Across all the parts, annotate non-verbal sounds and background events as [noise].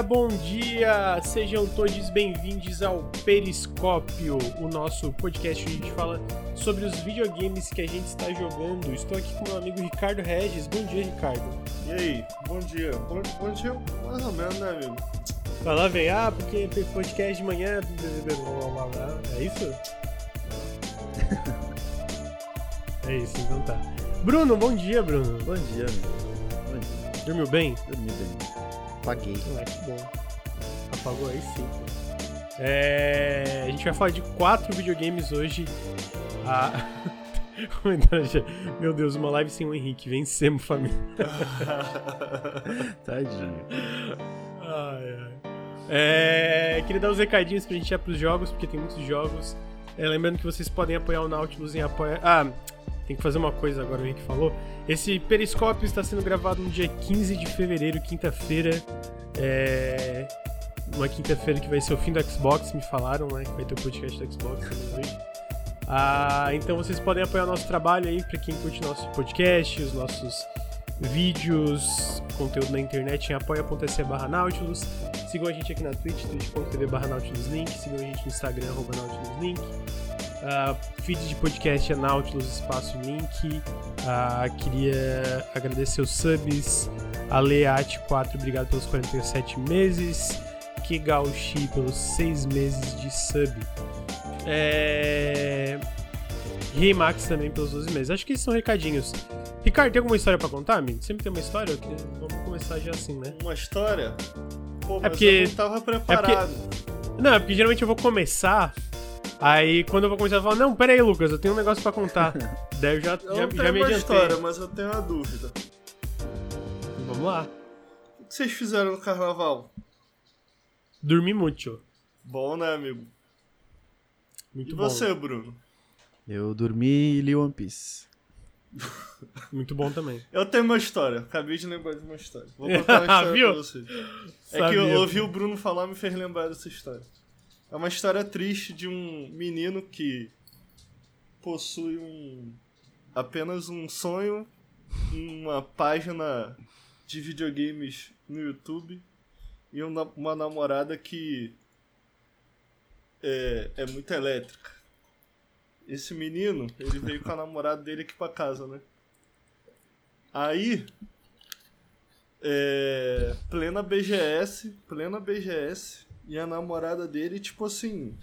dia, bom dia! Sejam todos bem-vindos ao Periscópio, o nosso podcast onde a gente fala sobre os videogames que a gente está jogando. Estou aqui com meu amigo Ricardo Regis. Bom dia, Ricardo. E aí, bom dia. Bom, bom dia, mais ou menos, né, amigo? Vai lá, vem, ah, porque tem podcast de manhã. É isso? [laughs] é isso, então tá. Bruno, bom dia, Bruno. Bom dia, amigo. Bom dia. Dormiu bem? Dormi bem. Apaguei. Que bom. Apagou aí sim. É... A gente vai falar de quatro videogames hoje. Ah... [laughs] Meu Deus, uma live sem o Henrique. Vencemos, família. [laughs] Tadinho. Ai, ai. É... Queria dar os recadinhos pra gente ir pros jogos, porque tem muitos jogos. É, lembrando que vocês podem apoiar o Nautilus em apoia. Ah, tem que fazer uma coisa agora, o Henrique falou. Esse periscópio está sendo gravado no dia 15 de fevereiro, quinta-feira. É. Uma quinta-feira que vai ser o fim do Xbox, me falaram, né? Que vai ter o podcast do Xbox. Ah, então vocês podem apoiar nosso trabalho aí, para quem curte nosso podcast, os nossos vídeos, conteúdo na internet em apoia.se barra Nautilus. Sigam a gente aqui na Twitch, twitch.tv barra Nautilus Link. Sigam a gente no Instagram, arroba Nautilus Link. Uh, feed de podcast é Nautilus Espaço Link. Uh, queria agradecer os subs. Aleat4, obrigado pelos 47 meses. Kegauchi pelos 6 meses de sub. É... Max também pelos 12 meses. Acho que esses são recadinhos. Ricardo, tem alguma história pra contar, amigo? Sempre tem uma história? Vamos começar já assim, né? Uma história? Pô, é porque... eu não tava preparado. É porque... Não, é porque geralmente eu vou começar Aí quando eu vou começar a falar, não, pera aí, Lucas, eu tenho um negócio pra contar. [laughs] Daí eu já, eu já, não já me uma história, mas eu tenho uma dúvida. Vamos lá. O que vocês fizeram no carnaval? Dormi muito. Bom, né, amigo? Muito e bom. você, Bruno? Eu dormi e li One Piece. [laughs] Muito bom também. Eu tenho uma história. Acabei de lembrar de uma história. Vou [laughs] contar uma história Viu? pra vocês. É que eu ouvi o Bruno falar e me fez lembrar dessa história. É uma história triste de um menino que possui um apenas um sonho, uma página de videogames no YouTube e uma namorada que é, é muito elétrica. Esse menino, ele veio com a namorada dele aqui pra casa, né? Aí, é, plena BGS, plena BGS, e a namorada dele, tipo assim.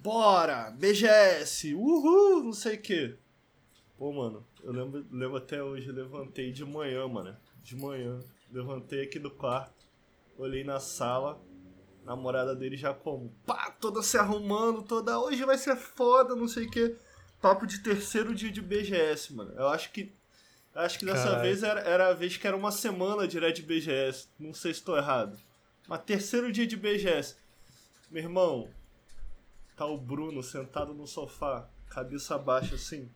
Bora! BGS! Uhul! Não sei o que. Pô, mano, eu lembro, lembro até hoje, levantei de manhã, mano. De manhã. Levantei aqui do quarto, olhei na sala, namorada dele já como? Pá, toda se arrumando, toda. Hoje vai ser foda, não sei o que. Papo de terceiro dia de BGS, mano. Eu acho que. Acho que dessa Caralho. vez era, era a vez que era uma semana direto de BGS. Não sei se estou errado. Mas terceiro dia de BGS. Meu irmão, tá o Bruno sentado no sofá, cabeça baixa assim.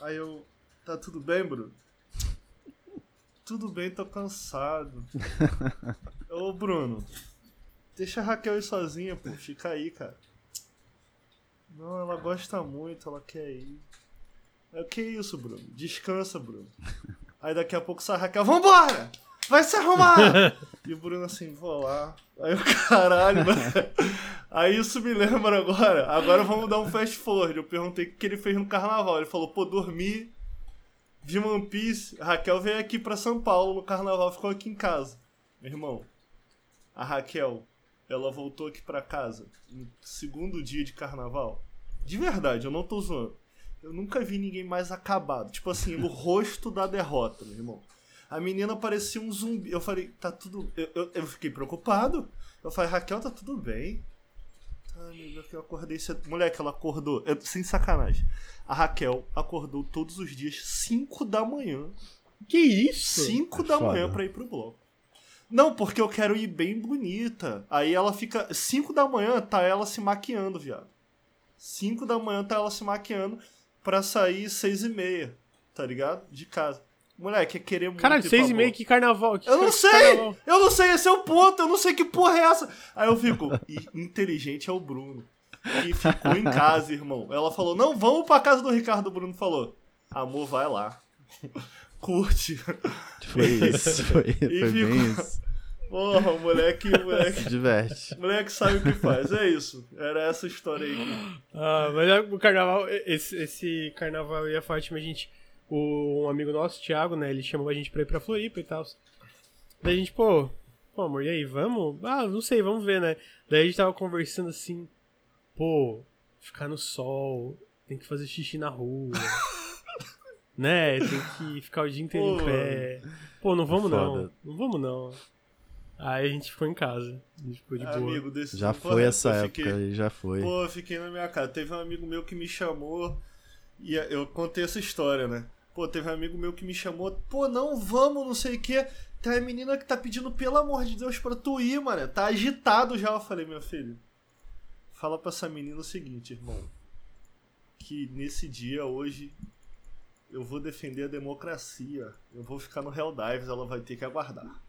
Aí eu. Tá tudo bem, Bruno? Tudo bem, tô cansado. [laughs] Ô, Bruno, deixa a Raquel ir sozinha, pô. Fica aí, cara. Não, ela gosta muito, ela quer ir. É o que é isso, Bruno? Descansa, Bruno. Aí daqui a pouco sai a Raquel, vambora! Vai se arrumar! [laughs] e o Bruno assim, vou lá. Aí o caralho, mano. Aí isso me lembra agora. Agora vamos dar um fast forward. Eu perguntei o que ele fez no carnaval. Ele falou, pô, dormi, vi One Piece. Raquel veio aqui pra São Paulo no carnaval, ficou aqui em casa. Meu irmão, a Raquel, ela voltou aqui pra casa no segundo dia de carnaval. De verdade, eu não tô zoando. Eu nunca vi ninguém mais acabado. Tipo assim, o rosto da derrota, meu irmão. A menina parecia um zumbi. Eu falei, tá tudo. Eu, eu, eu fiquei preocupado. Eu falei, Raquel, tá tudo bem. Ai, meu que eu acordei cedo. Moleque, ela acordou. Eu, sem sacanagem. A Raquel acordou todos os dias, 5 da manhã. Que isso? 5 da Foda. manhã pra ir pro bloco. Não, porque eu quero ir bem bonita. Aí ela fica. 5 da manhã tá ela se maquiando, viado. 5 da manhã tá ela se maquiando pra sair 6 e meia, tá ligado? De casa. Moleque, é querer muito. Caralho, seis e meio, que carnaval. Que eu não sei! Carnaval. Eu não sei, esse é o ponto, eu não sei que porra é essa. Aí eu fico, inteligente é o Bruno. Que ficou em casa, irmão. Ela falou, não, vamos pra casa do Ricardo. O Bruno falou, amor, vai lá. [laughs] curte. Foi [laughs] isso, foi, foi ficou- bem isso. Porra, o moleque, o moleque, Se diverte. o moleque sabe o que faz. É isso. Era essa história aí. Ah, mas é, o carnaval, esse, esse carnaval ia falar, tinha a gente, o, um amigo nosso, o Thiago, né, ele chamou a gente pra ir pra Floripa e tal. Daí a gente, pô, pô, amor, e aí, vamos? Ah, não sei, vamos ver, né? Daí a gente tava conversando assim, pô, ficar no sol, tem que fazer xixi na rua, [laughs] né? Tem que ficar o dia inteiro em Pô. pé. Pô, não vamos não, não vamos não. Aí a gente ficou em casa, a gente ficou de boa. Amigo desse Já Pô, foi essa época fiquei- aí, já foi. Pô, eu fiquei na minha casa. Teve um amigo meu que me chamou e eu contei essa história, né? Pô, teve um amigo meu que me chamou, pô, não vamos, não sei o quê. Tem a menina que tá pedindo, pelo amor de Deus, pra tu ir, mano. Tá agitado já. Eu falei, meu filho, fala pra essa menina o seguinte, irmão. Que nesse dia, hoje, eu vou defender a democracia. Eu vou ficar no Helldives, ela vai ter que aguardar.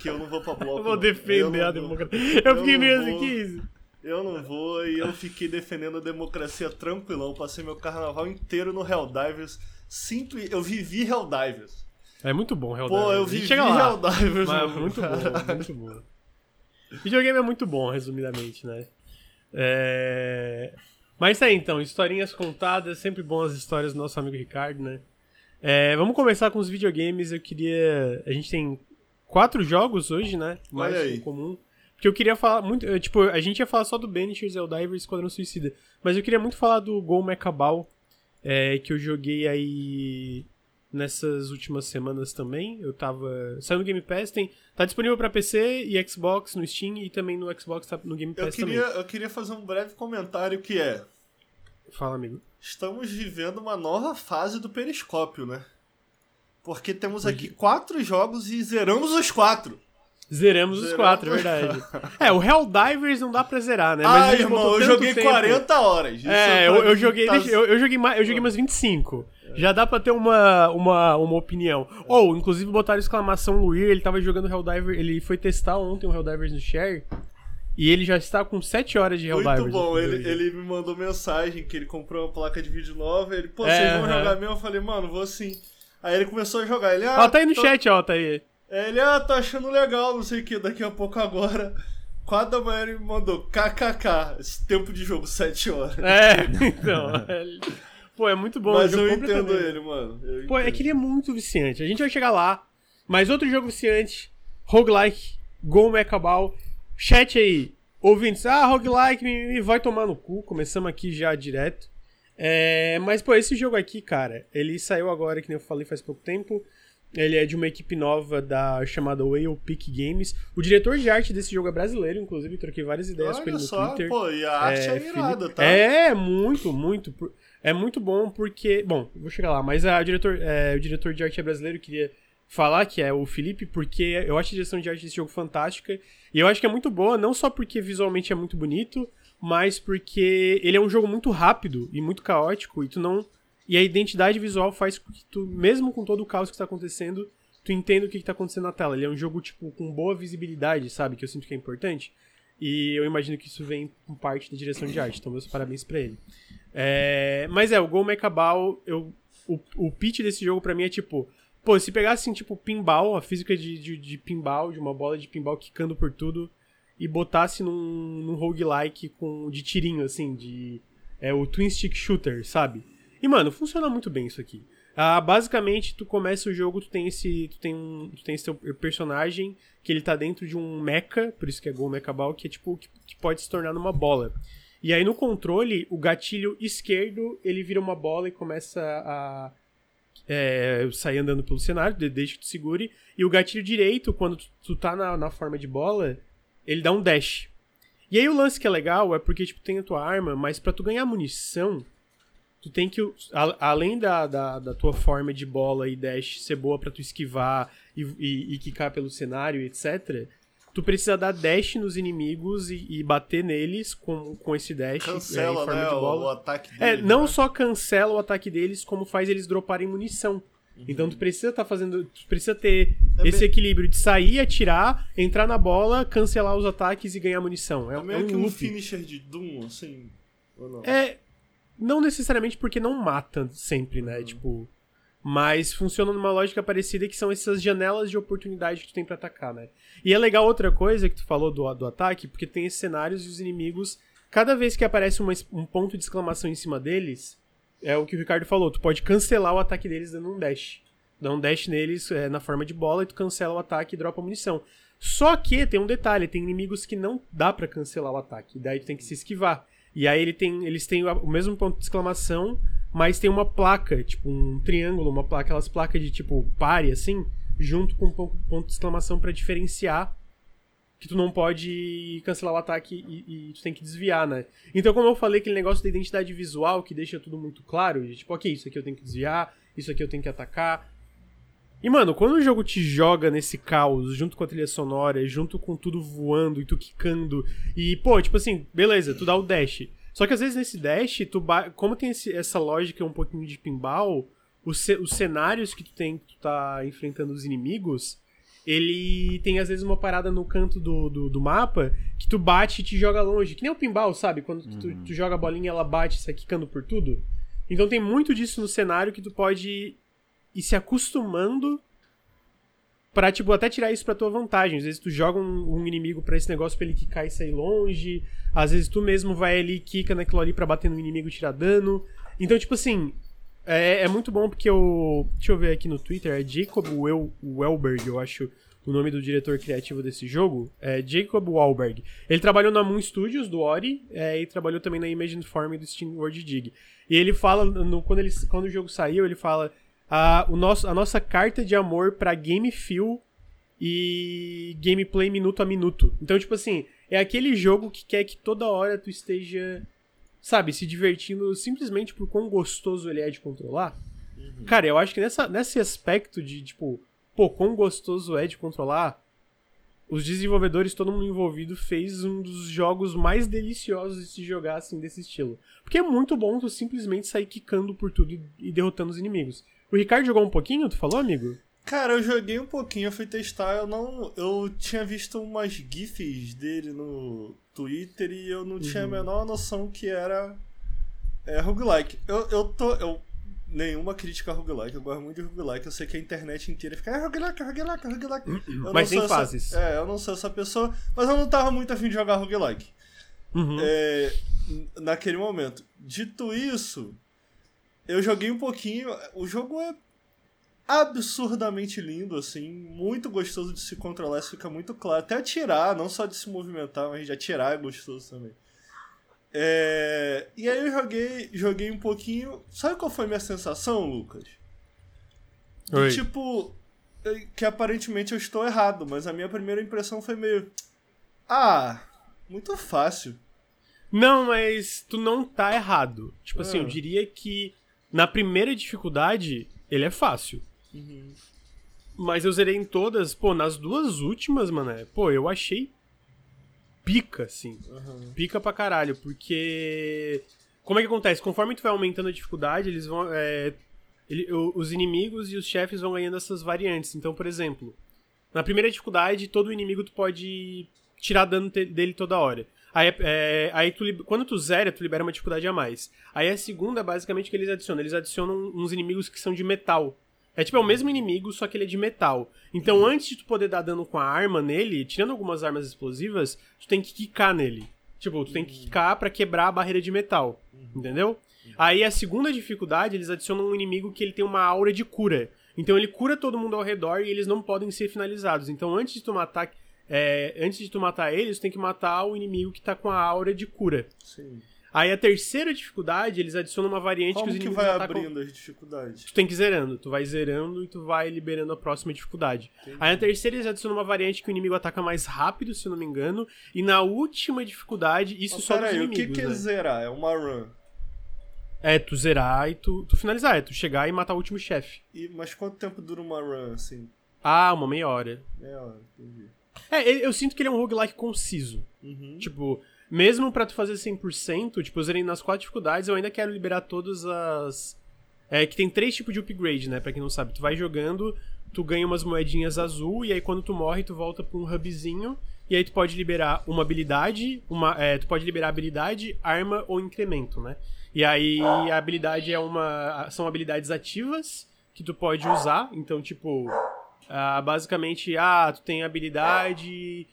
Que eu não vou pra bloco. [laughs] Eu vou defender Eu a vou. democracia. Eu fiquei não meio assim, vou. que isso? Eu não vou e eu fiquei defendendo a democracia tranquilão. Passei meu carnaval inteiro no Helldivers. Simples, eu vivi Helldivers. É muito bom, Helldivers. Pô, eu vivi chega lá. Helldivers, Mas é mano, muito cara. bom, muito bom. Videogame é muito bom, resumidamente, né? É... Mas aí, então, historinhas contadas, sempre bom as histórias do nosso amigo Ricardo, né? É, vamos começar com os videogames, eu queria... A gente tem quatro jogos hoje, né? Mais Olha aí. um comum. Porque eu queria falar muito... eu, Tipo, a gente ia falar só do Banishers, Eldivers e Esquadrão Suicida. Mas eu queria muito falar do Gol Mechabal, é, que eu joguei aí nessas últimas semanas também. Eu tava. Saiu no Game Pass, tem. Tá disponível pra PC e Xbox no Steam e também no Xbox tá no Game Eu Pass queria, eu queria fazer um breve comentário que é. também. Fala, amigo. Estamos vivendo uma nova fase do periscópio, né? Porque temos aqui quatro jogos e zeramos os quatro. Zeramos os quatro, é verdade. é, o Helldivers não dá pra zerar, né? ah, irmão, eu joguei tempo. 40 horas. É, eu, eu joguei. tá- deixa- Eu, eu joguei mais, eu joguei umas 25. Já dá pra ter uma, uma, uma opinião. Ou, inclusive, botaram exclamação Luir, ele tava jogando Helldiver, ele foi testar ontem o Helldivers no Share. E ele já está com 7 horas de Helldivers. Muito bom, ele, ele me mandou mensagem que ele comprou uma placa de vídeo nova. Ele, pô, É, vocês vão aham. jogar mesmo? Eu falei, mano, vou sim. Aí ele começou a jogar. Ele, ah, Ó, tá aí no tô- chat, ó, tá aí. É, Ele, ah, tô achando legal, não sei o que. Daqui a pouco agora, 4 da manhã ele me mandou kkk. Esse tempo de jogo, 7 horas. É, [laughs] então. é- Pô, é muito bom. Mas eu entendo ele, mano. Eu Pô, é entendo. que ele é muito viciante. A gente vai chegar lá. Mas outro jogo viciante, roguelike, Go Mechabal. Chat aí, ouvintes, ah, roguelike, me, me vai tomar no cu. Começamos aqui já direto. É, mas, pô, esse jogo aqui, cara, ele saiu agora, que nem eu falei faz pouco tempo. Ele é de uma equipe nova da chamada Whale Peak Games. O diretor de arte desse jogo é brasileiro, inclusive, troquei várias ideias com ele Olha no só, Twitter. pô, e a arte é, irada, Felipe- tá? É, muito, muito. É muito bom porque. Bom, vou chegar lá, mas a diretor, é, o diretor de arte é brasileiro eu queria falar que é o Felipe, porque eu acho a direção de arte desse jogo fantástica. E eu acho que é muito boa, não só porque visualmente é muito bonito, mas porque ele é um jogo muito rápido e muito caótico, e tu não. E a identidade visual faz com que tu, mesmo com todo o caos que está acontecendo, tu entenda o que, está acontecendo na tela. Ele é um jogo, tipo, com boa visibilidade, sabe? Que eu sinto que é importante. E eu imagino que isso vem com parte da direção de arte, então meus parabéns pra ele. É, mas é, o Gol Mechabal, eu, o, o pitch desse jogo pra mim é tipo, pô, se pegassem tipo pinball, a física de, de, de pinball, de uma bola de pinball quicando por tudo, e botasse num, num roguelike com, de tirinho, assim, de. É o Twin Stick Shooter, sabe? E, mano, funciona muito bem isso aqui. Ah, basicamente, tu começa o jogo, tu tem esse. Tu tem um. Tu tem esse teu personagem que ele tá dentro de um mecha, por isso que é Gol Mechabal, que é tipo. Que, que pode se tornar numa bola. E aí no controle, o gatilho esquerdo ele vira uma bola e começa a é, sair andando pelo cenário, de- desde que tu segure. E o gatilho direito, quando tu, tu tá na, na forma de bola, ele dá um dash. E aí o lance que é legal é porque, tipo, tem a tua arma, mas pra tu ganhar munição, tu tem que, a- além da, da, da tua forma de bola e dash ser boa pra tu esquivar e, e, e quicar pelo cenário, etc., tu precisa dar dash nos inimigos e, e bater neles com, com esse dash é, em Cancela, forma né, de o, bola. o ataque É, dele. não né? só cancela o ataque deles, como faz eles droparem munição. Então tu precisa estar fazendo. Tu precisa ter É esse bem- equilíbrio de sair, atirar, entrar na bola, cancelar os ataques e ganhar munição. É, É é meio que um um loop. finisher de Doom, assim. É. Não necessariamente porque não mata sempre, Uhum. né? Tipo. Mas funciona numa lógica parecida que são essas janelas de oportunidade que tu tem pra atacar, né? E é legal outra coisa que tu falou do, do ataque, porque tem esses cenários e os inimigos, cada vez que aparece uma, um ponto de exclamação em cima deles, é o que o Ricardo falou, tu pode cancelar o ataque deles dando um dash. Dá um dash neles é, na forma de bola e tu cancela o ataque e dropa munição. Só que tem um detalhe, tem inimigos que não dá para cancelar o ataque, daí tu tem que se esquivar. E aí ele tem, eles têm o mesmo ponto de exclamação, mas tem uma placa, tipo um triângulo, uma placa, aquelas placas de tipo pare assim, junto com um ponto de exclamação para diferenciar que tu não pode cancelar o ataque e, e, tu tem que desviar, né? Então, como eu falei, aquele negócio da identidade visual que deixa tudo muito claro, de, tipo, ok, isso aqui eu tenho que desviar, isso aqui eu tenho que atacar. E, mano, quando o jogo te joga nesse caos, junto com a trilha sonora, junto com tudo voando e tu quicando, e, pô, tipo assim, beleza, tu dá o dash. Só que às vezes nesse dash, tu como tem esse, essa lógica um pouquinho de pinball, os, os cenários que tu tem, que tu tá enfrentando os inimigos, ele tem às vezes uma parada no canto do, do, do, mapa que tu bate e te joga longe. Que nem o pinball, sabe? Quando tu, uhum. tu joga a bolinha ela bate, sai quicando por tudo. Então tem muito disso no cenário que tu pode ir se acostumando pra, tipo, até tirar isso pra tua vantagem. Às vezes tu joga um, um inimigo pra esse negócio pra ele quicar e sair longe. Às vezes tu mesmo vai ali e quica naquilo ali pra bater no inimigo e tirar dano. Então, tipo assim, é, é muito bom porque o. Deixa eu ver aqui no Twitter, é Jacob Wel Welberg, eu acho o nome do diretor criativo desse jogo. É Jacob Wahlberg. Ele trabalhou na Moon Studios, do Ori, é, e trabalhou também na Imagine Form do Steam World Dig. E ele fala, no, quando, ele, quando o jogo saiu, ele fala a, o nosso, a nossa carta de amor pra game feel e gameplay minuto a minuto. Então, tipo assim, é aquele jogo que quer que toda hora tu esteja sabe, se divertindo simplesmente por quão gostoso ele é de controlar. Uhum. Cara, eu acho que nessa, nesse aspecto de, tipo, pô, quão gostoso é de controlar, os desenvolvedores, todo mundo envolvido, fez um dos jogos mais deliciosos de se jogar, assim, desse estilo. Porque é muito bom tu simplesmente sair quicando por tudo e derrotando os inimigos. O Ricardo jogou um pouquinho, tu falou, amigo? Cara, eu joguei um pouquinho, eu fui testar, eu não. Eu tinha visto umas GIFs dele no Twitter e eu não uhum. tinha a uhum. menor noção que era é, roguelike. Eu, eu tô. Eu, nenhuma crítica a roguelike, eu gosto muito de roguelike, eu sei que a internet inteira fica, é roguelike, roguelike, roguelike. Eu mas tem fases. Essa, é, eu não sou essa pessoa, mas eu não tava muito afim de jogar roguelike. Uhum. É, naquele momento. Dito isso, eu joguei um pouquinho, o jogo é absurdamente lindo, assim, muito gostoso de se controlar, isso fica muito claro. Até atirar, não só de se movimentar, mas de atirar é gostoso também. É... E aí eu joguei, joguei um pouquinho. Sabe qual foi a minha sensação, Lucas? Oi. tipo, que aparentemente eu estou errado, mas a minha primeira impressão foi meio. Ah, muito fácil. Não, mas tu não tá errado. Tipo assim, eu ah. diria que na primeira dificuldade ele é fácil. Uhum. Mas eu zerei em todas, pô, nas duas últimas, mano, pô, eu achei pica, assim. Uhum. Pica pra caralho, porque. Como é que acontece? Conforme tu vai aumentando a dificuldade, eles vão. É, ele, os inimigos e os chefes vão ganhando essas variantes. Então, por exemplo, na primeira dificuldade, todo inimigo tu pode tirar dano dele toda hora. Aí, é, é aí tu, quando tu zera, tu libera uma dificuldade a mais. Aí a segunda, basicamente, que eles adicionam. Eles adicionam uns inimigos que são de metal. É tipo, é o mesmo inimigo, só que ele é de metal. Então, antes de tu poder dar dano com a arma nele, tirando algumas armas explosivas, tu tem que quicar nele. Tipo, tu tem que quicar pra quebrar a barreira de metal. Entendeu? Aí a segunda dificuldade, eles adicionam um inimigo que ele tem uma aura de cura. Então ele cura todo mundo ao redor e eles não podem ser finalizados. Então antes de tu matar, é, antes de tu matar eles, tu tem que matar o inimigo que tá com a aura de cura. Sim. Aí a terceira dificuldade, eles adicionam uma variante Como que os inimigos que vai atacam... abrindo as dificuldades? Tu tem que ir zerando. Tu vai zerando e tu vai liberando a próxima dificuldade. Entendi. Aí na terceira eles adicionam uma variante que o inimigo ataca mais rápido, se eu não me engano. E na última dificuldade, isso Mas, só dos inimigos, o que, que é né? zerar? É uma run? É, tu zerar e tu, tu finalizar. É tu chegar e matar o último chefe. Mas quanto tempo dura uma run, assim? Ah, uma meia hora. Meia hora, entendi. É, eu sinto que ele é um roguelike conciso. Uhum. Tipo, mesmo para tu fazer 100%, tipo, eu zerei nas quatro dificuldades, eu ainda quero liberar todas as. É que tem três tipos de upgrade, né? Pra quem não sabe. Tu vai jogando, tu ganha umas moedinhas azul, e aí quando tu morre, tu volta pra um hubzinho. E aí tu pode liberar uma habilidade, uma, é, tu pode liberar habilidade, arma ou incremento, né? E aí a habilidade é uma. São habilidades ativas, que tu pode usar. Então, tipo, ah, basicamente, ah, tu tem a habilidade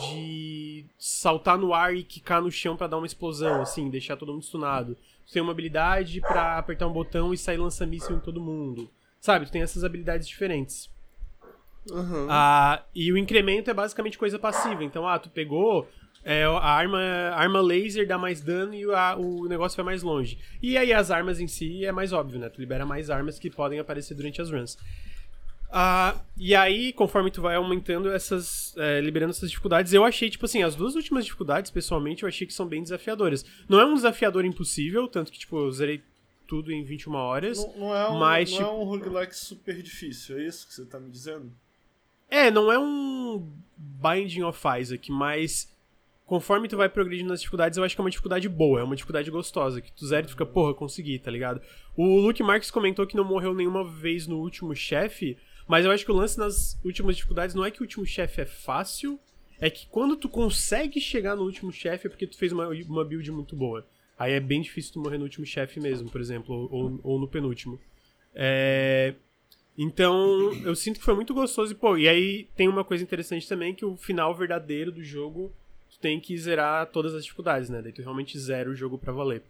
de saltar no ar e quicar no chão para dar uma explosão, assim, deixar todo mundo stunado. Tu tem uma habilidade para apertar um botão e sair lança-míssil em todo mundo. Sabe, tu tem essas habilidades diferentes. Uhum. Ah, e o incremento é basicamente coisa passiva. Então, ah, tu pegou, é, a arma, a arma laser dá mais dano e a, o negócio vai mais longe. E aí as armas em si é mais óbvio, né? Tu libera mais armas que podem aparecer durante as runs. Ah, e aí, conforme tu vai aumentando essas. É, liberando essas dificuldades, eu achei, tipo assim, as duas últimas dificuldades, pessoalmente, eu achei que são bem desafiadoras. Não é um desafiador impossível, tanto que, tipo, eu zerei tudo em 21 horas. Não, não é um, mas, não tipo- é um roguelike super difícil, é isso que você tá me dizendo? É, não é um Binding of Isaac, mas conforme tu vai progredindo nas dificuldades, eu acho que é uma dificuldade boa, é uma dificuldade gostosa, que tu zera e tu fica, porra, consegui, tá ligado? O Luke Marques comentou que não morreu nenhuma vez no último chefe, mas eu acho que o lance nas últimas dificuldades não é que o último chefe é fácil, é que quando tu consegue chegar no último chefe é porque tu fez uma, uma build muito boa. Aí é bem difícil tu morrer no último chefe mesmo, por exemplo, ou, ou no penúltimo. É... Então, eu sinto que foi muito gostoso. E, pô, e aí tem uma coisa interessante também, que o final verdadeiro do jogo, tu tem que zerar todas as dificuldades, né? Daí tu realmente zera o jogo pra valer.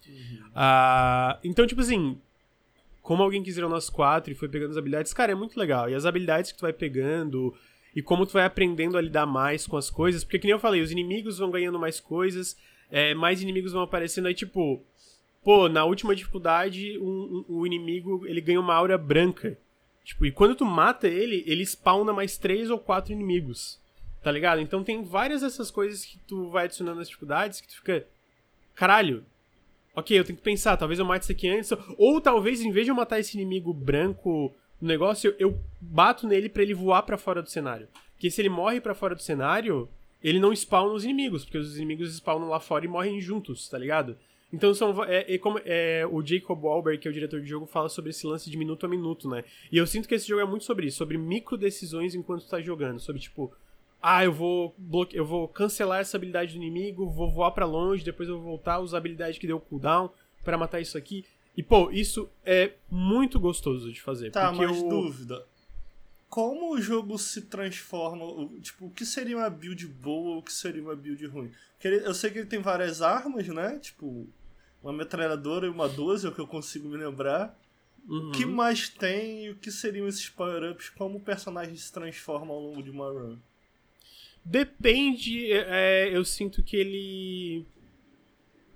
Ah, então, tipo assim, como alguém que zerou nas quatro e foi pegando as habilidades, cara, é muito legal. E as habilidades que tu vai pegando e como tu vai aprendendo a lidar mais com as coisas, porque que nem eu falei, os inimigos vão ganhando mais coisas, é, mais inimigos vão aparecendo aí, tipo, pô, na última dificuldade, um- um- o inimigo, ele ganha uma aura branca. Tipo, e quando tu mata ele, ele spawna mais três ou quatro inimigos. Tá ligado? Então tem várias dessas coisas que tu vai adicionando nas dificuldades que tu fica. Caralho. Ok, eu tenho que pensar, talvez eu mate esse aqui antes. Ou talvez, em vez de eu matar esse inimigo branco no negócio, eu, bato nele pra ele voar pra fora do cenário. Porque se ele morre pra fora do cenário, ele não spawna os inimigos, porque os inimigos spawnam lá fora e morrem juntos, tá ligado? Então são. É, é como é, o Jacob Wahlberg, que é o diretor de jogo, fala sobre esse lance de minuto a minuto, né? E eu sinto que esse jogo é muito sobre isso, sobre micro decisões enquanto tu tá jogando. Sobre tipo, ah, eu vou bloque... eu vou cancelar essa habilidade do inimigo, vou voar pra longe, depois eu vou voltar, usar a habilidade que deu cooldown pra matar isso aqui. E, pô, isso é muito gostoso de fazer. Tá, porque mas o... dúvida. Como o jogo se transforma? Tipo, o que seria uma build boa ou o que seria uma build ruim? Porque ele- eu sei que ele tem várias armas, né? Tipo, uma metralhadora e uma 12, é o que eu consigo me lembrar. Uhum. O que mais tem e o que seriam esses power-ups? Como o personagem se transforma ao longo de uma run? Depende, é, eu sinto que ele...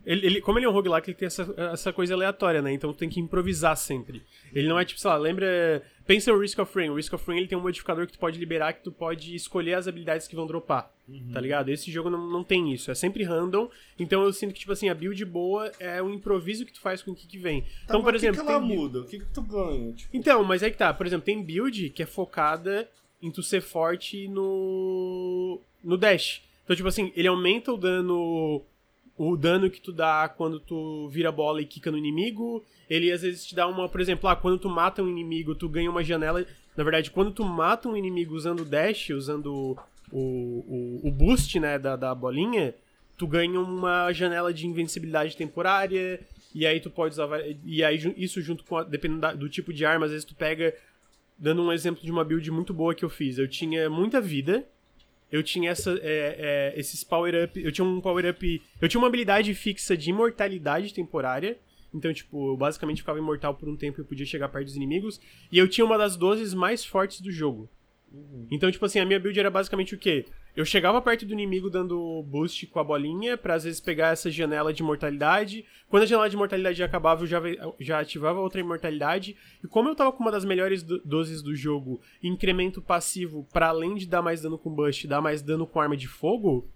ele. ele- Como ele é um roguelike, ele tem essa, essa coisa aleatória, né? Então tem que improvisar sempre. Ele não é tipo, sei lá, lembra. Pensa o Risk of Rain. O Risk of Rain ele tem um modificador que tu pode liberar que tu pode escolher as habilidades que vão dropar. Tá ligado? Esse jogo não, não tem isso. É sempre random. Então eu sinto que, tipo assim, a build boa é o improviso que tu faz com o que, que vem. Tá, então, por o exemplo. que, que ela tem- muda? O que, que tu ganha? Tipo, então, mas aí que tá. Por exemplo, tem build que é focada em tu ser forte no. no dash. Então, tipo assim, ele aumenta o dano. O dano que tu dá quando tu vira a bola e quica no inimigo. Ele às vezes te dá uma, por exemplo, ah, quando tu mata um inimigo, tu ganha uma janela. Na verdade, quando tu mata um inimigo usando o dash, usando o, o, o boost, né, da, da bolinha, tu ganha uma janela de invencibilidade temporária. E aí tu pode usar. E aí isso junto com. a- dependendo do tipo de arma, às vezes tu pega. Dando um exemplo de uma build muito boa que eu fiz. Eu tinha muita vida. Eu tinha essa, é, é, esses power-up. Eu tinha um power-up. Eu tinha uma habilidade fixa de imortalidade temporária. Então, tipo, eu basicamente ficava imortal por um tempo e podia chegar perto dos inimigos. E eu tinha uma das 12 mais fortes do jogo. Então, tipo assim, a minha build era basicamente o quê? Eu chegava perto do inimigo dando boost com a bolinha, pra às vezes pegar essa janela de mortalidade. Quando a janela de mortalidade acabava, eu já, já ativava outra imortalidade. E como eu tava com uma das melhores do- doses do jogo, incremento passivo, pra além de dar mais dano com boost, dar mais dano com arma de fogo,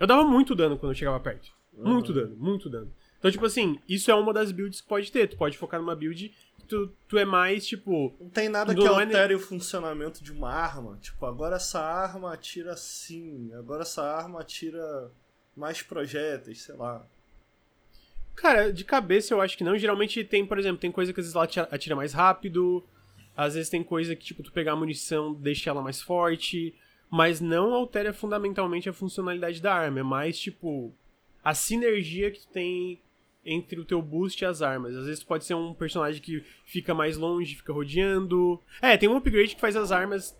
eu dava muito dano quando eu chegava perto. Muito dano, muito dano. Então, tipo assim, isso é uma das builds que pode ter. Tu pode focar numa build tu, tu é mais, tipo, Não tem nada que online- altere o funcionamento de uma arma. Tipo, agora essa arma atira assim, agora essa arma atira mais projéteis, sei lá. Cara, de cabeça eu acho que não. Geralmente tem, por exemplo, tem coisa que às vezes ela atira- atira mais rápido. Às vezes tem coisa que, tipo, tu pegar a munição deixa ela mais forte. Mas não altera fundamentalmente a funcionalidade da arma. É mais, tipo, a sinergia que tu tem entre o teu boost e as armas. Às vezes pode ser um personagem que fica mais longe, fica rodeando. É, tem um upgrade que faz as armas.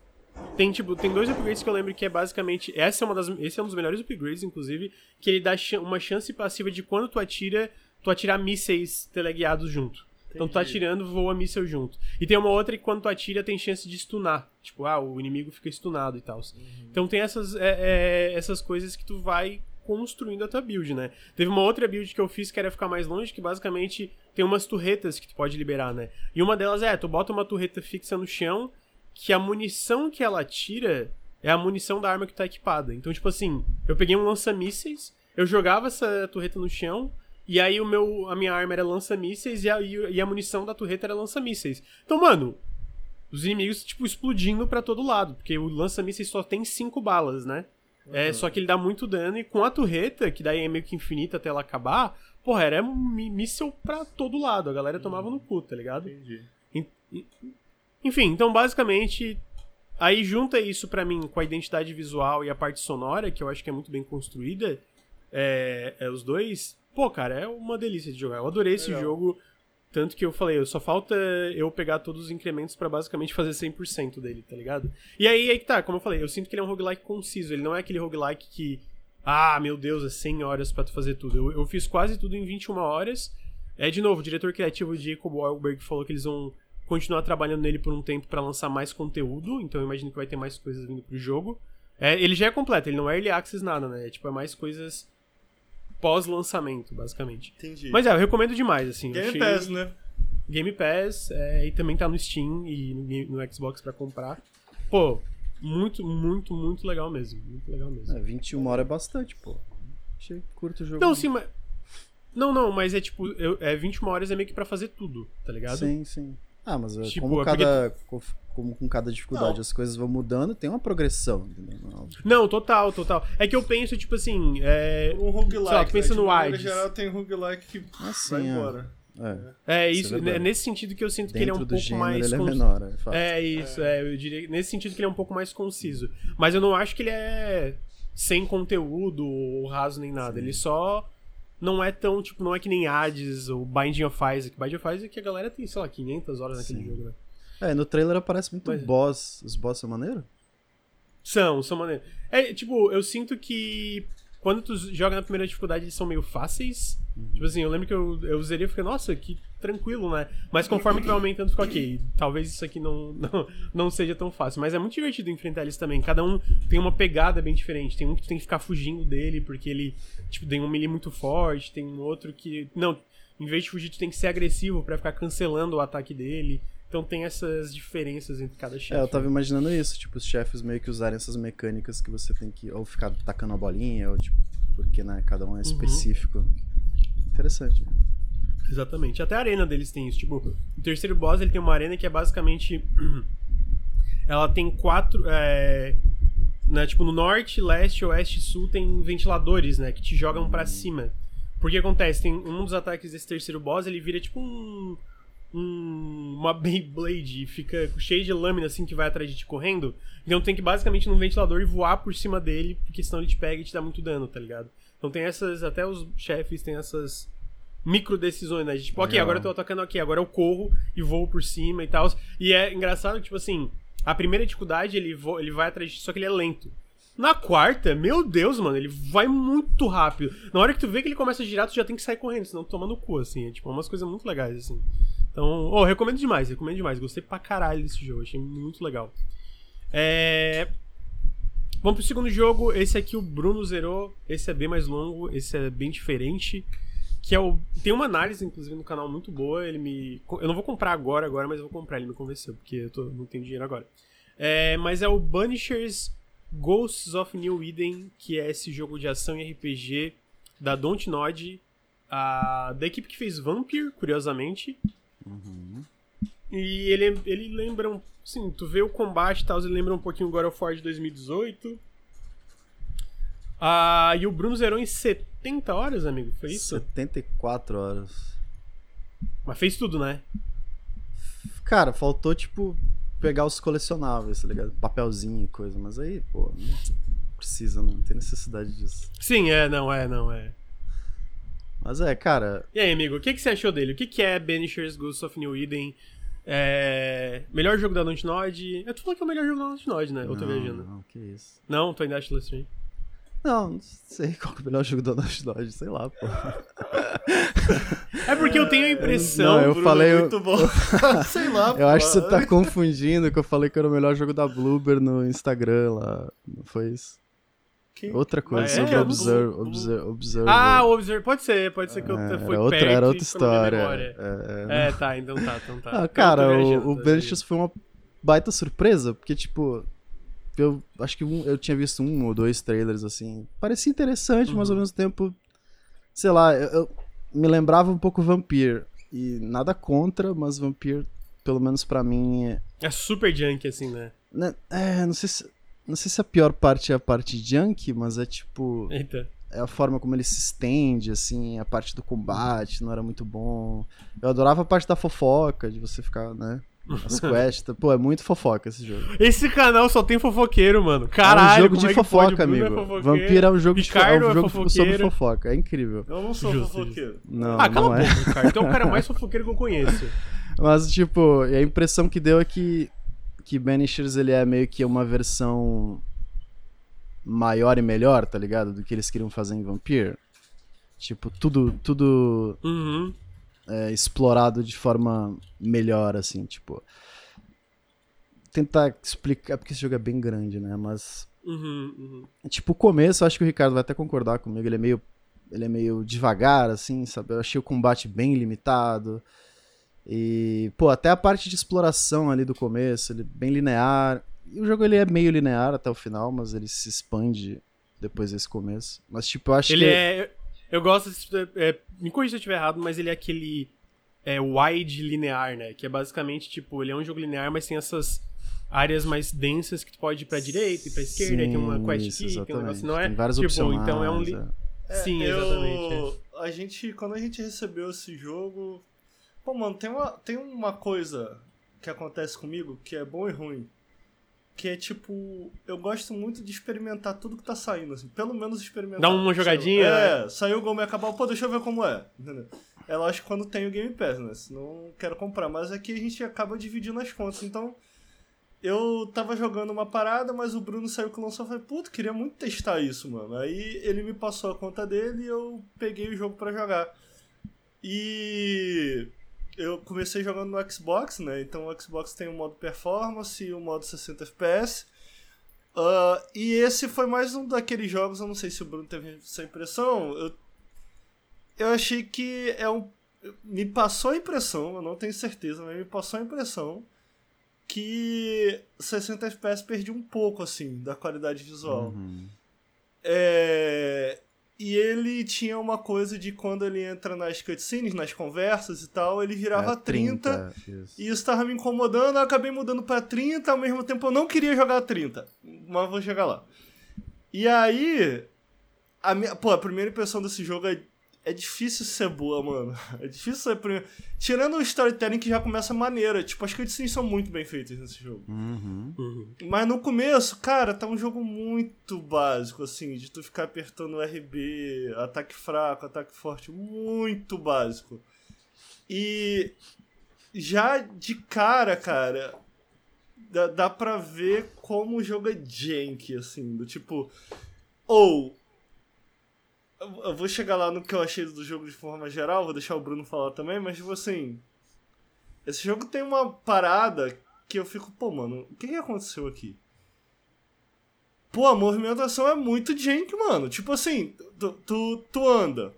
Tem, tipo, tem dois upgrades que eu lembro que é basicamente. Essa é uma das, esse é um dos melhores upgrades, inclusive, que ele dá uma chance passiva de quando tu atira, tu atirar mísseis teleguiados junto. Então tu tá atirando, voa míssel junto. E tem uma outra que quando tu atira tem chance de stunar. Tipo, ah, o inimigo fica stunado e tal. Uhum. Então tem essas, é, é, essas coisas que tu vai construindo a tua build, né? Teve uma outra build que eu fiz que era ficar mais longe, que basicamente tem umas turretas que tu pode liberar, né? E uma delas é, tu bota uma turreta fixa no chão, que a munição que ela tira é a munição da arma que tá equipada. Então, tipo assim, eu peguei um lança-mísseis, eu jogava essa turreta no chão, e aí o meu, a minha arma era lança-mísseis e a, e a munição da turreta era lança-mísseis. Então, mano, os inimigos, tipo, explodindo para todo lado, porque o lança-mísseis só tem cinco balas, né? Uhum. É, só que ele dá muito dano e com a turreta, que daí é meio que infinita até ela acabar, porra, era um míssel pra todo lado. A galera tomava uhum. no cu, tá ligado? Entendi. Enfim, então basicamente. Aí junta isso para mim com a identidade visual e a parte sonora, que eu acho que é muito bem construída. É, é os dois. Pô, cara, é uma delícia de jogar. Eu adorei esse Legal. jogo. Tanto que eu falei, só falta eu pegar todos os incrementos para basicamente fazer 100% dele, tá ligado? E aí, aí que tá, como eu falei, eu sinto que ele é um roguelike conciso, ele não é aquele roguelike que, ah, meu Deus, é 100 horas para tu fazer tudo. Eu, eu fiz quase tudo em 21 horas. É, de novo, o diretor criativo Jacob Wahlberg falou que eles vão continuar trabalhando nele por um tempo para lançar mais conteúdo, então eu imagino que vai ter mais coisas vindo pro jogo. É, ele já é completo, ele não é early access nada, né? É, tipo, é mais coisas pós-lançamento, basicamente. Entendi. Mas é, eu recomendo demais, assim. Game achei... Pass, né? Game Pass, é, e também tá no Steam e no, no Xbox para comprar. Pô, muito, muito, muito legal mesmo. Muito legal mesmo. É, 21 horas é bastante, pô. Achei curto o jogo. Não, sim, mas. Não, não, mas é tipo, eu, é 21 horas é meio que pra fazer tudo, tá ligado? Sim, sim. Ah, mas é tipo, como, é cada, porque... como com cada dificuldade não. as coisas vão mudando, tem uma progressão. Entendeu? Não, total, total. É que eu penso, tipo assim. É... Um roguelike. Sei lá, tu pensa né? no Hades. geral tem roguelike que assim, vai embora. É, é isso, é nesse sentido que eu sinto Dentro que ele é um pouco gênero, mais. Ele é, menor, é, fato. é isso, é. eu diria. Nesse sentido que ele é um pouco mais conciso. Mas eu não acho que ele é sem conteúdo ou raso nem nada. Sim. Ele só não é tão, tipo, não é que nem Hades ou Binding of Isaac. Binding of Isaac que a galera tem, sei lá, 500 horas naquele Sim. jogo, né? É, no trailer aparece muito Mas... boss. Os boss são maneiro? São, são maneiros. É, tipo, eu sinto que quando tu joga na primeira dificuldade eles são meio fáceis. Uhum. Tipo assim, eu lembro que eu, eu zerei e fiquei, nossa, que tranquilo, né? Mas conforme tu vai aumentando, fica ok. Talvez isso aqui não, [laughs] não, não seja tão fácil. Mas é muito divertido enfrentar eles também. Cada um tem uma pegada bem diferente. Tem um que tu tem que ficar fugindo dele, porque ele, tipo, tem um melee muito forte. Tem um outro que. Não, em vez de fugir, tu tem que ser agressivo para ficar cancelando o ataque dele. Então tem essas diferenças entre cada chefe. É, eu tava imaginando isso, tipo, os chefes meio que usarem essas mecânicas que você tem que ou ficar tacando a bolinha, ou tipo, porque, né, cada um é uhum. específico. Uhum. Interessante. Exatamente. Até a arena deles tem isso. Tipo, o terceiro boss ele tem uma arena que é basicamente. [clears throat] Ela tem quatro. É, né, tipo, no norte, leste, oeste e sul tem ventiladores, né? Que te jogam para cima. Porque acontece, tem um dos ataques desse terceiro boss, ele vira tipo um um, uma [laughs] Beyblade e fica cheio de lâmina assim que vai atrás de ti correndo. Então tem que basicamente num ventilador e voar por cima dele, porque senão ele te pega e te dá muito dano, tá ligado? Então tem essas, até os chefes têm essas micro decisões, né? Tipo, ok, agora eu tô atacando aqui, agora eu corro e voo por cima e tal. E é engraçado, tipo assim, a primeira dificuldade ele, ele vai atrás só que ele é lento. Na quarta, meu Deus, mano, ele vai muito rápido. Na hora que tu vê que ele começa a girar, tu já tem que sair correndo, senão tu toma no cu, assim. É tipo umas coisas muito legais, assim. Então, oh, recomendo demais, recomendo demais. Gostei pra caralho desse jogo, achei muito legal. É... Vamos pro segundo jogo. Esse aqui o Bruno zerou. Esse é bem mais longo, esse é bem diferente. Que é o. Tem uma análise, inclusive, no canal muito boa. Ele me. Eu não vou comprar agora, agora, mas eu vou comprar. Ele me convenceu, porque eu tô... não tenho dinheiro agora. É... Mas é o Banishers Ghosts of New Eden, que é esse jogo de ação e RPG da Dontnod, a... da equipe que fez Vampire, curiosamente. Uhum. E ele, ele lembra, um, sim, tu vê o combate e tal, ele lembra um pouquinho o God of War de 2018. Ah, e o Bruno zerou em 70 horas, amigo, foi isso? 74 horas. Mas fez tudo, né? Cara, faltou, tipo, pegar os colecionáveis, tá ligado? Papelzinho e coisa, mas aí, pô, não precisa, não tem necessidade disso. Sim, é, não, é, não, é. Mas é, cara. E aí, amigo, o que, que você achou dele? O que, que é Banishers Ghosts of New Eden? É... Melhor jogo da Dontnod? Eu tô falando que é o melhor jogo da Dontnod, né? Eu tô não, viajando. Não, que isso. Não, tô em Dashless Stream. Não, não sei qual que é o melhor jogo da Naughty Dog, sei lá, pô. É porque eu tenho a [laughs] impressão. Não, eu Bruno, falei- Muito bom. [laughs] Sei lá, Eu acho que você tá confundindo que eu falei que era o melhor jogo da Bloober no Instagram lá. Não foi isso? Outra coisa, Mas sobre é, Observer. Blue- Observer, Observer. Ah, o Observer. Pode ser, pode ser que eu É, fui outra, era outra história. É, é. É, tá, então tá, então tá. [laughs] Ah, cara, o, o Vanishes foi uma baita surpresa, porque, tipo, eu acho que um- eu tinha visto um ou dois trailers, assim, parecia interessante, mas ao Uhum. mesmo tempo, sei lá, eu, eu- me lembrava um pouco Vampire, e nada contra, mas Vampire, pelo menos pra mim, é, É super junk, assim, né? né, é, não sei se... Não sei se a pior parte é a parte junk, mas é tipo. Eita. É a forma como ele se estende, assim, a parte do combate não era muito bom. Eu adorava a parte da fofoca, de você ficar, né? As [laughs] quests. Pô, é muito fofoca esse jogo. Esse canal só tem fofoqueiro, mano. é um Caralho, jogo como de é fofoca, pode? É amigo. fofoqueiro. Vampiro é um jogo, de fo- é um é jogo sobre fofoqueiro. fofoca. É incrível. Eu não sou Justo, fofoqueiro. Não, Ah, cala não a é. boca, Ricardo. Então é o cara [laughs] mais fofoqueiro que eu conheço. Mas, tipo, e a impressão que deu é que, que Banishers ele é meio que uma versão maior e melhor, tá ligado? Do que eles queriam fazer em Vampire. Tipo, tudo, tudo Uhum. é, explorado de forma melhor, assim, tipo. Tentar explicar, porque esse jogo é bem grande, né? Mas, Uhum, uhum. tipo, o começo, eu acho que o Ricardo vai até concordar comigo, ele é meio, ele é meio devagar, assim, sabe? Eu achei o combate bem limitado. E, pô, até a parte de exploração ali do começo, ele é bem linear. E o jogo ele é meio linear até o final, mas ele se expande depois desse começo. Mas, tipo, eu acho Ele que. é. Eu gosto. desse- é, me corrija se eu estiver errado, mas ele é aquele. É wide linear, né? Que é basicamente, tipo, ele é um jogo linear, mas tem essas áreas mais densas que tu pode ir pra direita e pra esquerda, aí tem uma quest isso, aqui, tem um negócio, não é? Tem várias tipo, opções. então é um. Li... é. Sim, eu- exatamente. é. A gente, quando a gente recebeu esse jogo. Pô, mano, tem uma, tem uma coisa que acontece comigo que é bom e ruim. Que é tipo, eu gosto muito de experimentar tudo que tá saindo, assim. Pelo menos experimentar. Dá uma jogadinha, Saiu, é, saiu o Gol acabar, pô, deixa eu ver como é. Entendeu? É lógico quando tem o Game Pass, né? Senão quero comprar. Mas aqui a gente acaba dividindo as contas. Então, eu tava jogando uma parada, mas o Bruno saiu com o lançou. Eu falei, puto, queria muito testar isso, mano. Aí ele me passou a conta dele e eu peguei o jogo pra jogar. E eu comecei jogando no Xbox, né? Então o Xbox tem o modo performance e o modo 60 FPS. Ah, e esse foi mais um daqueles jogos, eu não sei se o Bruno teve essa impressão. Eu, eu achei que é um. Me passou a impressão, eu não tenho certeza, mas me passou a impressão que 60 FPS perdi um pouco, assim, da qualidade visual. Uhum. É, E ele tinha uma coisa de quando ele entra nas cutscenes, nas conversas e tal, ele virava É, 30, isso. e isso tava me incomodando, eu acabei mudando pra 30, ao mesmo tempo eu não queria jogar a 30, mas vou chegar lá. E aí, a minha, pô, a primeira impressão desse jogo é, é difícil ser boa, mano. É difícil ser primeiro. Tirando o storytelling que já começa maneira, tipo, as cutscenes são muito bem feitas nesse jogo. Uhum. Uhum. Mas no começo, cara, tá um jogo muito básico, assim, de tu ficar apertando RB, ataque fraco, ataque forte, muito básico. E já de cara, cara, dá, dá pra ver como o jogo é jank, assim, do tipo. Ou. Eu- vou chegar lá no que eu achei do jogo de forma geral, vou deixar o Bruno falar também, mas tipo assim. Esse jogo tem uma parada que eu fico, pô, mano, o que, que aconteceu aqui? Pô, a movimentação é muito jank, mano. Tipo assim, tu, tu, tu anda.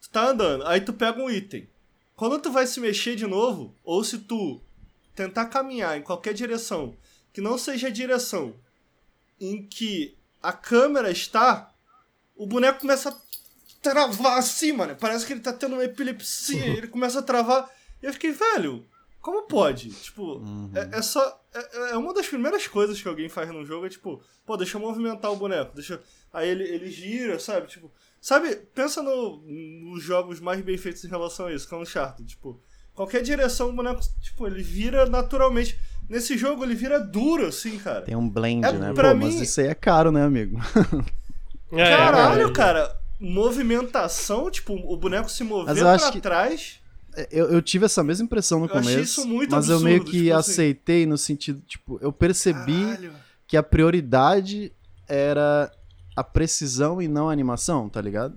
Tu tá andando, aí tu pega um item. Quando tu vai se mexer de novo, ou se tu tentar caminhar em qualquer direção que não seja a direção em que a câmera está, o boneco começa a travar assim, mano. Parece que ele tá tendo uma epilepsia, [laughs] ele começa a travar. E eu fiquei, velho, como pode? Tipo, Uhum. é, é só. É, é uma das primeiras coisas que alguém faz num jogo, é tipo, pô, deixa eu movimentar o boneco, deixa Aí ele, ele gira, sabe? Tipo. Sabe, pensa no, nos jogos mais bem feitos em relação a isso, que é um Uncharted, tipo. Qualquer direção o boneco, tipo, ele vira naturalmente. Nesse jogo ele vira duro, assim, cara. Tem um blend, É, né? pra Pô, mas mim- isso aí é caro, né, amigo? [laughs] É, Caralho, é, cara. movimentação, tipo, o boneco se acho pra que- trás. Eu, eu tive essa mesma impressão no Eu achei começo, isso muito mas eu meio absurdo, que tipo assim. aceitei no sentido, tipo, eu percebi Caralho. que a prioridade era a precisão e não a animação, tá ligado?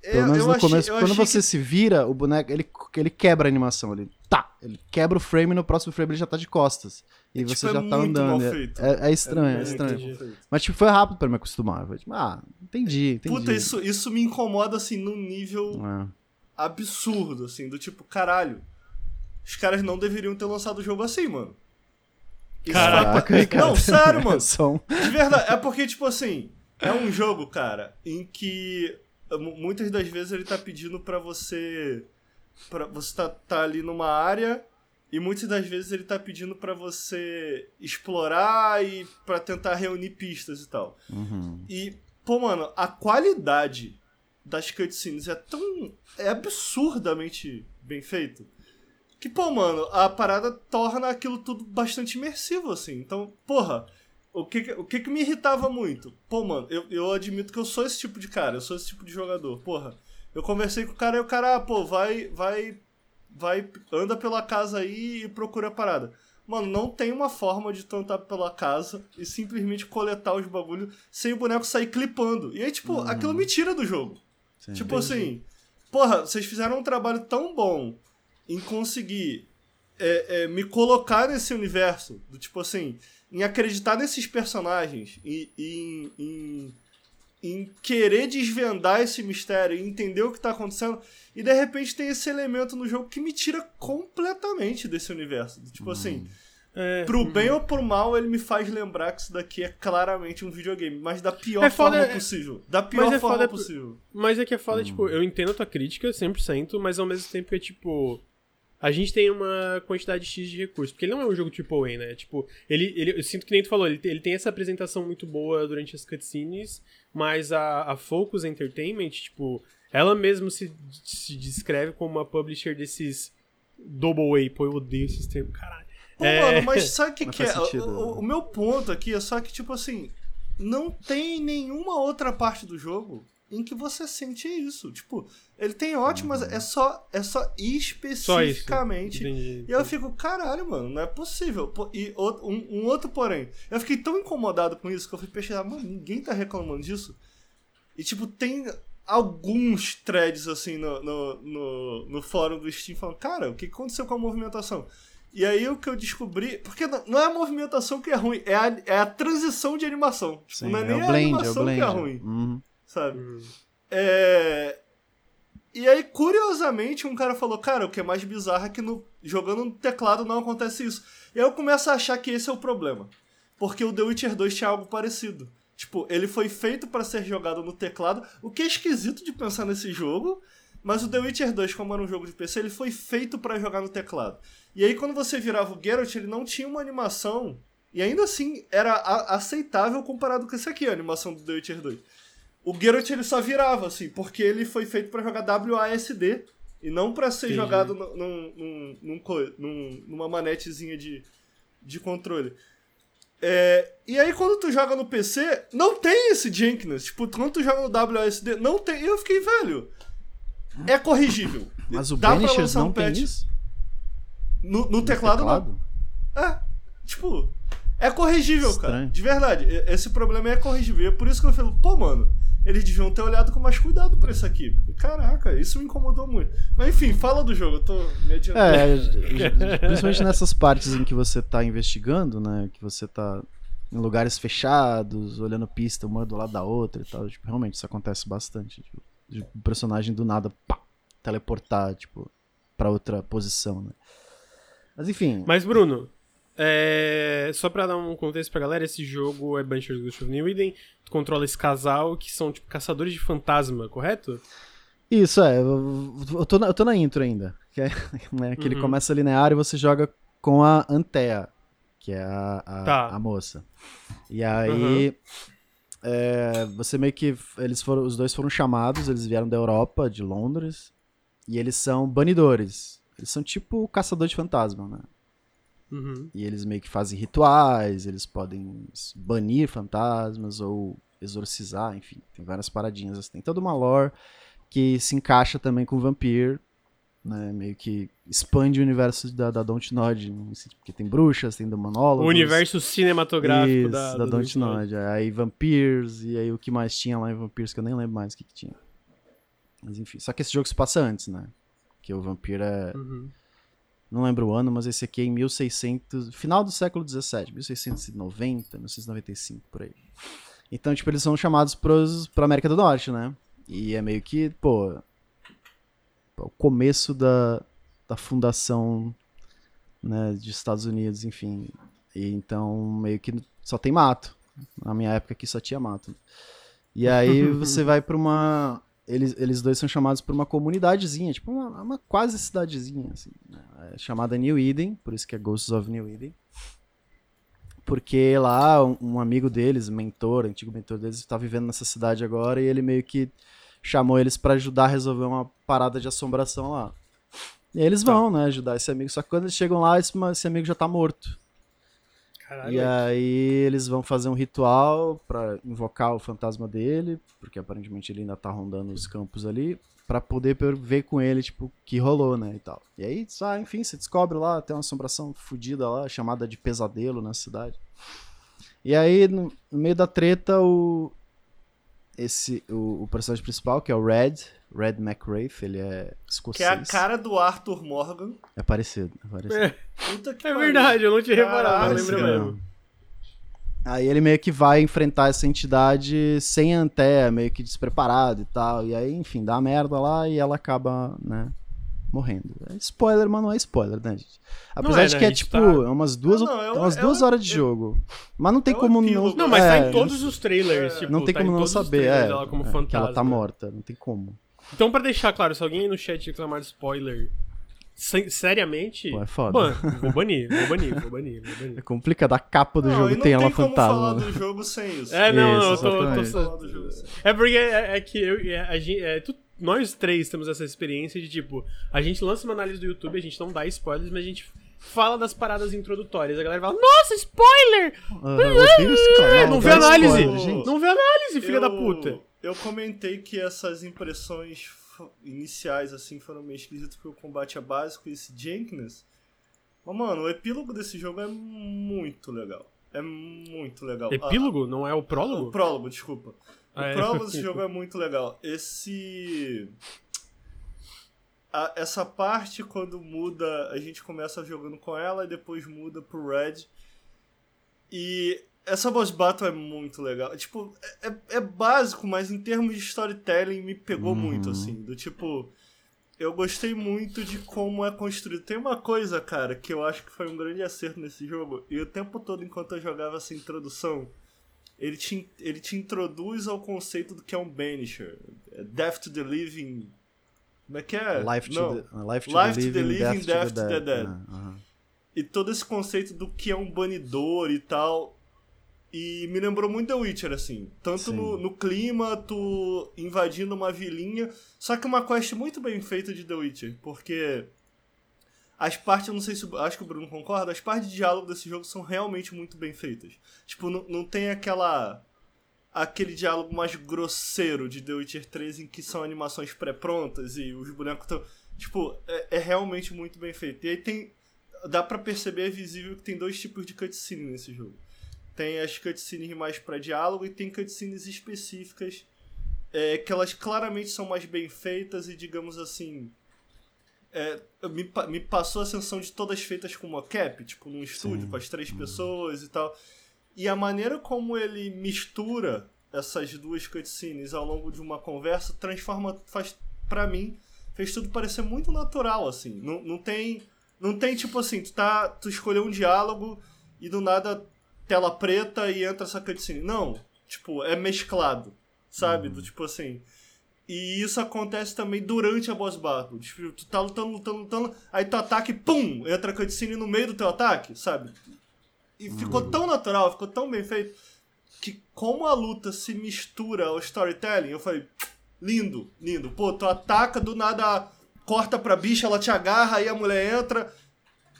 Pelo Eu- menos eu no achei- começo, quando você que- se vira, o boneco, ele, ele quebra a animação, ele tá, ele quebra o frame e no próximo frame ele já tá de costas. E É, você tipo, é já tá muito andando. mal É- feito. É, é estranho, é, muito estranho. Mas tipo, foi rápido pra me acostumar. Foi, tipo, ah, entendi, entendi. Puta, isso, isso me incomoda, assim, num nível É. absurdo, assim, do tipo, caralho. Os caras não deveriam ter lançado o jogo assim, mano. Isso Caraca, vai- Ricardo. Não, sério, [laughs] mano. De verdade. É porque, tipo assim, é um jogo, cara, em que mu- muitas das vezes ele tá pedindo pra você. Pra, você tá, tá ali numa área e muitas das vezes ele tá pedindo pra você explorar e pra tentar reunir pistas e tal. Uhum. E, pô, mano, a qualidade das cutscenes é tão. é absurdamente bem feito. Que, pô, mano, a parada torna aquilo tudo bastante imersivo, assim. Então, porra, o que, que- o que, que me irritava muito? Pô, mano, eu, eu admito que eu sou esse tipo de cara, eu sou esse tipo de jogador. Porra, eu conversei com o cara e o cara, ah, pô, vai, vai, vai, anda pela casa aí e procura a parada. Mano, não tem uma forma de tu andar pela casa e simplesmente coletar os bagulhos sem o boneco sair clipando. E aí, tipo, aquilo me tira do jogo. Sim. Tipo assim, porra, vocês fizeram um trabalho tão bom em conseguir é, é, me colocar nesse universo, do tipo assim, em acreditar nesses personagens e e em, em, em querer desvendar esse mistério e entender o que tá acontecendo, e de repente tem esse elemento no jogo que me tira completamente desse universo. Tipo assim, É, pro bem ou pro mal, ele me faz lembrar que isso daqui é claramente um videogame, mas da pior É foda, forma é- possível. Da pior é forma possível. Mas é que é foda, tipo, eu entendo a tua crítica 100%, mas ao mesmo tempo é tipo. A gente tem uma quantidade X de recursos. Porque ele não é um jogo tipo A, né? Tipo, ele, ele, eu sinto que nem tu falou, ele, ele tem essa apresentação muito boa durante as cutscenes, mas a, a Focus Entertainment, tipo, ela mesmo se, se descreve como uma publisher desses Double A. Pô, eu odeio esses termos, caralho. Pô, É. mano, mas sabe o que, que é? sentido, o- né? o meu ponto aqui é só que, tipo assim, não tem nenhuma outra parte do jogo em que você sente isso. Tipo, ele tem ótimas, é só, é só Só isso. especificamente. Entendi. E eu fico, caralho, mano, não é possível. E outro- um, um outro porém, eu fiquei tão incomodado com isso que eu fui pesquisar, mano, ninguém tá reclamando disso. E tipo, tem alguns threads assim no, no, no, no fórum do Steam falando, cara, o que aconteceu com a movimentação? E aí o que eu descobri. Porque não é a movimentação que é ruim, é a, é a transição de animação. Tipo, Sim, não é é nem o a blend, é animação blend. que é ruim, Uhum. Sabe? Hum. É... E aí, curiosamente, um cara falou, cara, o que é mais bizarro é que no... jogando no teclado não acontece isso. E aí eu começo a achar que esse é o problema. Porque o The Witcher 2 tinha algo parecido. Tipo, ele foi feito pra ser jogado no teclado, o que é esquisito de pensar nesse jogo, mas o The Witcher 2, como era um jogo de PC, ele foi feito pra jogar no teclado. E aí quando você virava o Geralt, ele não tinha uma animação, e ainda assim era aceitável comparado com esse aqui, a animação do The Witcher 2. O Geralt ele só virava, assim, porque ele foi feito pra jogar WASD, e não pra ser Entendi. jogado num, num, num- numa manetezinha de, de controle. É, e aí quando tu joga no PC, não tem esse jankiness. Tipo, quando tu joga no WASD, não tem. E eu fiquei, velho. É corrigível. Mas o Dá Banishers não um tem isso? No, no teclado, não. É, tipo, é corrigível, cara. Estranho. De verdade, esse problema é corrigível. E é por isso que eu falo, pô, mano, eles deviam ter olhado com mais cuidado pra isso aqui. Porque, caraca, isso me incomodou muito. Mas enfim, fala do jogo, eu tô me adiantando. É, principalmente nessas partes em que você tá investigando, né? Que você tá em lugares fechados, olhando pista uma do lado da outra e tal. Tipo, realmente isso acontece bastante. Tipo, de o personagem do nada, pá, teleportar, tipo, pra outra posição, né? Mas enfim, Mas, Bruno, é, só pra dar um contexto pra galera, esse jogo é Banisher's Ghost of New Eden. Tu controla esse casal que são, tipo, caçadores de fantasma, correto? Isso, é. Eu, tô, na, eu tô na intro ainda. Que, é, [laughs] né, que ele Uhum. começa linear e você joga com a Antea, que é a, a, Tá. a moça. E aí. é, você meio que. Eles foram, os dois foram chamados, eles vieram da Europa, de Londres. E eles são banidores. Eles são tipo caçador de fantasma, né? Uhum. E eles meio que fazem rituais, eles podem banir fantasmas ou exorcizar, enfim, tem várias paradinhas. Assim. Tem toda uma lore que se encaixa também com Vampire, né? Meio que expande o universo da, da Dontnod, porque tem bruxas, tem demonólogos. O universo cinematográfico isso, da, da do Dontnod. Aí Vampires, e aí o que mais tinha lá em Vampires, que eu nem lembro mais o que, que tinha. Mas enfim, só que esse jogo se passa antes, né? Que o Vampiro é... Uhum. Não lembro o ano, mas esse aqui é em 1600... Final do século 17, 1690, 1695, por aí. Então, tipo, eles são chamados pros, pra América do Norte, né? E é meio que, pô... O começo da, da fundação né, de Estados Unidos, enfim. E então, meio que só tem mato. Na minha época aqui só tinha mato. E aí [laughs] você vai pra uma eles, eles dois são chamados por uma comunidadezinha, tipo uma, uma quase cidadezinha, assim, né? é chamada New Eden, por isso que é Ghosts of New Eden. Porque lá um, um amigo deles, mentor, antigo mentor deles, está vivendo nessa cidade agora e ele meio que chamou eles para ajudar a resolver uma parada de assombração lá. E aí eles vão, né, ajudar esse amigo. Só que quando eles chegam lá, esse, esse amigo já tá morto. Caralho. E aí eles vão fazer um ritual pra invocar o fantasma dele, porque aparentemente ele ainda tá rondando os campos ali, pra poder ver com ele, tipo, o que rolou, né, e tal. E aí, só, enfim, você descobre lá, tem uma assombração fodida lá, chamada de pesadelo na cidade. E aí, no meio da treta, o esse o, o personagem principal, que é o Red, Red McWraith, ele é Que escocês. é a cara do Arthur Morgan. É parecido, é parecido. É, Puta que é verdade, eu não tinha reparado, lembro mesmo. não. Aí ele meio que vai enfrentar essa entidade sem anté, meio que despreparado e tal. E aí, enfim, dá merda lá e ela acaba, né, morrendo. É spoiler, mas não é spoiler, né, gente? Apesar é, de né, que é tipo, tá- é umas duas, Não, não, é é um- umas é duas um- horas de é- jogo. Mas não tem é um como não. Não, mas tá é, em todos os trailers, tipo, Não tem tá como em não saber, é, ela como é, fantasma. que ela tá morta, não tem como. Então, pra deixar claro, se alguém no chat reclamar de spoiler, seriamente, Pô, é foda. ban, vou banir, vou banir, vou banir, vou [laughs] É banir. complicado, a capa do Não, jogo não tem ela como fantasma. falar né? do jogo sem isso. É, não, não, eu Isso, tô, eu tô exatamente. só- Falar do jogo sem. É porque é, é que eu, é, a gente, é, tu- nós três temos essa experiência de, tipo, a gente lança uma análise do YouTube, a gente não dá spoilers, mas a gente fala das paradas introdutórias. A galera fala, nossa, spoiler! Ah, não vê análise! spoiler. Não vê análise, filha Eu- da puta! Eu comentei que essas impressões iniciais, assim, foram meio esquisitas porque o combate é básico e esse Jenkins. Mas, mano, o epílogo desse jogo é muito legal. É muito legal. Epílogo? Não é o Ah, prólogo? o prólogo, desculpa. O é. desse jogo é muito legal. Esse. a- essa parte, quando muda, a gente começa jogando com ela e depois muda pro Red. E essa boss battle é muito legal. Tipo, é, é- é básico, mas em termos de storytelling me pegou Uhum. muito, assim. Do tipo. Eu gostei muito de como é construído. Tem uma coisa, cara, que eu acho que foi um grande acerto nesse jogo. E o tempo todo, enquanto eu jogava essa introdução, ele te, ele te introduz ao conceito do que é um Banisher. Death to the Living. Como é que é? Life to, Não. the, Life to Life the to the Living, Living, Death, to the Dead. Aham. E todo esse conceito do que é um banidor e tal. E me lembrou muito The Witcher, assim. Tanto no, no clima, tu invadindo uma vilinha. Só que uma quest muito bem feita de The Witcher. Porque as partes, eu não sei se. Acho que o Bruno concorda, as partes de diálogo desse jogo são realmente muito bem feitas. Tipo, não, não tem aquela. Aquele diálogo mais grosseiro de The Witcher 3 em que são animações pré-prontas e os bonecos estão. Tipo, é, é realmente muito bem feito. E aí tem. Dá pra perceber, é visível que tem dois tipos de cutscene nesse jogo. Tem as cutscenes mais pra diálogo e tem cutscenes específicas é, que elas claramente são mais bem feitas e, digamos assim. É, me, me passou a sensação de todas feitas com mocap, tipo num estúdio Sim. com as três pessoas e tal. E a maneira como ele mistura essas duas cutscenes ao longo de uma conversa transforma, faz, pra mim, fez tudo parecer muito natural, assim. Não, não tem. Não tem tipo assim, tu, tá, tu escolheu um diálogo e do nada tela preta e entra essa cutscene. Não, tipo, é mesclado, sabe? Do tipo assim. E isso acontece também durante a boss battle. Tipo, tu tá lutando, lutando, lutando, aí tu ataca e pum! Entra a cutscene no meio do teu ataque, sabe? E ficou tão natural, ficou tão bem feito, que como a luta se mistura ao storytelling, eu falei, lindo, lindo. Pô, tu ataca, do nada corta pra bicha, ela te agarra, aí a mulher entra.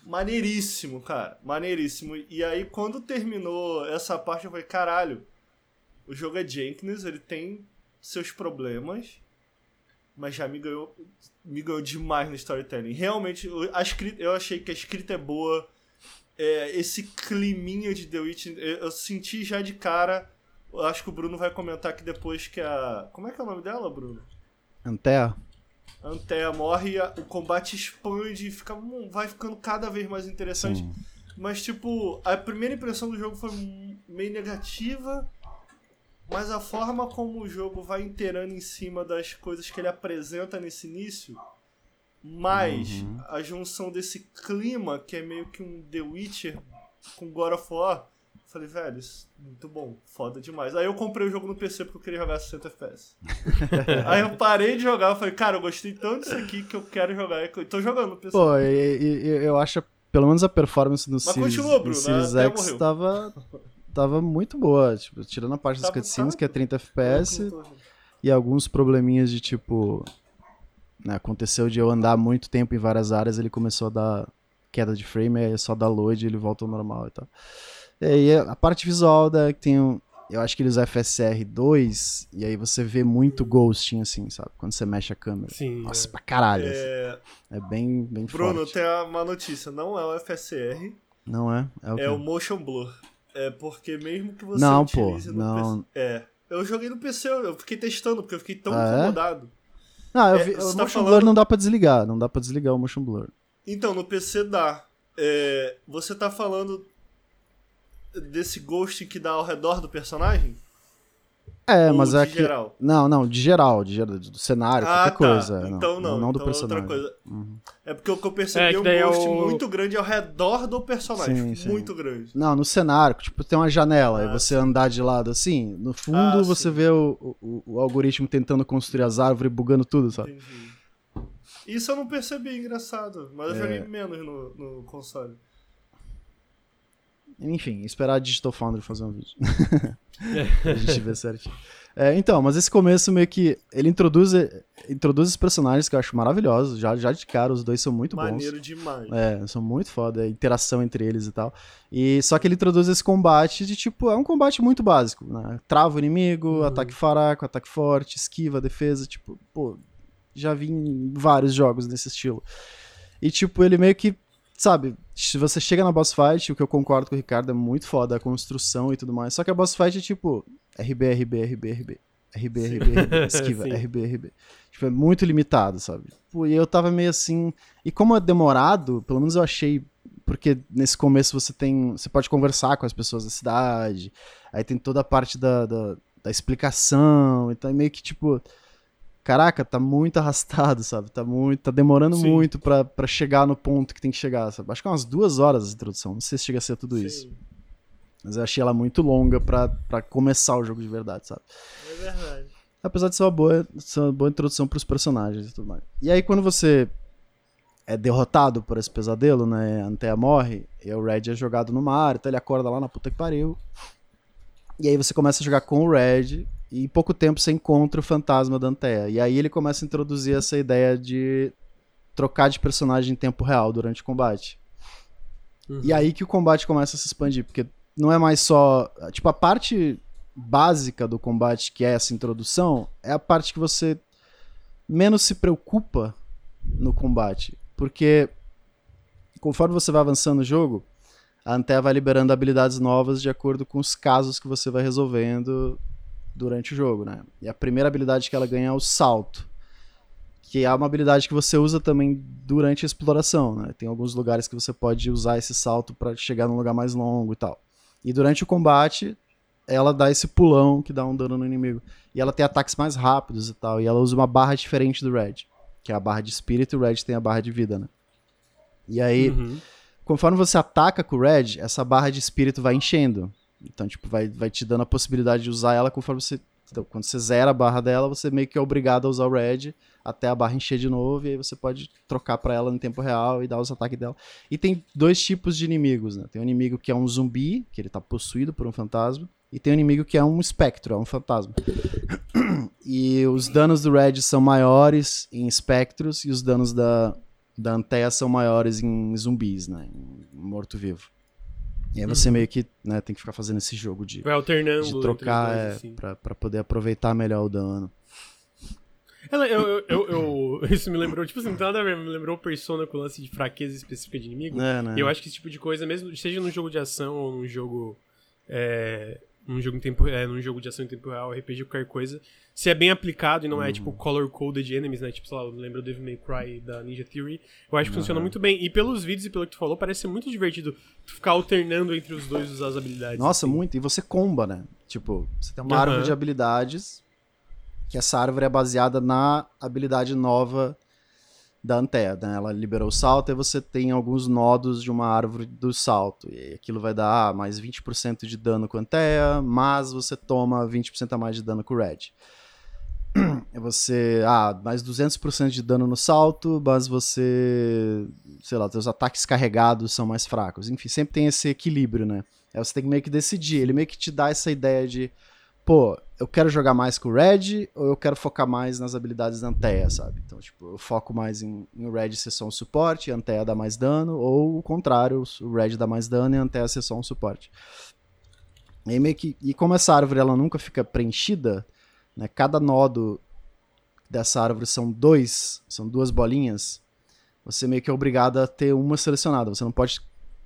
Maneiríssimo, cara. Maneiríssimo. E aí, quando terminou essa parte, eu falei, caralho, O jogo é Jenkins, ele tem seus problemas, mas já me ganhou, me ganhou demais no storytelling. Realmente, a escrita, eu achei que a escrita é boa. É, esse climinha de The Witch, eu senti já de cara. Eu acho que o Bruno vai comentar que depois que a. Como é que é o nome dela, Bruno? Antea. Antea morre, o combate expande e fica, hum, vai ficando cada vez mais interessante. Sim. Mas, tipo, a primeira impressão do jogo foi meio negativa, mas a forma como o jogo vai inteirando em cima das coisas que ele apresenta nesse início, mais uhum. a junção desse clima, que é meio que um The Witcher com God of War, falei, velho, isso é muito bom, foda demais. Aí eu comprei o jogo no PC porque eu queria jogar 60 FPS. [laughs] Aí eu parei de jogar, eu falei, cara, eu gostei tanto disso aqui que eu quero jogar. Eu tô jogando no PC. Pô, e, e, eu acho pelo menos a performance do Mas Series, continua, Bruno, Series né? X tava, [laughs] tava muito boa. Tipo, tirando a parte das cutscenes, que é 30 FPS, e alguns probleminhas de tipo. Né, aconteceu de eu andar muito tempo em várias áreas, ele começou a dar queda de frame, aí é só dar load e ele volta ao normal e tal. E aí a parte visual da, que tem eu acho que eles usam FSR 2 e aí você vê muito ghosting, assim, sabe? Quando você mexe a câmera. Sim. Nossa, é. pra caralho. É, assim. é bem, bem Bruno, forte. tem uma notícia. Não é o FSR. Não é? É o, é o Motion Blur. É porque mesmo que você não, utilize pô, no não. PC... É. Eu joguei no PC, eu fiquei testando, porque eu fiquei tão ah, é? incomodado. É? Não, eu vi, o tá Motion falando... Blur não dá pra desligar. Não dá pra desligar o Motion Blur. Então, no PC dá. É, você tá falando desse ghost que dá ao redor do personagem? É, Ou mas é que. Geral? Não, não, de geral, de geral, do cenário, ah, qualquer tá. coisa. Então não, não, não do então personagem. outra coisa. Uhum. É porque o que eu percebi é, um é ghost é o... muito grande ao redor do personagem. Sim, sim. Muito grande. Não, no cenário, tipo, tem uma janela ah, e você sim. andar de lado assim, no fundo ah, você vê o, o, o, algoritmo tentando construir as árvores, bugando tudo, sabe? Entendi. Isso eu não percebi, engraçado. Mas eu é... joguei menos no, no console. Enfim, esperar a Digital Foundry fazer um vídeo. [laughs] a gente vê certinho. É, então, mas esse começo meio que. Ele introduz, introduz os personagens que eu acho maravilhosos. Já, já de cara, os dois são muito Maneiro bons. Maneiro demais. É, são muito foda. A interação entre eles e tal. E só que ele introduz esse combate de tipo. É um combate muito básico, né? Trava o inimigo, uhum. ataque fraco, ataque forte, esquiva, defesa. Tipo, pô. Já vi em vários jogos desse estilo. E tipo, ele meio que sabe, se você chega na boss fight, o que eu concordo com o Ricardo é muito foda, a construção e tudo mais. Só que a boss fight é tipo RB, RB, RB, RB. RB, RB, RB, esquiva, [laughs] RB, RB. Tipo, é muito limitado, sabe? e eu tava meio assim. E como é demorado, pelo menos eu achei. Porque nesse começo você tem. Você pode conversar com as pessoas da cidade. Aí tem toda a parte da, da, da explicação. Então é meio que tipo caraca, tá muito [laughs] arrastado, sabe? Tá muito, tá demorando Sim. muito para chegar no ponto que tem que chegar, sabe? Acho que é umas duas horas de introdução, não sei se chega a ser tudo Sim. isso. Mas eu achei ela muito longa para começar o jogo de verdade, sabe? É verdade. Apesar de ser uma boa, ser uma boa introdução pros personagens e tudo mais. E aí quando você é derrotado por esse pesadelo, né? A Antea morre, e o Red é jogado no mar, então ele acorda lá na puta que pariu. E aí você começa a jogar com o Red, e em pouco tempo você encontra o fantasma da Antea. E aí ele começa a introduzir essa ideia de trocar de personagem em tempo real durante o combate. Uhum. E aí que o combate começa a se expandir, porque não é mais só. Tipo, a parte básica do combate, que é essa introdução, é a parte que você menos se preocupa no combate. Porque conforme você vai avançando no jogo, a Antea vai liberando habilidades novas de acordo com os casos que você vai resolvendo durante o jogo, né? E a primeira habilidade que ela ganha é o salto, que é uma habilidade que você usa também durante a exploração, né? Tem alguns lugares que você pode usar esse salto para chegar num lugar mais longo e tal. E durante o combate, ela dá esse pulão que dá um dano no inimigo. E ela tem ataques mais rápidos e tal, e ela usa uma barra diferente do Red, que é a barra de espírito e o Red tem a barra de vida, né? E aí, uhum. conforme você ataca com o Red, essa barra de espírito vai enchendo. Então, tipo, vai, vai te dando a possibilidade de usar ela conforme você. Então, quando você zera a barra dela, você meio que é obrigado a usar o red até a barra encher de novo, e aí você pode trocar para ela no tempo real e dar os ataques dela. E tem dois tipos de inimigos, né? Tem um inimigo que é um zumbi, que ele tá possuído por um fantasma, e tem um inimigo que é um espectro, é um fantasma. [clears throat] E os danos do Red são maiores em espectros, e os danos da, da Anteia são maiores em zumbis, né? Em morto-vivo. E aí você meio que né, tem que ficar fazendo esse jogo de, Vai alternando. de trocar é, assim. pra, pra poder aproveitar melhor o dano. Ela, eu, eu, eu- [laughs] isso me lembrou, tipo assim, não tem nada a ver, me lembrou Persona com o lance de fraqueza específica de inimigo. É, né? E eu acho que esse tipo de coisa, mesmo seja num jogo de ação ou num jogo. É, num jogo em tempo é, num jogo de ação em tempo real, RPG, qualquer coisa, se é bem aplicado e não é Uhum. tipo color coded enemies, né? Tipo, sei lá, lembra o Devil May Cry da Ninja Theory. Eu acho que funciona muito bem. E pelos vídeos e pelo que tu falou, parece ser muito divertido tu ficar alternando entre os dois usar as habilidades. Nossa, assim. muito. E você comba, né? Tipo, você tem uma Aham. árvore de habilidades, que essa árvore é baseada na habilidade nova da Antea, né? Ela liberou o salto e você tem alguns nodos de uma árvore do salto. E aquilo vai dar ah, mais 20% de dano com a Antea, mas você toma 20% a mais de dano com o Red. [clears throat] Você, ah, mais 200% de dano no salto, mas você, sei lá, seus ataques carregados são mais fracos. Enfim, sempre tem esse equilíbrio, né? Aí você tem que meio que decidir. Ele meio que te dá essa ideia de, pô, eu quero jogar mais com o Red ou eu quero focar mais nas habilidades da Antea, sabe? Então, tipo, eu foco mais em, em Red ser só um suporte a Antea dá mais dano, ou o contrário, o Red dá mais dano e a Antea ser só um suporte. E, meio que, e como essa árvore ela nunca fica preenchida, né? Cada nodo dessa árvore são dois, são duas bolinhas, você meio que é obrigado a ter uma selecionada. Você não pode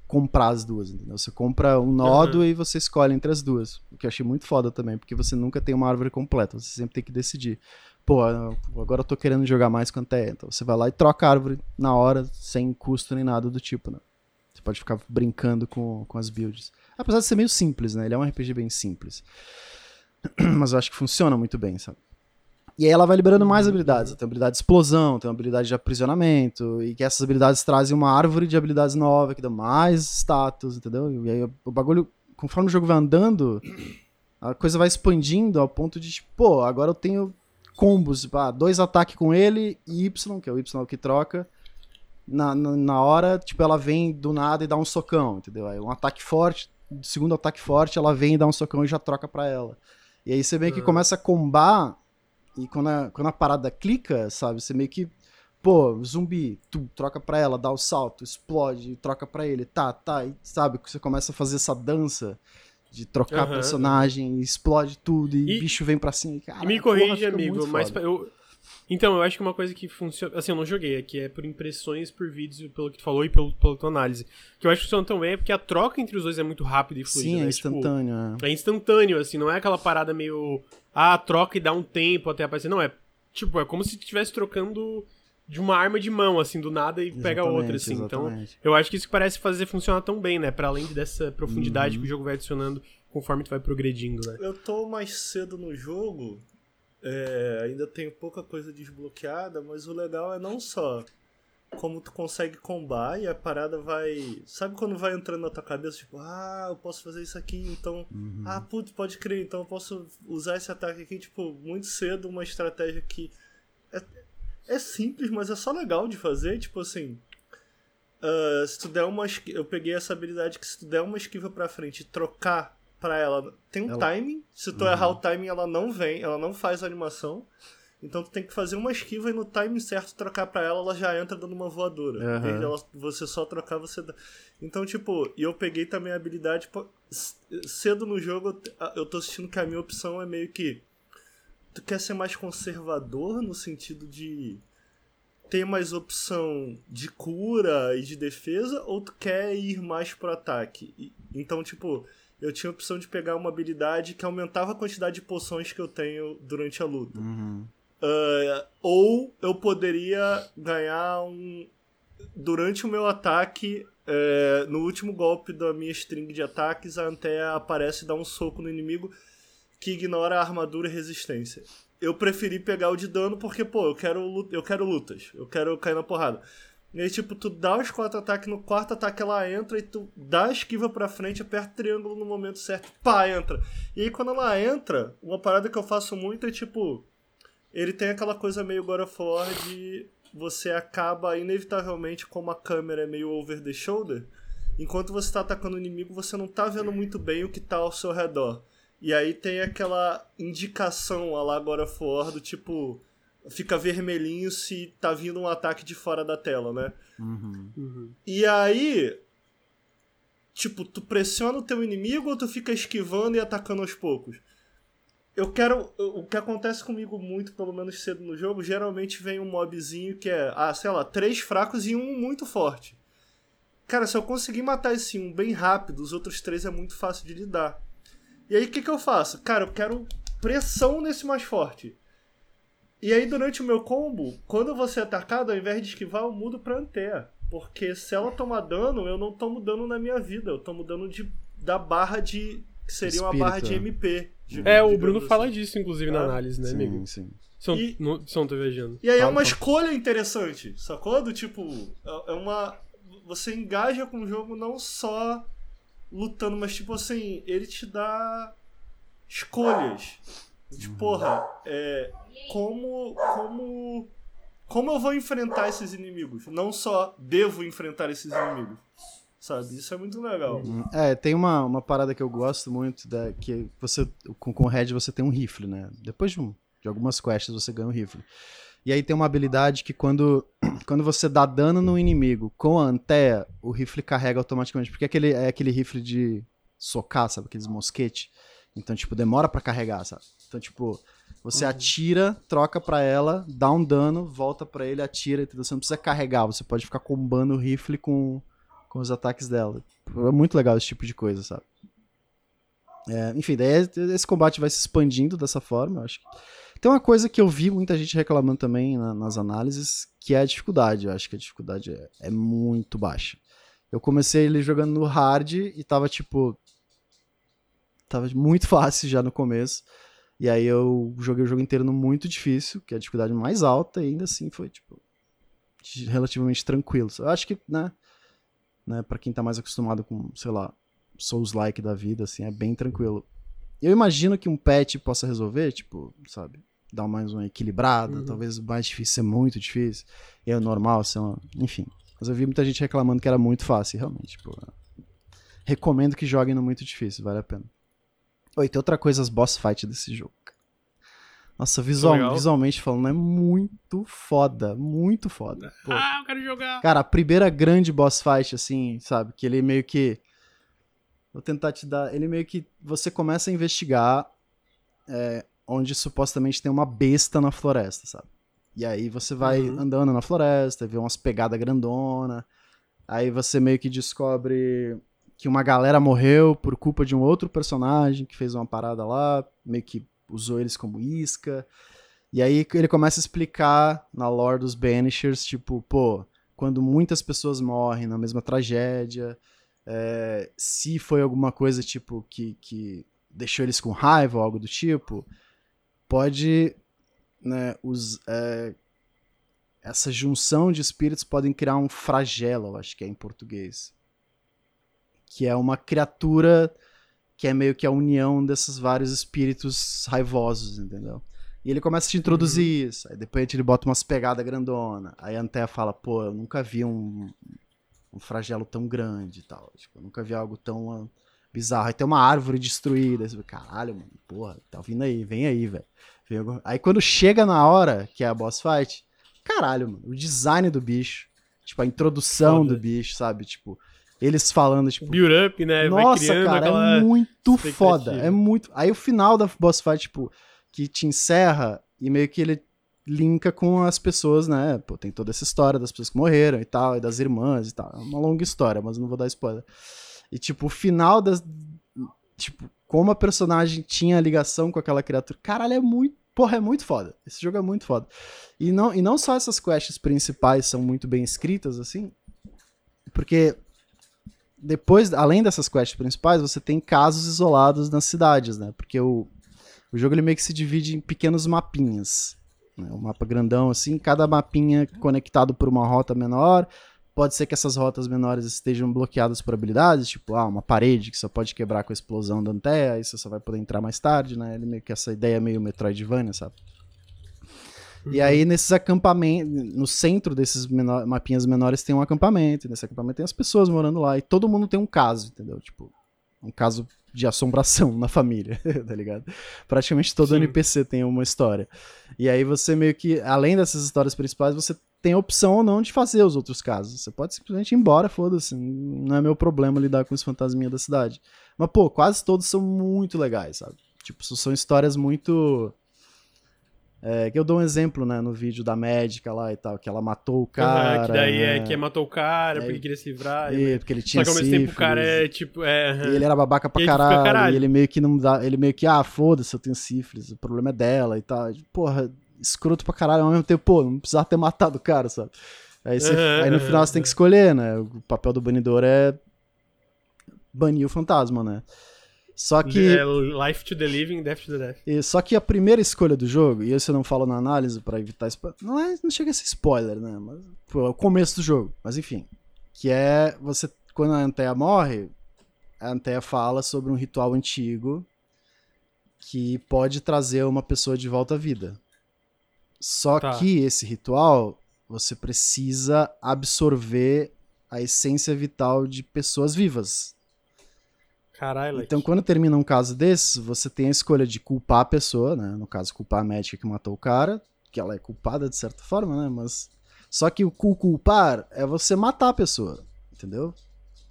comprar as duas, entendeu? Você compra um nodo Uhum. e você escolhe entre as duas. O que eu achei muito foda também, porque você nunca tem uma árvore completa, você sempre tem que decidir. Pô, agora eu tô querendo jogar mais quanto é. Então você vai lá e troca a árvore na hora, sem custo nem nada do tipo, né? Você pode ficar brincando com, com as builds. Apesar de ser meio simples, né? Ele é um RPG bem simples. [clears throat] Mas eu acho que funciona muito bem, sabe? E aí ela vai liberando mais habilidades. Tem habilidade de explosão, tem habilidade de aprisionamento, e que essas habilidades trazem uma árvore de habilidades nova, que dá mais status, entendeu? E aí o bagulho, conforme o jogo vai andando, a coisa vai expandindo ao ponto de, tipo, pô, agora eu tenho combos, tipo, ah, dois ataques com ele e Y, que é o Y que troca. Na, na, na hora, tipo, ela vem do nada e dá um socão, entendeu? Aí um ataque forte, segundo ataque forte, ela vem e dá um socão e já troca pra ela. E aí você meio que Ah. começa a combar e quando a, quando a parada clica, sabe, você meio que, pô, zumbi, tu troca pra ela, dá o salto, explode, troca pra ele, tá, tá, e sabe, que você começa a fazer essa dança de trocar Aham, personagem, explode tudo, e, E- bicho vem pra cima. E, cara, E me porra, corrige, fica amigo, mas eu. Então, eu acho que uma coisa que funciona. Assim, eu não joguei aqui, é por impressões por vídeos, pelo que tu falou e pelo, pela tua análise. O que eu acho que funciona tão bem é porque a troca entre os dois é muito rápida e fluida. Sim, é né? Tipo, instantâneo, é. é instantâneo, assim, não é aquela parada meio. Ah, troca e dá um tempo até aparecer. Não, é tipo, é como se tu estivesse trocando de uma arma de mão, assim, do nada e pega Exatamente, outra, assim. Então, exatamente. eu acho que isso parece fazer funcionar tão bem, né? Pra além dessa profundidade Uhum. que o jogo vai adicionando conforme tu vai progredindo, né? Eu tô mais cedo no jogo, é, ainda tenho pouca coisa desbloqueada, mas o legal é não só como tu consegue combar e a parada vai. Sabe quando vai entrando na tua cabeça, tipo, ah, eu posso fazer isso aqui, então. Uhum. Ah, putz, pode crer, então eu posso usar esse ataque aqui, tipo, muito cedo, uma estratégia que. É, é simples, mas é só legal de fazer, tipo assim. ah, se tu der uma. Eu peguei essa habilidade que se tu der uma esquiva pra frente e trocar pra ela. Tem um Ela- timing. Se tu Uhum. errar o timing, ela não vem, ela não faz a animação. Então tu tem que fazer uma esquiva e no timing certo trocar pra ela, ela já entra dando uma voadora. Em vez de ela- você só trocar, você dá. Então, tipo, e eu peguei também a habilidade. Cedo no jogo, eu tô assistindo que a minha opção é meio que. Tu quer ser mais conservador no sentido de ter mais opção de cura e de defesa, ou tu quer ir mais pro ataque? Então, tipo, eu tinha a opção de pegar uma habilidade que aumentava a quantidade de poções que eu tenho durante a luta. Uhum. Ah, ou eu poderia ganhar um. Durante o meu ataque, é, no último golpe da minha string de ataques, a Antea aparece e dá um soco no inimigo que ignora a armadura e resistência. Eu preferi pegar o de dano porque, pô, eu quero, eu quero lutas, eu quero cair na porrada. E aí, tipo, tu dá os quatro ataques, no quarto ataque ela entra e tu dá a esquiva pra frente, aperta triângulo no momento certo, pá, entra. E aí quando ela entra, uma parada que eu faço muito é tipo. Ele tem aquela coisa meio God of War de você acaba inevitavelmente como a câmera é meio over the shoulder, enquanto você tá atacando o inimigo, você não tá vendo muito bem o que tá ao seu redor. E aí tem aquela indicação a lá God of War do tipo fica vermelhinho se tá vindo um ataque de fora da tela, né? Uhum. Uhum. E aí tipo, tu pressiona o teu inimigo ou tu fica esquivando e atacando aos poucos? Eu quero. O que acontece comigo muito, pelo menos cedo no jogo, geralmente vem um mobzinho que é, ah, sei lá, três fracos e um muito forte. Cara, se eu conseguir matar esse um bem rápido, os outros três é muito fácil de lidar. E aí o que, que eu faço? Cara, eu quero pressão nesse mais forte. E aí, durante o meu combo, quando você é atacado, ao invés de esquivar, eu mudo pra Antea. Porque se ela tomar dano, eu não tomo dano na minha vida, eu tomo dano de, da barra de. que seria uma barra de MP. De, é, o Bruno assim. fala disso, inclusive, na análise, né, sim, amigo? Sim, São, e, não, não tô viajando. E aí é uma escolha interessante, sacou? Do tipo, é, é uma. Você engaja com o jogo não só lutando, mas tipo assim, ele te dá escolhas. De porra, é, como, como, como eu vou enfrentar esses inimigos? Não só devo enfrentar esses inimigos. Sabe? Isso é muito legal. Uhum. É, tem uma, uma parada que eu gosto muito, da, que você, com, com o Red você tem um rifle, né? Depois de, um, de algumas quests você ganha um rifle. E aí tem uma habilidade que quando, [clears throat] quando você dá dano no inimigo com a Antea, o rifle carrega automaticamente. Porque é aquele, é aquele rifle de socar, sabe? Aqueles mosquete. Então, tipo, demora para carregar, sabe? Então, tipo, você uhum. atira, troca para ela, dá um dano, volta para ele, atira, entendeu? Você não precisa carregar, você pode ficar combando o rifle com, com os ataques dela. É muito legal esse tipo de coisa, sabe? É, enfim, daí esse combate vai se expandindo dessa forma, eu acho. Tem uma coisa que eu vi muita gente reclamando também na, nas análises, que é a dificuldade. Eu acho que a dificuldade é, é muito baixa. Eu comecei ele jogando no hard e tava tipo. Tava muito [laughs] fácil já no começo. E aí eu joguei o jogo inteiro no muito difícil, que é a dificuldade mais alta, e ainda assim foi, tipo, relativamente tranquilo. Eu acho que, né, né pra quem tá mais acostumado com, sei lá, Souls-like da vida, assim, é bem tranquilo. Eu imagino que um patch possa resolver, tipo, sabe, dar mais uma equilibrada, uhum. talvez o mais difícil ser muito difícil, e o normal ser uma... enfim. Mas eu vi muita gente reclamando que era muito fácil, realmente, tipo, recomendo que joguem no muito difícil, vale a pena. Oi, tem outra coisa, as boss fight desse jogo. Nossa, visual, visualmente falando, é muito foda. Muito foda. Pô. Ah, eu quero jogar. Cara, a primeira grande boss fight, assim, sabe? Que ele meio que. Vou tentar te dar. Ele meio que. Você começa a investigar é, onde supostamente tem uma besta na floresta, sabe? E aí você vai uhum. andando na floresta, vê umas pegadas grandona. Aí você meio que descobre que uma galera morreu por culpa de um outro personagem que fez uma parada lá, meio que usou eles como isca. E aí ele começa a explicar na lore dos Banishers, tipo, pô, quando muitas pessoas morrem na mesma tragédia, é, se foi alguma coisa, tipo, que, que deixou eles com raiva ou algo do tipo, pode, né, os, é, essa junção de espíritos podem criar um flagelo, acho que é em português que é uma criatura que é meio que a união desses vários espíritos raivosos, entendeu? E ele começa a te introduzir uhum. isso. Aí depois ele bota umas pegadas grandona. Aí a Antea fala, pô, eu nunca vi um, um flagelo tão grande e tal. Tipo, eu nunca vi algo tão uh, bizarro. Aí tem uma árvore destruída. Aí você caralho, mano, porra, tá vindo aí, vem aí, velho. Aí quando chega na hora, que é a boss fight, caralho, mano, o design do bicho. Tipo, a introdução Foda. do bicho, sabe? Tipo, eles falando, tipo. Build up, né? Nossa, cara, é muito foda. É muito. Aí o final da boss fight, tipo, que te encerra e meio que ele linka com as pessoas, né? Pô, tem toda essa história das pessoas que morreram e tal, e das irmãs e tal. É uma longa história, mas não vou dar spoiler. E, tipo, o final das. Tipo, como a personagem tinha ligação com aquela criatura. Caralho, é muito. Porra, é muito foda. Esse jogo é muito foda. E não, e não só essas quests principais são muito bem escritas, assim. Porque depois, além dessas quests principais, você tem casos isolados nas cidades, né? Porque o, o jogo ele meio que se divide em pequenos mapinhas. Né? Um mapa grandão, assim, cada mapinha conectado por uma rota menor. Pode ser que essas rotas menores estejam bloqueadas por habilidades, tipo, ah, uma parede que só pode quebrar com a explosão da Antea, aí você só vai poder entrar mais tarde, né? Ele meio que essa ideia meio Metroidvania, sabe? E aí, nesses acampamentos, no centro desses menor, mapinhas menores tem um acampamento. E nesse acampamento tem as pessoas morando lá. E todo mundo tem um caso, entendeu? Tipo, um caso de assombração na família, [laughs] tá ligado? Praticamente todo Sim. NPC tem uma história. E aí você meio que, além dessas histórias principais, você tem a opção ou não de fazer os outros casos. Você pode simplesmente ir embora, foda-se. Não é meu problema lidar com os fantasminhas da cidade. Mas, pô, quase todos são muito legais, sabe? Tipo, são histórias muito. É, que eu dou um exemplo, né, no vídeo da médica lá e tal, que ela matou o cara. Aham, que daí é né? que matou o cara, É. porque queria se livrar. E, porque ele Só tinha que ao mesmo tempo o cara é tipo. É, aham. E ele era babaca pra caralho, caralho. E ele meio que não dá. Ele meio que, ah, foda-se, eu tenho sífilis, o problema é dela e tal. Porra, escroto pra caralho, ao mesmo tempo, pô, não precisava ter matado o cara, sabe? Aí, você- Aham, aí no final você tem que escolher, né? O papel do banidor é banir o fantasma, né? Só que. É life to the living, death to the death. E- só que a primeira escolha do jogo, e isso eu não falo na análise pra evitar spoiler. Não, é, não chega a ser spoiler, né? Mas, pô, é o começo do jogo. Mas enfim. Que é você. Quando a Anteia morre, a Anteia fala sobre um ritual antigo que pode trazer uma pessoa de volta à vida. Só Tá. que esse ritual, você precisa absorver a essência vital de pessoas vivas. Caralho, Então, quando termina um caso desses, você tem a escolha de culpar a pessoa, né? No caso, culpar a médica que matou o cara, que ela é culpada de certa forma, né? Mas. Só que o cu- culpar é você matar a pessoa, entendeu?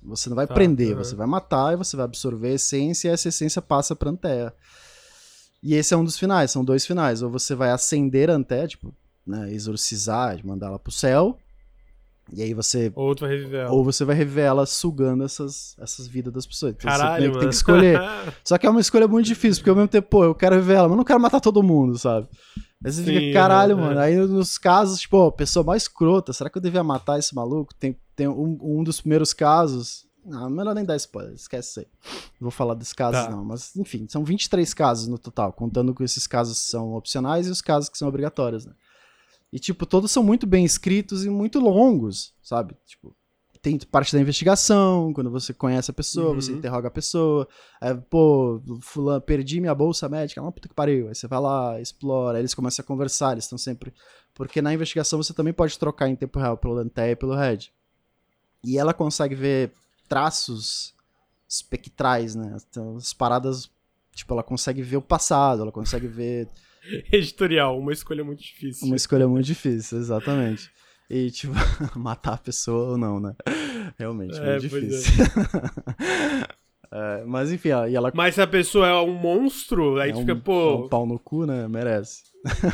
Você não vai Tá, prender, você vai matar e você vai absorver a essência e essa essência passa pra Anteia. E esse é um dos finais, são dois finais. Ou você vai acender a Anteia, tipo, né, exorcizar, mandar ela pro céu. E aí você Ou tu vai reviver ela. ou você vai rever ela sugando essas, essas vidas das pessoas. Então você Caralho, mano. tem que escolher. [laughs] Só que é uma escolha muito difícil, porque ao mesmo tempo, pô, eu quero rever ela, mas não quero matar todo mundo, sabe? Aí você Sim, fica, caralho, é, mano. é. Aí nos casos, tipo, ó, pessoa mais escrota, será que eu devia matar esse maluco? Tem, tem um, um dos primeiros casos. Não, melhor nem dar spoiler, esquece isso aí. Não vou falar dos casos, Tá. não. Mas, enfim, são 23 casos no total, contando com esses casos que são opcionais e os casos que são obrigatórios, né? E, tipo, todos são muito bem escritos e muito longos, sabe? Tipo, tem parte da investigação, quando você conhece a pessoa, Uhum. você interroga a pessoa. Aí, pô, fulano, perdi minha bolsa médica. Não, puta que pariu. Aí você vai lá, explora, aí eles começam a conversar, eles estão sempre... Porque na investigação você também pode trocar em tempo real pelo Lanteia e pelo Red. E ela consegue ver traços espectrais, né? Então, as paradas... Tipo, ela consegue ver o passado, ela consegue ver [laughs] Editorial, uma escolha muito difícil. uma escolha muito difícil, exatamente. E, tipo, [laughs] matar a pessoa ou não, né? Realmente, É, muito é. difícil. [laughs] É, mas enfim, ó, e ela Mas se a pessoa é um monstro, aí é tu um, fica, é um pô. pau no cu, né? Merece.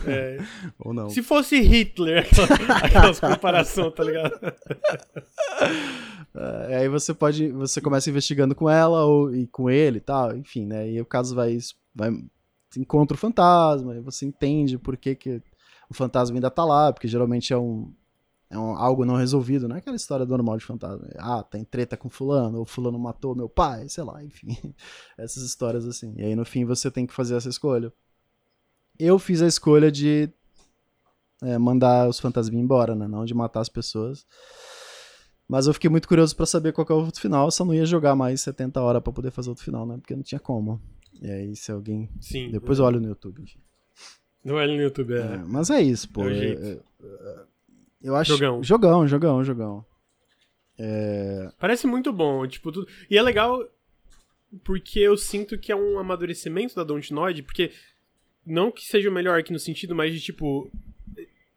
é. Ou não. Se fosse Hitler, aquela- aquelas comparações, tá ligado? É, aí você pode. Você começa investigando com ela ou, e com ele e tal, enfim, né? E o caso vai. vai encontra o fantasma, e você entende por que, que o fantasma ainda tá lá, porque geralmente é um. É um, algo não resolvido, não é aquela história normal de fantasma. Ah, tem treta com fulano, ou fulano matou meu pai, sei lá, enfim. [laughs] Essas histórias assim. E aí no fim você tem que fazer essa escolha. Eu fiz a escolha de é, mandar os fantasminhas embora, né? Não de matar as pessoas. Mas eu fiquei muito curioso pra saber qual é o outro final, só não ia jogar mais 70 horas pra poder fazer outro final, né? Porque não tinha como. E aí, se alguém. Sim. Depois eu olho no YouTube. Não é no YouTube, É, é. mas é isso, pô. É o Eu, jeito. eu- eu acho. Jogão. Jogão, jogão, jogão. Parece muito bom, tipo, tudo. E é legal porque eu sinto que é um amadurecimento da Dontnod, porque não que seja o melhor aqui no sentido, mas de tipo.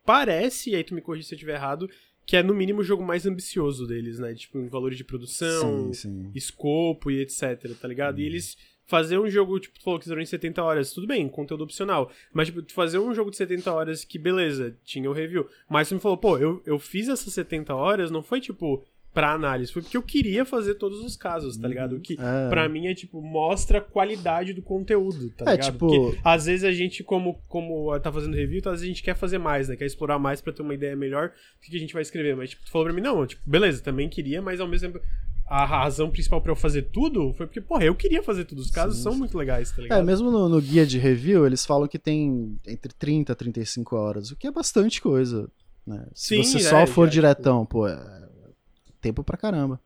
Parece, e aí tu me corrige se eu estiver errado, que é no mínimo o jogo mais ambicioso deles, né? Tipo, em valores de produção, Sim, sim. escopo e etc, tá ligado? E eles fazer um jogo, tipo, tu falou que zerou em 70 horas, tudo bem, conteúdo opcional. Mas, tipo, fazer um jogo de 70 horas que, beleza, tinha o review. Mas tu me falou, pô, eu, eu fiz essas 70 horas, não foi, tipo, pra análise, foi porque eu queria fazer todos os casos, tá ligado? O que, É. pra mim, é, tipo, mostra a qualidade do conteúdo, tá É, ligado? tipo- Porque, às vezes, a gente, como, como tá fazendo review, então, às vezes a gente quer fazer mais, né? Quer explorar mais pra ter uma ideia melhor do que a gente vai escrever. Mas, tipo, tu falou pra mim, não, tipo, beleza, também queria, mas ao mesmo tempo a razão principal pra eu fazer tudo foi porque, porra, eu queria fazer tudo. Os casos Sim, são sim. muito legais, tá ligado? É, mesmo no, no guia de review, eles falam que tem entre 30 e 35 horas, o que é bastante coisa. Né? Se Sim, você é, só for já, diretão, pô, é tempo pra caramba.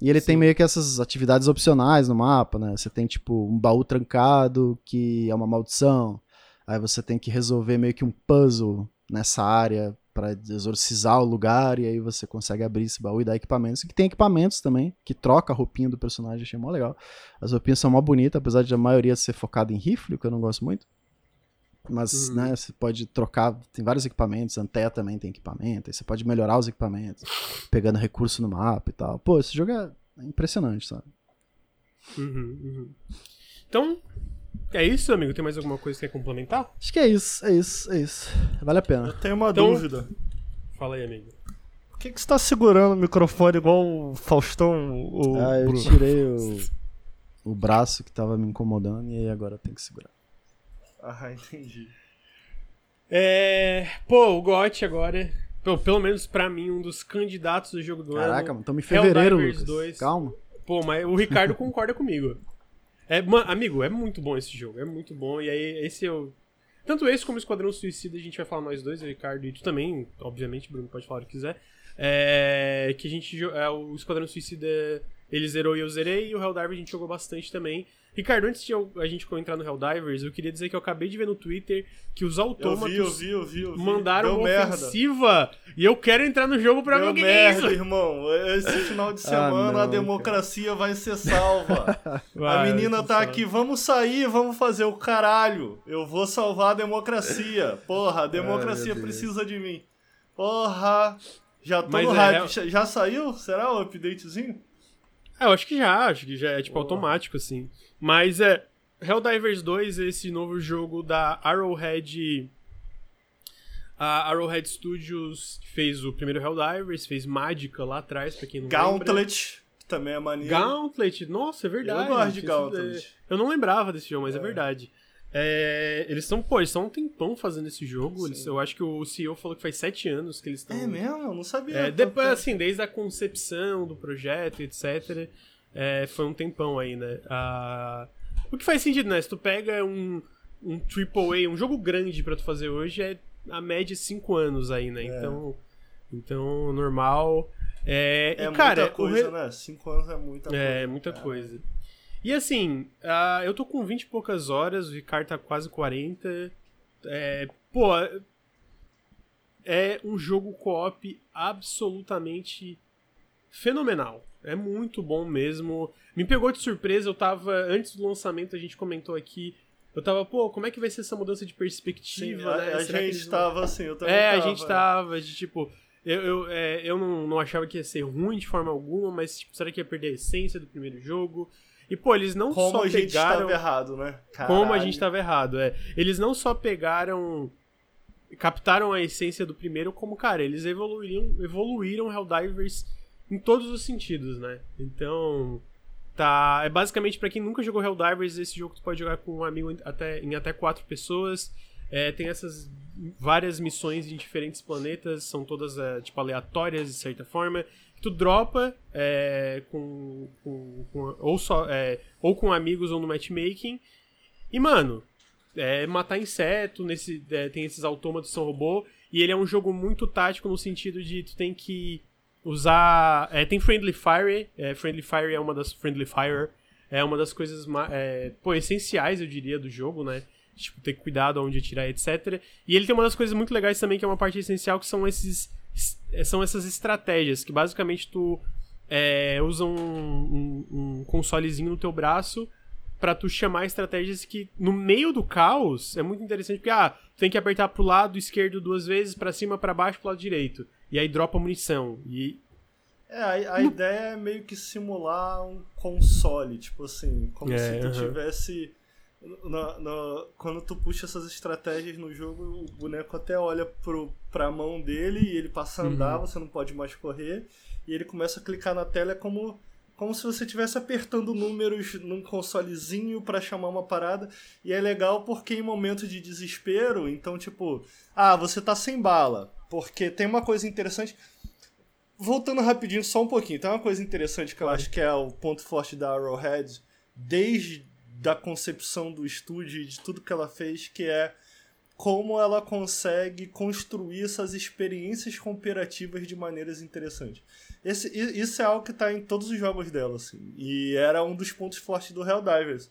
E ele tem Sim. meio que essas atividades opcionais no mapa, né? Você tem, tipo, um baú trancado que é uma maldição. Aí você tem que resolver meio que um puzzle nessa área para exorcizar o lugar e aí você consegue abrir esse baú e dar equipamentos. E tem equipamentos também, que troca a roupinha do personagem, achei mó legal. As roupinhas são mó bonitas, apesar de a maioria ser focada em rifle, que eu não gosto muito. Mas, Uhum. né, você pode trocar, tem vários equipamentos, Antea também tem equipamento, aí você pode melhorar os equipamentos, pegando recurso no mapa e tal. Pô, esse jogo é impressionante, sabe? Uhum, uhum. Então, é isso, amigo? Tem mais alguma coisa que quer complementar? Acho que é isso, é isso, é isso. Vale a pena. Eu tenho uma Então- dúvida. Fala aí, amigo. Por que, que você tá segurando o microfone igual o Faustão, o Ah, eu Bruno? tirei o, o braço que tava me incomodando e aí agora eu tenho que segurar. Ah, entendi. É. Pô, o GOT agora. Pô, pelo menos pra mim, um dos candidatos do jogo do Caraca, ano. mano, estamos em fevereiro, Helldivers Lucas. 2. Calma. Pô, mas o Ricardo concorda comigo. É, ma- amigo, é muito bom esse jogo, é muito bom. E aí, esse eu. Tanto esse como Esquadrão Suicida, a gente vai falar nós dois, Ricardo e tu também, obviamente, Bruno pode falar o que quiser. É, que a gente. É, o Esquadrão Suicida ele zerou e eu zerei, e o Helldivers a gente jogou bastante também. Ricardo, antes de eu- a gente entrar no Helldivers, eu queria dizer que eu acabei de ver no Twitter que os Eu autômatos vi, eu vi, eu vi, eu vi. mandaram Deu uma merda. ofensiva e eu quero entrar no jogo pra ver Deu o que, é isso. irmão. Esse final de Ah, semana não, a democracia vai ser salva. [laughs] Vai, a menina tá sabe. aqui, vamos sair, vamos fazer o caralho. Eu vou salvar a democracia. Porra, a democracia Deus. precisa de mim. Porra. Já tô Mas no é hype. real- Já saiu? Será o updatezinho? É, eu acho que já, acho que já é tipo Boa. automático, assim. Mas é. Helldivers 2 é esse novo jogo da Arrowhead. A Arrowhead Studios fez o primeiro Helldivers, fez Magica lá atrás, pra quem não lembra. Gauntlet, que também é maneiro. Gauntlet, nossa, é verdade. Eu gosto de Gauntlet. é, Eu não lembrava desse jogo, mas é, É. verdade. É, eles estão, pô, eles estão um tempão fazendo esse jogo. Eles- eu acho que o CEO falou que faz sete anos que eles estão. É mesmo? Eu não sabia. É, depois, assim, desde a concepção do projeto, etc. é, foi um tempão aí, né? Ah, o que faz sentido, né? Se tu pega um, um AAA, um jogo grande pra tu fazer hoje, é a média 5 anos aí, né? É. Então, então, normal. É, É e, cara, muita coisa, re- né? Cinco anos é muita coisa. é, muita coisa. E assim, ah, eu tô com 20 e poucas horas, o Ricardo tá quase 40. É, pô, é um jogo co-op absolutamente fenomenal. É muito bom mesmo. Me pegou de surpresa, eu tava. Antes do lançamento, a gente comentou aqui. Eu tava, pô, como é que vai ser essa mudança de Sim, perspectiva, a, né? a que gente vão- tava assim, eu também é, tava. a gente tava de tipo. Eu, eu, é, eu não, não achava que ia ser ruim de forma alguma, mas tipo, será que ia perder a essência do primeiro jogo? E, pô, eles não Como só a gente pegaram. tava errado, né? Como a gente tava errado, é. Eles não só pegaram. captaram a essência do primeiro, como, cara, eles evoluíram, evoluíram Helldivers em todos os sentidos, né? Então. Tá. É basicamente pra quem nunca jogou Helldivers, esse jogo tu pode jogar com um amigo em até, em até quatro pessoas. É, tem essas várias missões em diferentes planetas, são todas é, tipo aleatórias de certa forma. Tu dropa é, com, com, com- ou só é, ou com amigos ou no matchmaking. E mano, é matar inseto, nesse é, tem esses autômatos que são robô e ele é um jogo muito tático no sentido de tu tem que usar, é, tem friendly fire, é, friendly fire é uma das friendly fire é uma das coisas pô, essenciais, eu diria, do jogo, né? Tipo, ter cuidado onde atirar, etc. E ele tem uma das coisas muito legais também, que é uma parte essencial, que são esses são essas estratégias, que basicamente tu é, usa um, um- um consolezinho no teu braço pra tu chamar estratégias que no meio do caos é muito interessante, porque ah, tu tem que apertar pro lado esquerdo duas vezes, pra cima, pra baixo, pro lado direito. E aí dropa munição. E É, a, a ideia é meio que simular um console, tipo assim, como É, se tu aham. tivesse. Na- na- quando tu puxa essas estratégias no jogo, o boneco até olha pro, pra mão dele e ele passa a andar, Uhum. você não pode mais correr, e ele começa a clicar na tela, é como, como se você estivesse apertando números num consolezinho pra chamar uma parada, e é legal porque em momentos de desespero, então tipo, ah, você tá sem bala, porque tem uma coisa interessante. Voltando rapidinho, só um pouquinho, tem uma coisa interessante que eu acho que é o ponto forte da Arrowhead, desde da concepção do estúdio e de tudo que ela fez, que é como ela consegue construir essas experiências cooperativas de maneiras interessantes. Esse, isso é algo que está em todos os jogos dela, assim, e era um dos pontos fortes do Helldivers.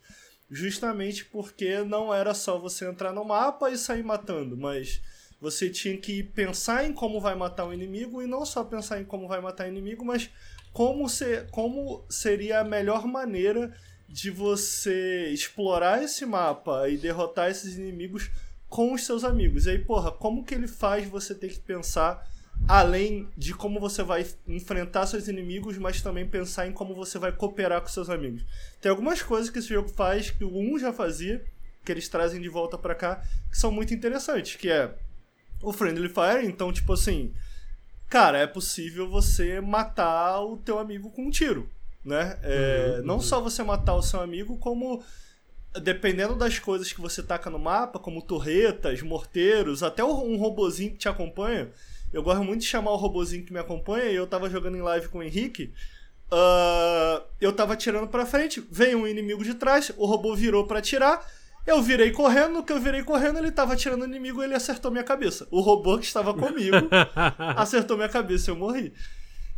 Justamente porque não era só você entrar no mapa e sair matando, mas você tinha que pensar em como vai matar o inimigo e não só pensar em como vai matar o inimigo, mas como, ser, como seria a melhor maneira de você explorar esse mapa e derrotar esses inimigos com os seus amigos. E aí, porra, como que ele faz você ter que pensar além de como você vai enfrentar seus inimigos, mas também pensar em como você vai cooperar com seus amigos. Tem algumas coisas que esse jogo faz que o 1 já fazia, que eles trazem de volta para cá, que são muito interessantes, que é o Friendly Fire, então tipo assim, cara, é possível você matar o teu amigo com um tiro, né? É, uhum, não uhum. só você matar o seu amigo, como dependendo das coisas que você taca no mapa, como torretas, morteiros, até um robozinho que te acompanha. Eu gosto muito de chamar o robozinho que me acompanha e eu tava jogando em live com o Henrique. Uh, eu tava tirando pra frente, veio um inimigo de trás, o robô virou para atirar. Eu virei correndo, no que eu virei correndo, ele tava atirando o inimigo e ele acertou minha cabeça. O robô que estava comigo [laughs] acertou minha cabeça e eu morri.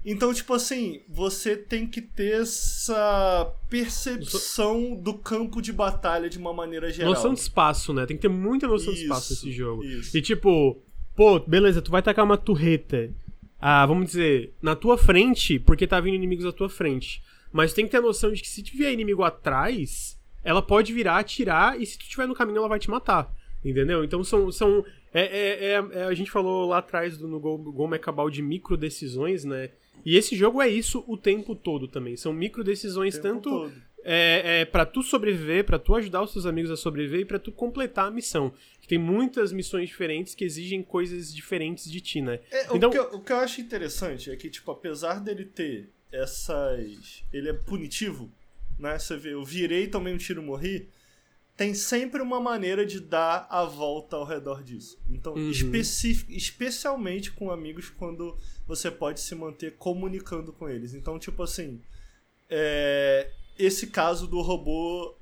Então, tipo assim, você tem que ter essa percepção do campo de batalha de uma maneira geral. Noção de espaço, né? Tem que ter muita noção isso, de espaço nesse jogo. Isso. E tipo, pô, beleza, tu vai tacar uma turreta. Ah, vamos dizer, na tua frente, porque tá vindo inimigos à tua frente. Mas tem que ter a noção de que se tiver inimigo atrás, ela pode virar, atirar, e se tu estiver no caminho, ela vai te matar. Entendeu? Então são. são é, é, é, é a gente falou lá atrás do, no Gol, Gol Macabal de micro decisões, né? E esse jogo é isso o tempo todo também. São micro decisões tanto é, é para tu sobreviver, para tu ajudar os seus amigos a sobreviver e para tu completar a missão. Que tem muitas missões diferentes que exigem coisas diferentes de ti, né? É, então, o, que eu, o que eu acho interessante é que tipo, apesar dele ter essas, ele é punitivo né? Você vê, eu virei, tomei um tiro, morri. Tem sempre uma maneira de dar a volta ao redor disso. Então, uhum. especialmente com amigos, quando você pode se manter comunicando com eles. Então, tipo assim, é, esse caso do robô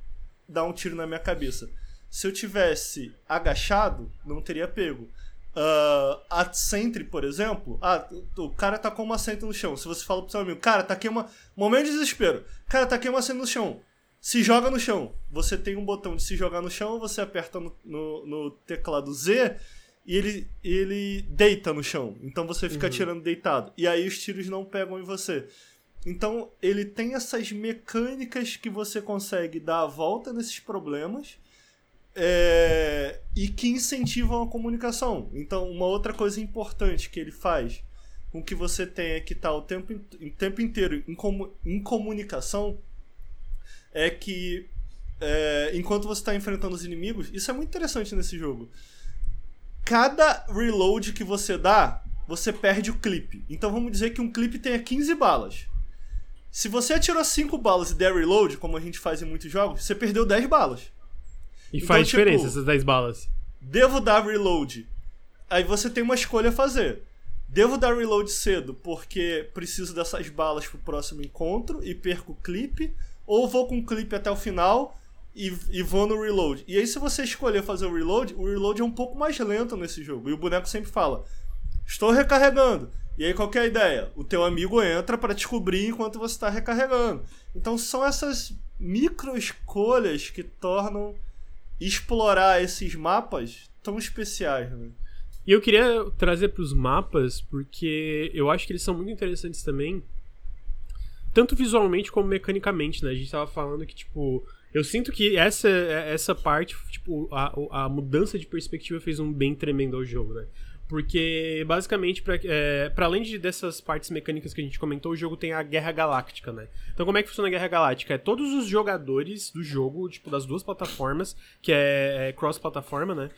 dar um tiro na minha cabeça. Se eu tivesse agachado, não teria pego. Uh, a Sentry, por exemplo, ah, o cara tá com uma Sentry no chão. Se você fala pro seu amigo, cara, tá aqui uma. Momento de desespero. Cara, tá aqui uma Sentry no chão. Se joga no chão. Você tem um botão de se jogar no chão, você aperta no, no, no teclado Z e ele, ele deita no chão. Então você fica uhum. tirando deitado. E aí os tiros não pegam em você. Então ele tem essas mecânicas que você consegue dar a volta nesses problemas é, e que incentivam a comunicação. Então, uma outra coisa importante que ele faz com que você tenha que estar o tempo, o tempo inteiro em, comu, em comunicação é que é, enquanto você está enfrentando os inimigos, isso é muito interessante nesse jogo. Cada reload que você dá, você perde o clipe. Então vamos dizer que um clipe tenha 15 balas. Se você atirou 5 balas e der reload, como a gente faz em muitos jogos, você perdeu 10 balas. E então, faz diferença tipo, essas 10 balas. Devo dar reload. Aí você tem uma escolha a fazer. Devo dar reload cedo porque preciso dessas balas pro próximo encontro e perco o clipe. Ou vou com o clipe até o final e, e vou no reload. E aí, se você escolher fazer o reload, o reload é um pouco mais lento nesse jogo. E o boneco sempre fala: Estou recarregando. E aí, qual é a ideia? O teu amigo entra para descobrir enquanto você está recarregando. Então, são essas micro escolhas que tornam explorar esses mapas tão especiais, né? E eu queria trazer para os mapas, porque eu acho que eles são muito interessantes também, tanto visualmente como mecanicamente, né? A gente tava falando que, tipo, eu sinto que essa, essa parte, tipo, a, a mudança de perspectiva fez um bem tremendo ao jogo, né? Porque, basicamente, para é, além de dessas partes mecânicas que a gente comentou, o jogo tem a Guerra Galáctica, né? Então, como é que funciona a Guerra Galáctica? É todos os jogadores do jogo, tipo, das duas plataformas, que é, é cross-plataforma, né?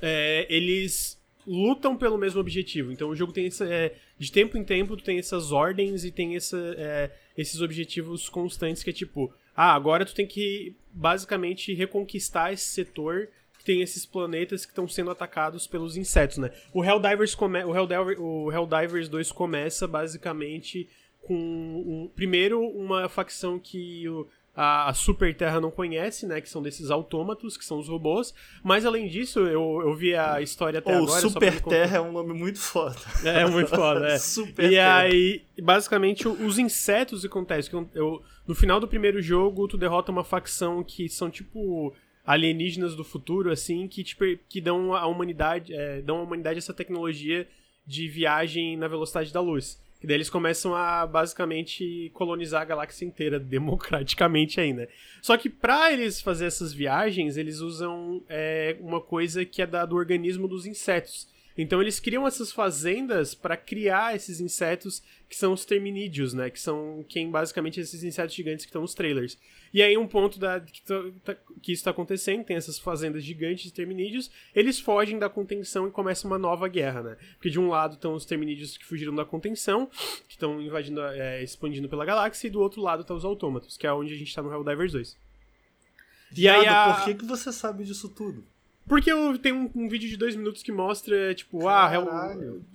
É, eles lutam pelo mesmo objetivo. Então, o jogo tem essa... É, de tempo em tempo, tu tem essas ordens e tem essa, é, esses objetivos constantes que é tipo... Ah, agora tu tem que, basicamente, reconquistar esse setor tem esses planetas que estão sendo atacados pelos insetos, né? O Helldivers, come... o Helldiver... o Helldivers 2 começa basicamente com um... primeiro uma facção que o... a, Super Terra não conhece, né? Que são desses autômatos, que são os robôs. Mas além disso, eu, eu vi a história até oh, agora. Super Terra é um nome muito foda. É, é muito foda, é. [laughs] Super e Terra. aí, basicamente, os insetos acontecem. Eu, no final do primeiro jogo, tu derrota uma facção que são tipo alienígenas do futuro, assim, que, tipo, que dão à humanidade, é, dão à humanidade essa tecnologia de viagem na velocidade da luz. E daí eles começam a basicamente colonizar a galáxia inteira, [laughs] democraticamente ainda. Só que para eles fazer essas viagens, eles usam é, uma coisa que é da, do organismo dos insetos. Então eles criam essas fazendas para criar esses insetos que são os terminídeos, né? Que são quem basicamente esses insetos gigantes que estão nos trailers. E aí um ponto da, que, tá, que isso está acontecendo, tem essas fazendas gigantes de terminídeos, eles fogem da contenção e começa uma nova guerra, né? Porque de um lado estão os terminídeos que fugiram da contenção, que estão invadindo, é, expandindo pela galáxia, e do outro lado estão tá os autômatos, que é onde a gente está no Helldivers 2. E aí a... por que, que você sabe disso tudo? Porque eu tenho um, um, vídeo de dois minutos que mostra, tipo, ah,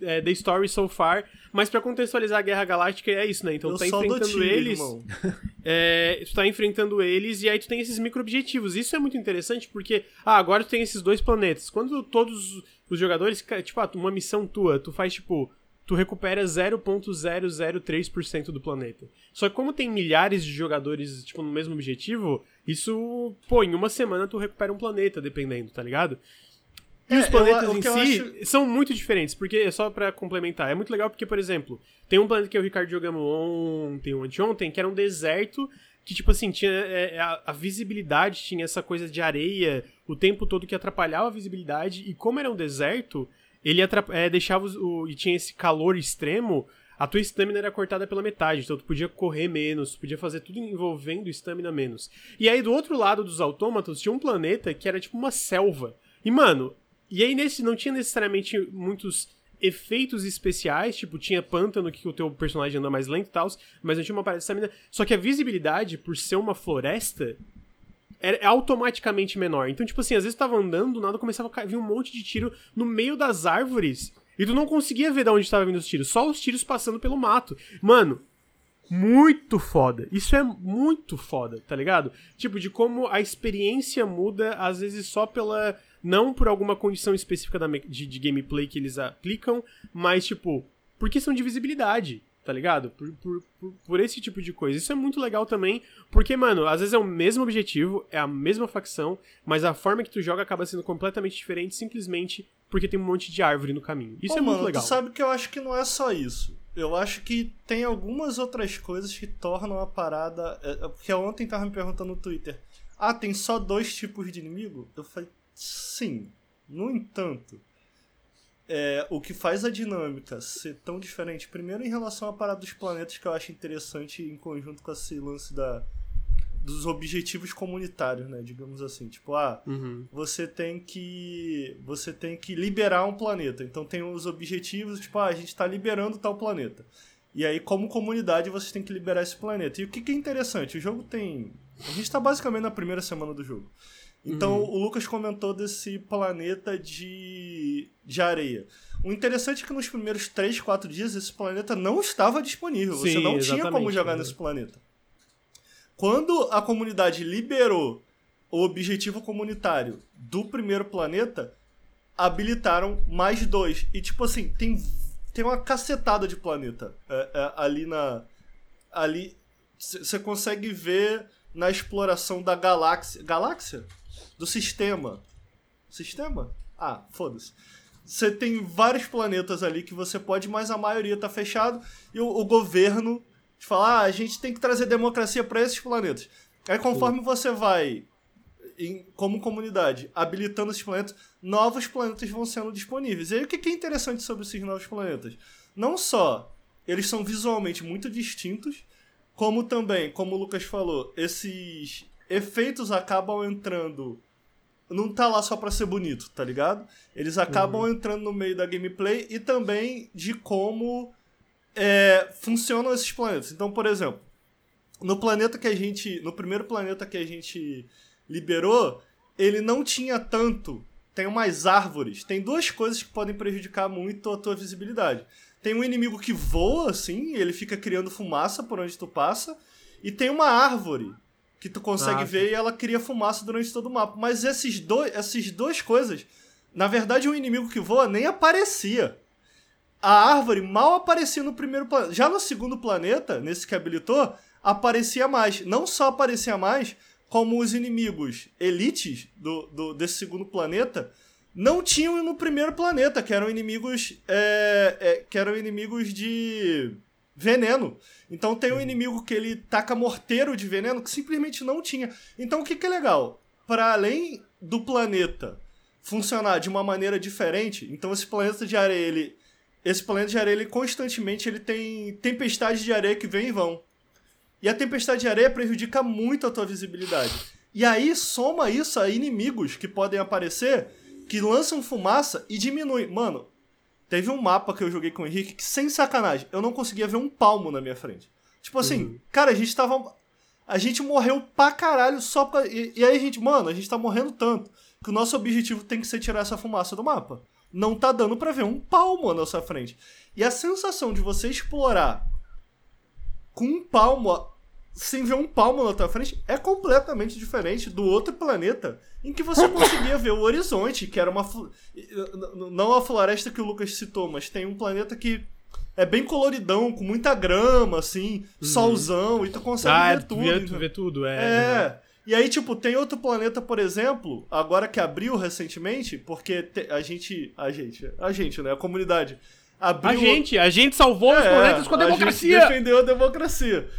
é, é, The Story So Far. Mas para contextualizar a Guerra Galáctica é isso, né? Então eu tu tá enfrentando tiro, eles. [laughs] É, tu tá enfrentando eles e aí tu tem esses micro-objetivos. Isso é muito interessante porque, ah, agora tu tem esses dois planetas. Quando todos os jogadores, tipo, ah, uma missão tua, tu faz, tipo, tu recupera 0.003% do planeta. Só que como tem milhares de jogadores, tipo, no mesmo objetivo, isso, pô, em uma semana tu recupera um planeta, dependendo, tá ligado? E é, os planetas eu, em si acho... são muito diferentes, porque é só para complementar. É muito legal porque, por exemplo, tem um planeta que o Ricardo jogamos ontem ou anteontem, que era um deserto que, tipo assim, tinha é, é, a, a, visibilidade, tinha essa coisa de areia o tempo todo que atrapalhava a visibilidade, e como era um deserto, ele é, deixava o, e tinha esse calor extremo, a tua estamina era cortada pela metade, então tu podia correr menos, podia fazer tudo envolvendo estamina menos. E aí do outro lado dos autômatos tinha um planeta que era tipo uma selva. E mano, e aí nesse não tinha necessariamente muitos efeitos especiais, tipo, tinha pântano que o teu personagem anda mais lento e tal, mas não tinha uma parede de estamina. Só que a visibilidade, por ser uma floresta, é automaticamente menor. Então, tipo assim, às vezes tu tava andando, do nada começava a vir um monte de tiro no meio das árvores. E tu não conseguia ver de onde estavam vindo os tiros, só os tiros passando pelo mato. Mano, muito foda. Isso é muito foda, tá ligado? Tipo, de como a experiência muda, às vezes só pela. Não por alguma condição específica da, de, de gameplay que eles aplicam, mas, tipo, por questão de visibilidade tá ligado? Por, por, por, por, esse tipo de coisa. Isso é muito legal também, porque, mano, às vezes é o mesmo objetivo, é a mesma facção, mas a forma que tu joga acaba sendo completamente diferente simplesmente porque tem um monte de árvore no caminho. Isso é mano, muito legal. Tu sabe que eu acho que não é só isso. Eu acho que tem algumas outras coisas que tornam a parada. É, é, porque ontem tava me perguntando no Twitter: Ah, tem só dois tipos de inimigo? Eu falei: Sim. No entanto, é, o que faz a dinâmica ser tão diferente, primeiro em relação à parada dos planetas, que eu acho interessante em conjunto com esse lance da, dos objetivos comunitários, né? Digamos assim, tipo, ah, uhum. você tem que você tem que liberar um planeta. Então tem os objetivos, tipo, ah, a gente está liberando tal planeta. E aí, como comunidade, vocês têm que liberar esse planeta. E o que, que é interessante? O jogo tem. A gente está basicamente na primeira semana do jogo. Então uhum. o Lucas comentou desse planeta de, de areia. O interessante é que nos primeiros 3, 4 dias esse planeta não estava disponível. Sim, Você não tinha como jogar nesse planeta. Quando a comunidade liberou o objetivo comunitário do primeiro planeta, habilitaram mais dois. E tipo assim, tem, tem uma cacetada de planeta é, é, ali na. Ali. Você consegue ver na exploração da galáxia. Galáxia? do sistema. Sistema? Ah, foda-se. Você tem vários planetas ali que você pode, mas a maioria tá fechado e o, o governo fala: ah, a gente tem que trazer democracia para esses planetas. Aí conforme você vai, em, como comunidade, habilitando esses planetas, novos planetas vão sendo disponíveis. E aí o que é interessante sobre esses novos planetas? Não só eles são visualmente muito distintos, como também, como o Lucas falou, esses efeitos acabam entrando não tá lá só pra ser bonito, tá ligado? Eles acabam uhum. entrando no meio da gameplay e também de como é, funcionam esses planetas. Então, por exemplo, no planeta que a gente. No primeiro planeta que a gente liberou, ele não tinha tanto. Tem umas árvores. Tem duas coisas que podem prejudicar muito a tua visibilidade. Tem um inimigo que voa, assim, ele fica criando fumaça por onde tu passa. E tem uma árvore que tu consegue ah, ver e ela cria fumaça durante todo o mapa. Mas esses dois, essas duas coisas, na verdade, o um inimigo que voa nem aparecia. A árvore mal aparecia no primeiro planeta. Já no segundo planeta, nesse que habilitou, aparecia mais. Não só aparecia mais, como os inimigos elites do, do, desse segundo planeta não tinham no primeiro planeta, que eram inimigos. É, é, que eram inimigos de veneno. Então tem um inimigo que ele taca morteiro de veneno que simplesmente não tinha. Então o que, que é legal? Para além do planeta funcionar de uma maneira diferente, então esse planeta de areia, ele, esse planeta de areia, ele constantemente ele tem tempestades de areia que vêm e vão. E a tempestade de areia prejudica muito a tua visibilidade. E aí soma isso a inimigos que podem aparecer que lançam fumaça e diminuem. Mano, teve um mapa que eu joguei com o Henrique que, sem sacanagem, eu não conseguia ver um palmo na minha frente. Tipo assim, uhum. cara, a gente tava. A gente morreu pra caralho só pra. E, e aí a gente, mano, a gente tá morrendo tanto que o nosso objetivo tem que ser tirar essa fumaça do mapa. Não tá dando pra ver um palmo na nossa frente. E a sensação de você explorar com um palmo sem ver um palmo na tua frente é completamente diferente do outro planeta em que você conseguia ver o horizonte, que era uma. Não a floresta que o Lucas citou, mas tem um planeta que é bem coloridão, com muita grama, assim, uhum. solzão, e tu consegue ah, ver tudo. Vê, tu vê tudo, é. É. E aí, tipo, tem outro planeta, por exemplo, agora que abriu recentemente, porque a gente. A gente. A gente, né? A comunidade. Abriu... A gente, a gente salvou é, os planetas com a democracia. A gente defendeu a democracia.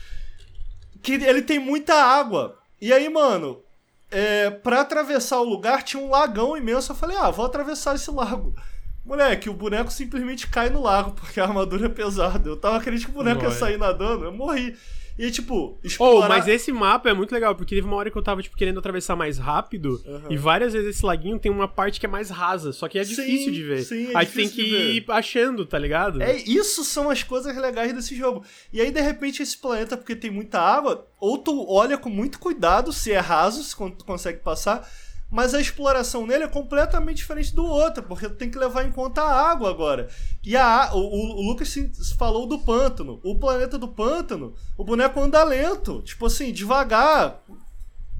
Que ele tem muita água. E aí, mano, é, pra atravessar o lugar tinha um lagão imenso. Eu falei, ah, vou atravessar esse lago. Moleque, o boneco simplesmente cai no lago, porque a armadura é pesada. Eu tava acreditando que o boneco Morre. ia sair nadando, eu morri. E, tipo, explorar... Oh, mas esse mapa é muito legal, porque teve uma hora que eu tava, tipo, querendo atravessar mais rápido, uhum. e várias vezes esse laguinho tem uma parte que é mais rasa, só que é difícil sim, de ver. Sim, é Aí tem que ir achando, tá ligado? É, isso são as coisas legais desse jogo. E aí, de repente, esse planeta, porque tem muita água, ou tu olha com muito cuidado se é raso, se tu consegue passar, mas a exploração nele é completamente diferente do outro, porque tem que levar em conta a água agora. E a, o, o, Lucas falou do pântano. O planeta do pântano, o boneco anda lento, tipo assim, devagar,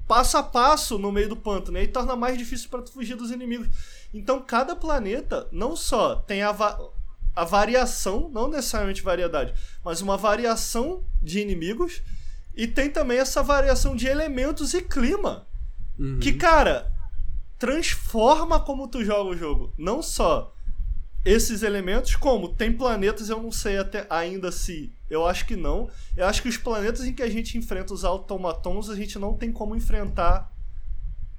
passo a passo no meio do pântano, e aí torna mais difícil para tu fugir dos inimigos. Então cada planeta não só tem a, va a variação, não necessariamente variedade, mas uma variação de inimigos, e tem também essa variação de elementos e clima. Uhum. Que, cara, transforma como tu joga o jogo. Não só esses elementos, como tem planetas, eu não sei até ainda se. Eu acho que não. Eu acho que os planetas em que a gente enfrenta os automatons, a gente não tem como enfrentar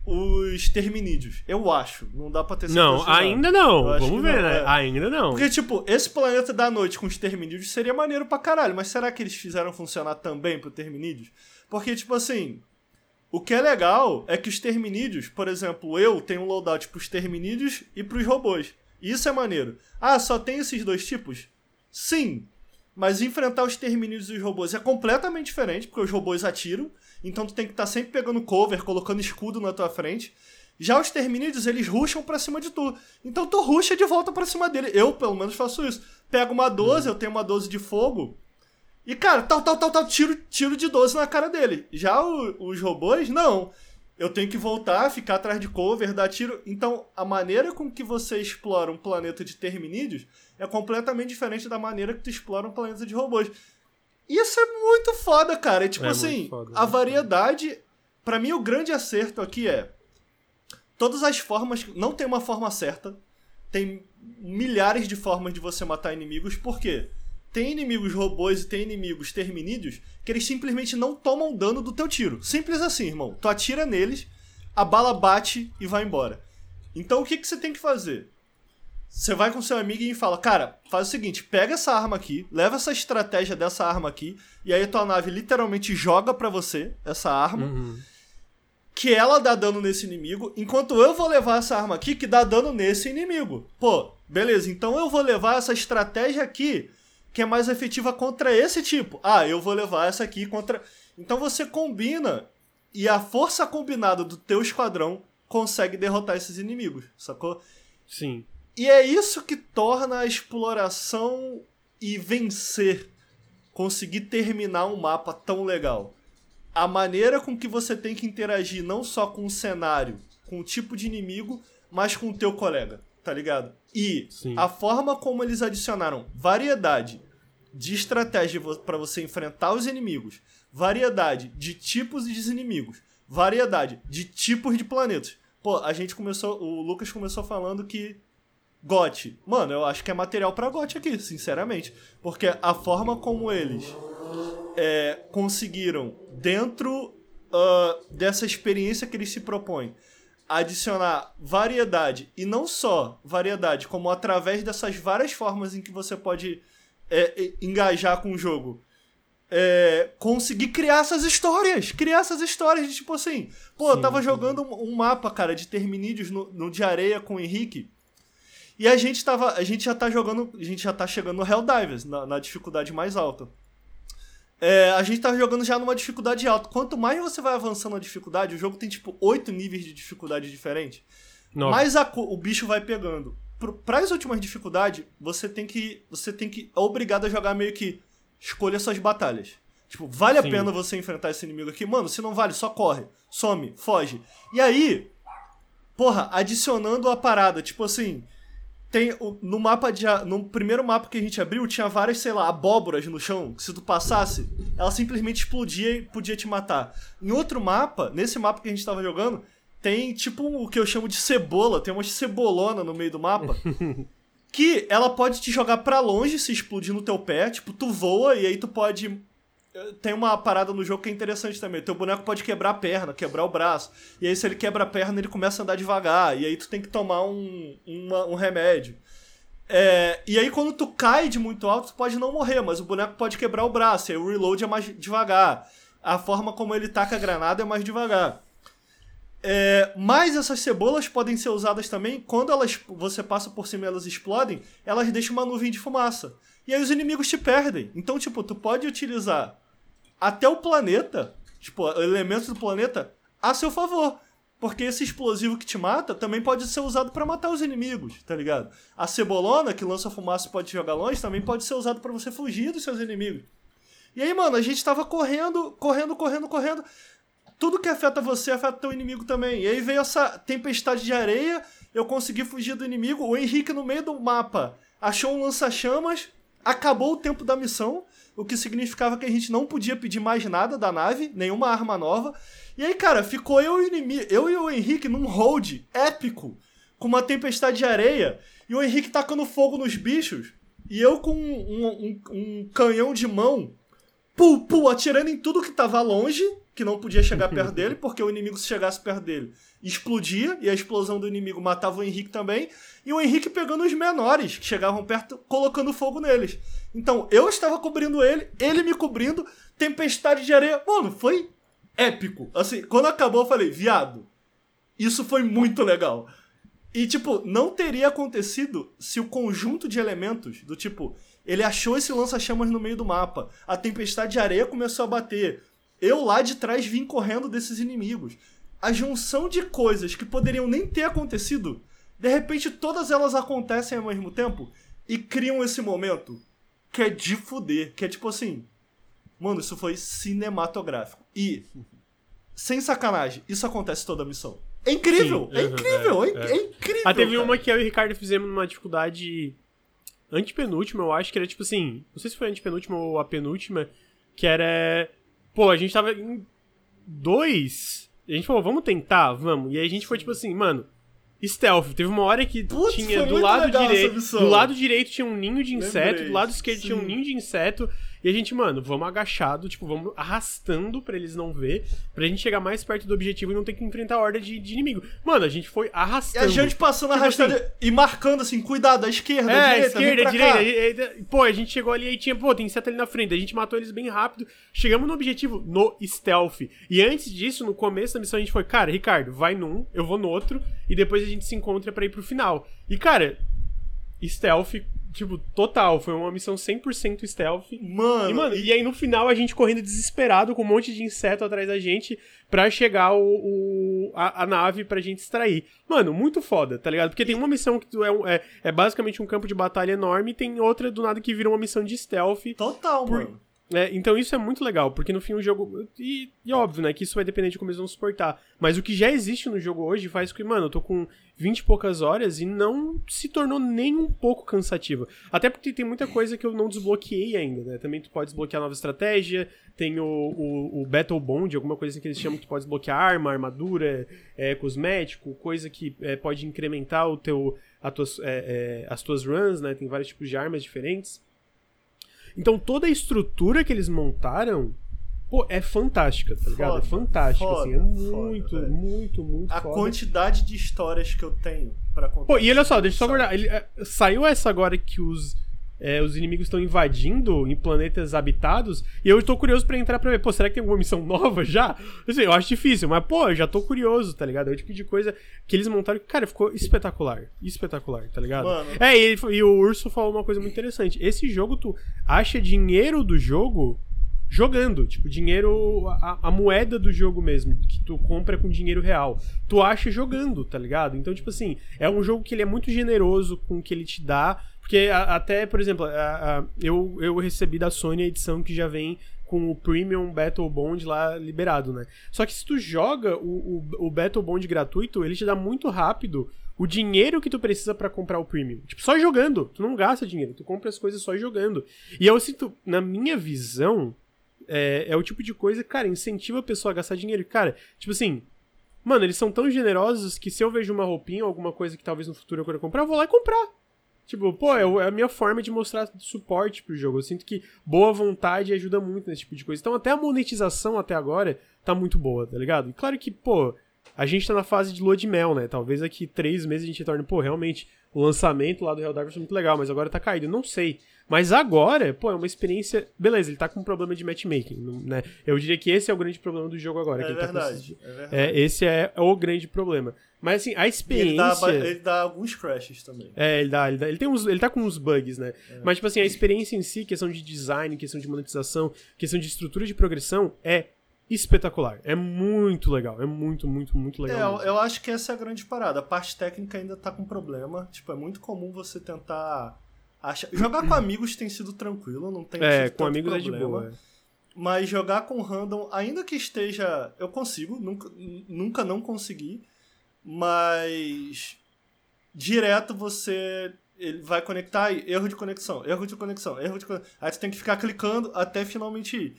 os terminídeos. Eu acho. Não dá pra ter certeza. Não, ainda não. Vamos ver, não, né? É. Ainda não. Porque, tipo, esse planeta da noite com os terminídeos seria maneiro pra caralho. Mas será que eles fizeram funcionar também pro terminídeos? Porque, tipo assim, o que é legal é que os terminídeos, por exemplo, eu tenho um loadout pros terminídeos e pros robôs. Isso é maneiro. Ah, só tem esses dois tipos? Sim. Mas enfrentar os terminídeos e os robôs é completamente diferente, porque os robôs atiram. Então tu tem que estar tá sempre pegando cover, colocando escudo na tua frente. Já os terminídeos, eles ruxam pra cima de tu. Então tu ruxa de volta pra cima dele. Eu, pelo menos, faço isso. Pego uma 12, uhum. eu tenho uma 12 de fogo. E, cara, tal, tal, tal, tal, tiro, tiro de 12 na cara dele. Já o, os robôs, não. Eu tenho que voltar, ficar atrás de cover, dar tiro. Então, a maneira com que você explora um planeta de terminídeos é completamente diferente da maneira que tu explora um planeta de robôs. Isso é muito foda, cara. É tipo é assim, foda, a variedade. para mim, o grande acerto aqui é. Todas as formas. Não tem uma forma certa. Tem milhares de formas de você matar inimigos. Por quê? Tem inimigos robôs e tem inimigos terminídeos que eles simplesmente não tomam dano do teu tiro. Simples assim, irmão. Tu atira neles, a bala bate e vai embora. Então o que, que você tem que fazer? Você vai com seu amigo e fala, cara, faz o seguinte, pega essa arma aqui, leva essa estratégia dessa arma aqui, e aí a tua nave literalmente joga para você essa arma, uhum. que ela dá dano nesse inimigo, enquanto eu vou levar essa arma aqui que dá dano nesse inimigo. Pô, beleza, então eu vou levar essa estratégia aqui que é mais efetiva contra esse tipo. Ah, eu vou levar essa aqui contra. Então você combina e a força combinada do teu esquadrão consegue derrotar esses inimigos, sacou? Sim. E é isso que torna a exploração e vencer, conseguir terminar um mapa tão legal. A maneira com que você tem que interagir não só com o cenário, com o tipo de inimigo, mas com o teu colega tá ligado? E Sim. a forma como eles adicionaram variedade de estratégia para você enfrentar os inimigos, variedade de tipos de inimigos, variedade de tipos de planetas. Pô, a gente começou, o Lucas começou falando que GOT. Mano, eu acho que é material pra GOT aqui, sinceramente. Porque a forma como eles é, conseguiram, dentro uh, dessa experiência que eles se propõem, adicionar variedade, e não só variedade, como através dessas várias formas em que você pode é, engajar com o jogo. É, conseguir criar essas histórias. Criar essas histórias de tipo assim. Pô, eu tava sim. jogando um, mapa, cara, de Terminídeos no, no de areia com o Henrique. E a gente tava. A gente já tá jogando. A gente já tá chegando no Helldivers, na, na dificuldade mais alta. É, a gente tá jogando já numa dificuldade alta. Quanto mais você vai avançando na dificuldade, o jogo tem tipo oito níveis de dificuldade diferentes. Mais a, o bicho vai pegando. Para as últimas dificuldades, você tem que. Você tem que. É obrigado a jogar meio que. Escolha suas batalhas. Tipo, vale Sim. a pena você enfrentar esse inimigo aqui? Mano, se não vale, só corre. Some, foge. E aí, porra, adicionando a parada, tipo assim. Tem no mapa de. No primeiro mapa que a gente abriu, tinha várias, sei lá, abóboras no chão. Que se tu passasse, ela simplesmente explodia e podia te matar. Em outro mapa, nesse mapa que a gente tava jogando, tem tipo o que eu chamo de cebola, tem uma cebolona no meio do mapa. [laughs] que ela pode te jogar para longe se explodir no teu pé, tipo, tu voa e aí tu pode tem uma parada no jogo que é interessante também. Teu boneco pode quebrar a perna, quebrar o braço. E aí, se ele quebra a perna, ele começa a andar devagar. E aí, tu tem que tomar um, uma, um remédio. É, e aí, quando tu cai de muito alto, tu pode não morrer, mas o boneco pode quebrar o braço. E aí, o reload é mais devagar. A forma como ele taca a granada é mais devagar. É, mas essas cebolas podem ser usadas também quando elas você passa por cima e elas explodem, elas deixam uma nuvem de fumaça. E aí os inimigos te perdem. Então, tipo, tu pode utilizar até o planeta, tipo, elementos do planeta, a seu favor. Porque esse explosivo que te mata também pode ser usado para matar os inimigos, tá ligado? A cebolona, que lança fumaça e pode jogar longe, também pode ser usado para você fugir dos seus inimigos. E aí, mano, a gente tava correndo, correndo, correndo, correndo tudo que afeta você afeta teu inimigo também. E aí veio essa tempestade de areia, eu consegui fugir do inimigo. O Henrique, no meio do mapa, achou um lança-chamas, acabou o tempo da missão, o que significava que a gente não podia pedir mais nada da nave, nenhuma arma nova. E aí, cara, ficou eu e o inimigo, eu e o Henrique num hold épico, com uma tempestade de areia, e o Henrique tacando fogo nos bichos, e eu com um, um, um canhão de mão, pu, pu, atirando em tudo que tava longe, que não podia chegar [laughs] perto dele, porque o inimigo, se chegasse perto dele, explodia, e a explosão do inimigo matava o Henrique também, e o Henrique pegando os menores, que chegavam perto, colocando fogo neles. Então, eu estava cobrindo ele, ele me cobrindo, tempestade de areia. Mano, foi épico. Assim, quando acabou, eu falei, viado, isso foi muito legal. E, tipo, não teria acontecido se o conjunto de elementos, do tipo, ele achou esse lança-chamas no meio do mapa, a tempestade de areia começou a bater, eu lá de trás vim correndo desses inimigos. A junção de coisas que poderiam nem ter acontecido, de repente todas elas acontecem ao mesmo tempo e criam esse momento que é de fuder, que é tipo assim, mano, isso foi cinematográfico. E sem sacanagem, isso acontece toda a missão. É incrível, Sim, é, incrível é, é, é, incrível. Ah, teve cara. uma que eu e o Ricardo fizemos numa dificuldade antepenúltima, eu acho que era tipo assim, não sei se foi antepenúltima ou a penúltima, que era Pô, a gente tava em dois. A gente falou, vamos tentar, vamos. E aí a gente foi tipo assim, mano, stealth. Teve uma hora que Putz, tinha do lado direito. Do lado direito tinha um ninho de inseto, Lembrei, do lado esquerdo sim. tinha um ninho de inseto. E a gente, mano, vamos agachado, tipo, vamos arrastando pra eles não ver, pra gente chegar mais perto do objetivo e não ter que enfrentar a horda de, de inimigo. Mano, a gente foi arrastando. E a gente passando tipo arrastando assim, e marcando assim, cuidado, à esquerda, é, à direita, esquerda, direita. Pô, a gente chegou ali e tinha, pô, tem inseto ali na frente. A gente matou eles bem rápido. Chegamos no objetivo, no stealth. E antes disso, no começo da missão, a gente foi, cara, Ricardo, vai num, eu vou no outro, e depois a gente se encontra pra ir pro final. E, cara, stealth Tipo, total. Foi uma missão 100% stealth. Mano. E, mano, e aí no final a gente correndo desesperado com um monte de inseto atrás da gente pra chegar o, o a, a, nave pra gente extrair. Mano, muito foda, tá ligado? Porque tem uma missão que é, é, é basicamente um campo de batalha enorme e tem outra do nada que vira uma missão de stealth. Total, por... mano. É, então isso é muito legal, porque no fim o jogo. E, e, óbvio, né? Que isso vai depender de como eles vão suportar. Mas o que já existe no jogo hoje faz com que, mano, eu tô com 20 e poucas horas e não se tornou nem um pouco cansativo. Até porque tem muita coisa que eu não desbloqueei ainda, né? Também tu pode desbloquear nova estratégia, tem o, o, o Battle Bond, alguma coisa assim que eles chamam que tu pode desbloquear arma, armadura, é, cosmético, coisa que é, pode incrementar o teu, é, é as tuas runs, né? Tem vários tipos de armas diferentes. Então toda a estrutura que eles montaram, pô, é fantástica, tá ligado? é fantástica, foda, assim, é muito, foda, muito, muito, A foda. quantidade de histórias que eu tenho para contar. Pô, e olha só, deixa eu só guardar. Ele, é, saiu essa agora que os é, os inimigos estão invadindo em planetas habitados, e eu tô curioso para entrar pra ver, pô, será que tem alguma missão nova [laughs] já? Assim, eu acho difícil, mas, pô, eu já tô curioso, tá ligado? É o tipo de coisa que eles montaram que, cara, ficou espetacular. Espetacular, tá ligado? Mano. É, e, e o Urso falou uma coisa muito interessante. Esse jogo, tu acha dinheiro do jogo jogando. Tipo, dinheiro. A, a, moeda do jogo mesmo, que tu compra com dinheiro real. Tu acha jogando, tá ligado? Então, tipo assim, é um jogo que ele é muito generoso com o que ele te dá. Porque a, até, por exemplo, a, eu, eu recebi da Sony a edição que já vem com o Premium Battle Bond lá liberado, né? Só que se tu joga o, o, o Battle Bond gratuito, ele te dá muito rápido o dinheiro que tu precisa para comprar o Premium. Tipo, só jogando. Tu não gasta dinheiro, tu compra as coisas só jogando. E eu sinto, na minha visão, é, é o tipo de coisa cara, incentiva a pessoa a gastar dinheiro. Cara, tipo assim, mano, eles são tão generosos que se eu vejo uma roupinha ou alguma coisa que talvez no futuro eu queira comprar, eu vou lá e comprar. Tipo, pô, é, é a minha forma de mostrar suporte pro jogo. Eu sinto que boa vontade ajuda muito nesse tipo de coisa. Então, até a monetização até agora tá muito boa, tá ligado? E claro que, pô, a gente tá na fase de lua de mel, né? Talvez daqui três meses a gente torne, pô, realmente, o lançamento lá do Helldivers foi muito legal, mas agora tá caído. Não sei. Mas agora, pô, é uma experiência. Beleza, ele tá com um problema de matchmaking, né? Eu diria que esse é o grande problema do jogo agora. É, verdade, tá esses... é verdade. É, esse é o grande problema. Mas assim, a experiência. Ele dá, ele dá, alguns crashes também. É, ele dá, ele dá. Ele, tem uns, ele tá com uns bugs, né? É. Mas, tipo assim, a experiência em si, questão de design, questão de monetização, questão de estrutura de progressão, é espetacular. É muito legal. É muito, muito, muito legal. É, eu acho que essa é a grande parada. A parte técnica ainda tá com problema. Tipo, é muito comum você tentar Acha... Jogar com amigos tem sido tranquilo, não tem É, com amigos problema, é de boa. É. Mas jogar com random, ainda que esteja. Eu consigo, nunca, nunca não consegui. Mas. Direto você. Ele vai conectar aí, erro de conexão, erro de conexão, erro de conexão. Aí você tem que ficar clicando até finalmente ir.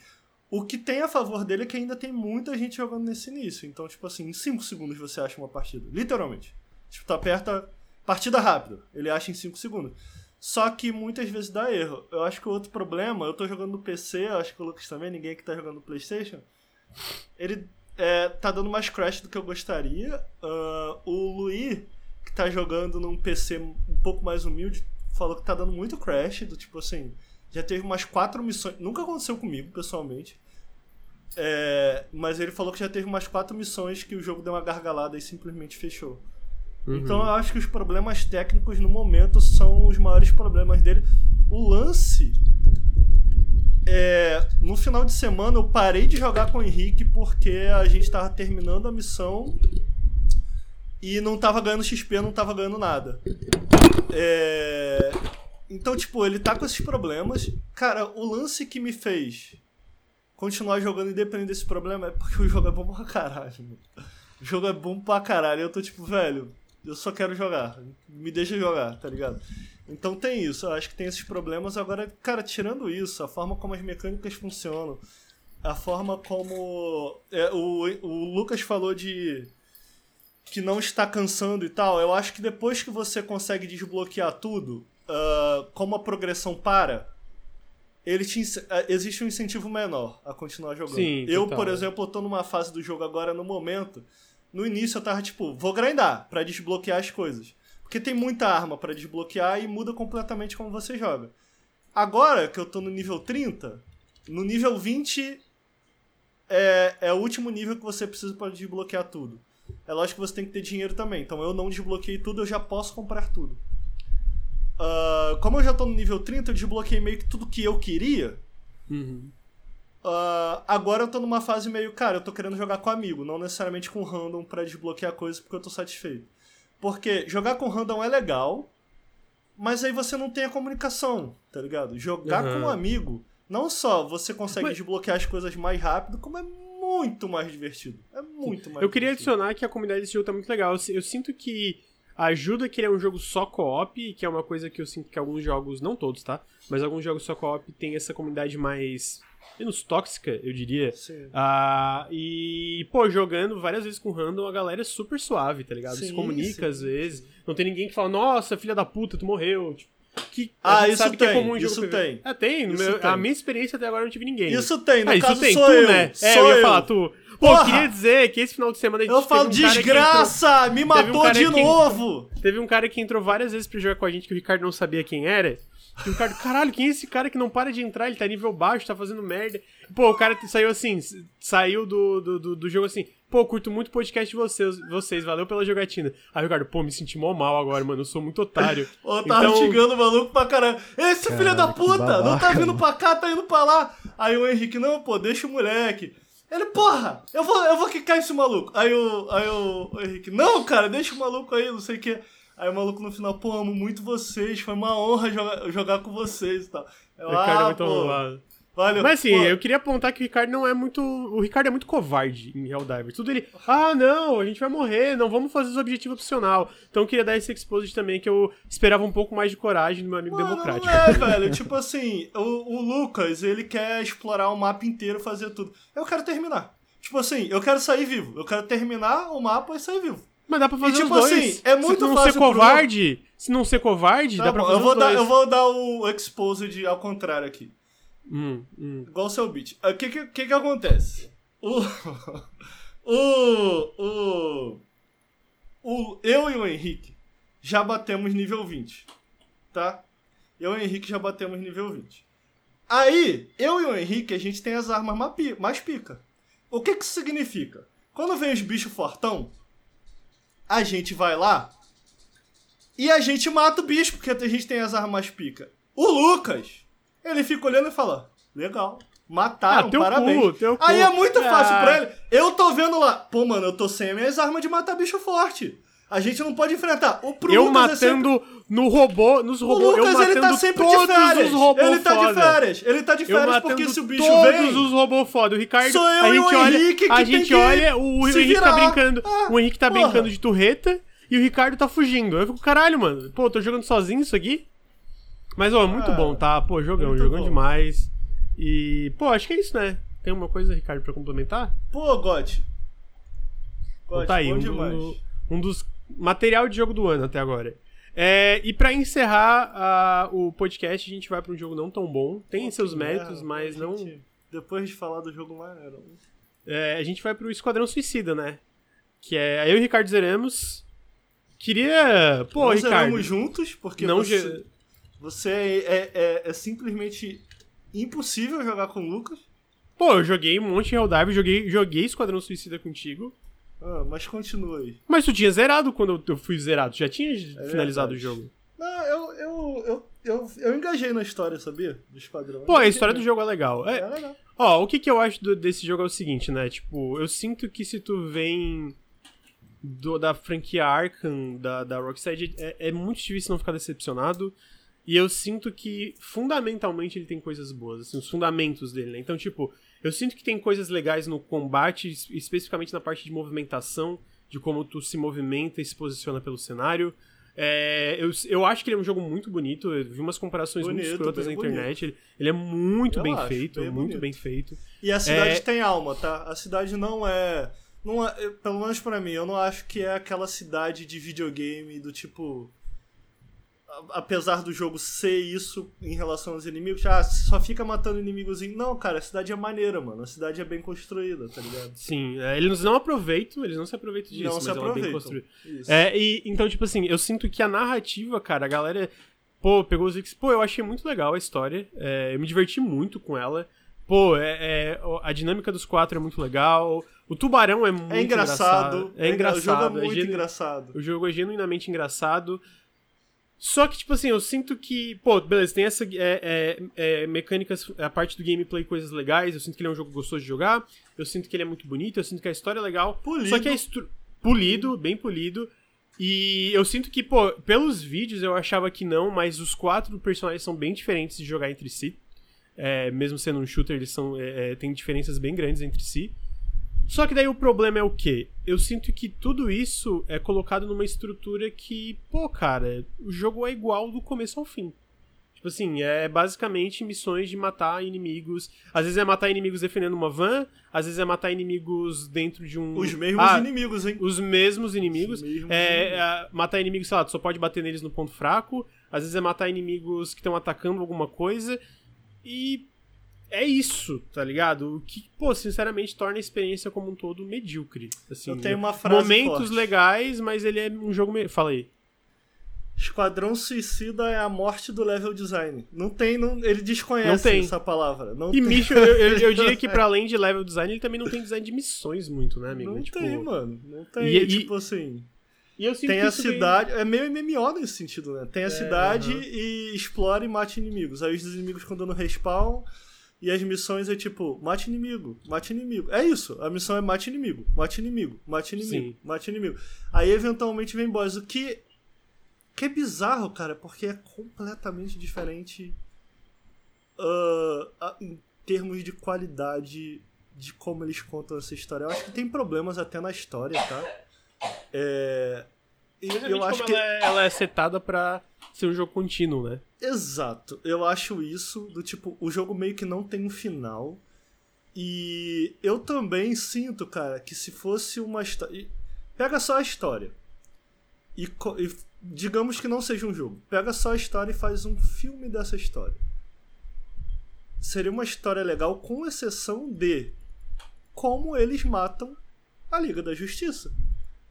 O que tem a favor dele é que ainda tem muita gente jogando nesse início. Então, tipo assim, em 5 segundos você acha uma partida. Literalmente. Tipo, tu aperta partida rápida. Ele acha em 5 segundos. Só que muitas vezes dá erro. Eu acho que o outro problema, eu tô jogando no PC, acho que o Lucas também, ninguém aqui tá jogando no PlayStation. Ele é, tá dando mais crash do que eu gostaria. Uh, o Luiz, que tá jogando num PC um pouco mais humilde, falou que tá dando muito crash, do tipo assim, já teve umas quatro missões. Nunca aconteceu comigo, pessoalmente. É, mas ele falou que já teve umas quatro missões que o jogo deu uma gargalada e simplesmente fechou. Uhum. Então eu acho que os problemas técnicos no momento são os maiores problemas dele. O lance. É, no final de semana eu parei de jogar com o Henrique porque a gente estava terminando a missão e não tava ganhando XP, não tava ganhando nada. É, então, tipo, ele tá com esses problemas. Cara, o lance que me fez continuar jogando independente desse problema é porque o jogo é bom pra caralho, mano. O jogo é bom pra caralho. Eu tô tipo, velho, eu só quero jogar. Me deixa jogar, tá ligado? Então tem isso, eu acho que tem esses problemas. Agora, cara, tirando isso, a forma como as mecânicas funcionam, a forma como. É, o, o Lucas falou de. que não está cansando e tal. Eu acho que depois que você consegue desbloquear tudo, uh, como a progressão para, ele te, uh, existe um incentivo menor a continuar jogando. Sim, eu, por exemplo, eu tô numa fase do jogo agora no momento no início eu tava tipo, vou grindar para desbloquear as coisas. Porque tem muita arma para desbloquear e muda completamente como você joga. Agora que eu tô no nível 30, no nível 20 é, é o último nível que você precisa para desbloquear tudo. É lógico que você tem que ter dinheiro também. Então eu não desbloqueei tudo, eu já posso comprar tudo. Uh, como eu já tô no nível 30, eu desbloqueei meio que tudo que eu queria. Uhum. Uh, agora eu tô numa fase meio, cara, eu tô querendo jogar com amigo, não necessariamente com random para desbloquear coisas porque eu tô satisfeito. Porque jogar com random é legal, mas aí você não tem a comunicação, tá ligado? Jogar uhum. com um amigo Não só você consegue Mas- desbloquear as coisas mais rápido, como é muito mais divertido. É muito mais Eu queria divertido. adicionar que a comunidade desse jogo tá muito legal. Eu, eu sinto que ajuda que ele é um jogo só co-op, que é uma coisa que eu sinto que alguns jogos, não todos, tá? Mas alguns jogos só co-op tem essa comunidade mais. Menos tóxica, eu diria. Sim. Ah, e, pô, jogando várias vezes com random, a galera é super suave, tá ligado? Se Sim, comunica sim, às vezes. Não tem ninguém que fala, nossa, filha da puta, tu morreu. Tipo, que Ah, isso sabe que é tem, comum em jogo isso tem. É, tem. Isso meu- tem. A minha experiência até agora não tive ninguém. Isso tem, no ah, isso caso tem, sou tu, eu. né? É, sou eu ia eu. falar, tu. Pô, Porra! eu queria dizer que esse final de semana a gente Eu falo, um desgraça! Me um matou cara de novo! entrou- teve um cara que entrou várias vezes pra jogar com a gente que o Ricardo não sabia quem era. E o Ricardo, caralho, quem é esse cara que não para de entrar? Ele tá nível baixo, tá fazendo merda. Pô, o cara saiu assim, saiu do, do, do, do jogo assim. Pô, curto muito o podcast de vocês, vocês, valeu pela jogatina. Aí o Ricardo, pô, me senti mal mal agora, mano, eu sou muito otário. [laughs] Ô, tava Então- xingando o maluco pra caralho. Esse filho da puta, não tá babaca, vindo pra cá, tá indo pra lá. Aí o Henrique, não, pô, deixa o moleque. Ele, porra, eu vou, eu vou quicar esse maluco. Aí o, aí o, o Henrique, não, cara, deixa o maluco aí, não sei o que. Aí o maluco no final, pô, amo muito vocês, foi uma honra jogar, jogar com vocês e tal. Eu, O Ricardo é ah, muito pô, arrombado. valeu. Mas assim, Pô, eu queria apontar que o Ricardo não é muito. O Ricardo é muito covarde em Helldivers. Tudo ele. Ah, não, a gente vai morrer, não vamos fazer os objetivos opcional. Então eu queria dar esse exposed também, que eu esperava um pouco mais de coragem do meu amigo Mano, democrático. Não é, [laughs] velho. Tipo assim, o, o Lucas, ele quer explorar o mapa inteiro, fazer tudo. Eu quero terminar. Tipo assim, eu quero sair vivo. Eu quero terminar o mapa e sair vivo. Mas dá pra fazer tipo os dois. assim, é muito se não fácil ser pro- covarde, se não ser covarde, Tá dá pra bom, fazer eu vou dar, dois. eu vou dar o exposed ao contrário aqui. Hum, hum. Igual o seu beat. O que que, que que acontece? O, [laughs] o, o, o. Eu e o Henrique já batemos nível 20. Tá? Eu e o Henrique já batemos nível 20. Aí, eu e o Henrique, a gente tem as armas mais pica. O que que isso significa? Quando vem os bichos fortão, a gente vai lá e a gente mata o bicho, porque a gente tem as armas pica. O Lucas, ele fica olhando e fala: Legal, mataram, Ah, teu parabéns. cu. Aí é muito fácil Ah. pra ele. Eu tô vendo lá, pô, mano, eu tô sem as minhas armas de matar bicho forte. A gente não pode enfrentar. O pro Eu Lucas é sempre- matando no robô, nos o robôs, eu Lucas, matando ele tá sempre de todos férias. os robôs Ele tá de férias. Ele tá de Eu férias matando porque se o bicho todos vem. os robôs foda. O Ricardo, Sou eu a e o gente olha, Henrique que a gente olha, o Henrique tá virar. brincando, Ah, o Henrique tá porra. brincando de turreta e o Ricardo tá fugindo. Eu fico, caralho, mano. Pô, eu tô jogando sozinho isso aqui? Mas, ó, muito Ah, bom, tá? Pô, jogão, jogão bom. demais. E, pô, acho que é isso, né? Tem uma coisa, Ricardo, pra complementar? Pô, God. God, tá aí, bom um, demais. do- um dos material de jogo do ano até agora. É, e pra encerrar o podcast, a gente vai pra um jogo não tão bom. Tem Pô, seus méritos, merda, mas não. Depois de falar do jogo maneiro. É, a gente vai pro Esquadrão Suicida, né? Que é. Eu e o Ricardo zeramos. Queria. Pô, Nós Ricardo. zeramos juntos, porque não você, ge- você é, é, é- é simplesmente impossível jogar com o Lucas. Pô, eu joguei um monte de Helldive, joguei, joguei Esquadrão Suicida contigo. Ah, mas continua aí. Mas tu tinha zerado quando eu- fui zerado. Tu já tinha finalizado É verdade. o jogo. Não, eu, eu, eu, eu, eu engajei na história, sabia? Do Esquadrão. Pô, a história do jogo é legal. É, É legal. Ó, o que que eu acho do- desse jogo é o seguinte, né? Tipo, eu sinto que se tu vem do- da franquia Arkham, da, da Rocksteady, é, é muito difícil não ficar decepcionado. E eu sinto que, fundamentalmente, ele tem coisas boas, assim, os fundamentos dele, né? Então, tipo, eu sinto que tem coisas legais no combate, es- especificamente na parte de movimentação, de como tu se movimenta e se posiciona pelo cenário. É, eu, eu acho que ele é um jogo muito bonito. Eu vi umas comparações muito Bonito, escrotas na internet. Ele, ele é muito Eu bem acho, feito, bem muito bonito. bem feito. E a cidade É- tem alma, tá? A cidade não é. Não é pelo menos pra mim, eu não acho que é aquela cidade de videogame do tipo. Apesar do jogo ser isso em relação aos inimigos, ah, só fica matando inimigozinho. Não, cara, a cidade é maneira, mano. A cidade é bem construída, tá ligado? Sim, é, eles não aproveitam, eles não se aproveitam disso, não mas se ela é bem aproveitam. construída. É, e então, tipo assim, eu sinto que a narrativa, cara, a galera, pô, pegou os X, pô, eu achei muito legal a história, é, eu me diverti muito com ela. Pô, é, é, a dinâmica dos quatro é muito legal. O tubarão é muito É engraçado. É engraçado. O jogo é é muito genu- engraçado. O jogo é genuinamente engraçado. Só que, tipo assim, eu sinto que, pô, beleza, tem essa é, é, é, mecânicas, a parte do gameplay, coisas legais. Eu sinto que ele é um jogo gostoso de jogar. Eu sinto que ele é muito bonito. Eu sinto que a história é legal. Polido. Só que é estru... polido, bem polido. E eu sinto que, pô, pelos vídeos eu achava que não, mas os quatro personagens são bem diferentes de jogar entre si. é, mesmo sendo um shooter, eles são. É, é, tem diferenças bem grandes entre si. Só que daí o problema é o quê? Eu sinto que tudo isso é colocado numa estrutura que, pô, cara, o jogo é igual do começo ao fim. Tipo assim, é basicamente missões de matar inimigos. Às vezes é matar inimigos defendendo uma van, às vezes é matar inimigos dentro de um. Os mesmos Ah, inimigos, hein? Os mesmos inimigos. Os mesmos é, inimigos. é, matar inimigos, sei lá, tu só pode bater neles no ponto fraco. Às vezes é matar inimigos que estão atacando alguma coisa. E é isso, tá ligado? O que, pô, sinceramente torna a experiência como um todo medíocre. Assim, Eu tenho uma frase Momentos forte. legais, mas ele é um jogo. Me... Fala aí. Esquadrão Suicida é a morte do level design. Não tem, não, ele desconhece Não essa palavra. Não E tem. Mission, eu, eu, eu diria que [laughs] pra além de level design, ele também não tem design de missões muito, né, amigo? Não É, tipo, tem, mano. Não tem. E- e- tipo assim. E eu Tem a cidade. É meio MMO nesse sentido, né? Tem a cidade aham. e explore e mate inimigos. Aí os inimigos ficam dando respawn. E as missões é tipo, mate inimigo, mate inimigo. É isso. A missão é mate inimigo, mate inimigo, mate inimigo, Sim. mate inimigo. Aí eventualmente vem boss. O que. Que é bizarro, cara, porque é completamente diferente a- em termos de qualidade de como eles contam essa história. Eu acho que tem problemas até na história, tá? É, e eu acho que. ela, é, ela é setada pra ser um jogo contínuo, né? Exato. Eu acho isso do tipo, o jogo meio que não tem um final. E eu também sinto, cara, que se fosse uma história. Pega só a história. E, co- e digamos que não seja um jogo. Pega só a história e faz um filme dessa história. Seria uma história legal, com exceção de como eles matam a Liga da Justiça.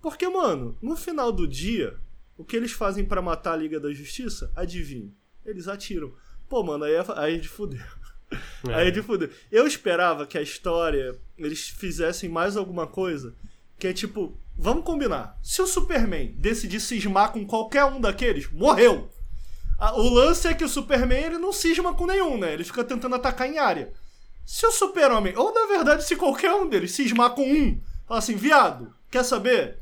Porque, mano, no final do dia, o que eles fazem pra matar a Liga da Justiça? Adivinha? Eles atiram. Pô, mano, aí é, aí é de fuder. É. Aí é de fuder. Eu esperava que a história eles fizessem mais alguma coisa que é tipo, vamos combinar. Se o Superman decidir cismar com qualquer um daqueles, morreu. O lance é que o Superman ele não cisma com nenhum, né? Ele fica tentando atacar em área. Se o Super-Homem, ou na verdade, se qualquer um deles cismar com um, fala assim, viado, quer saber?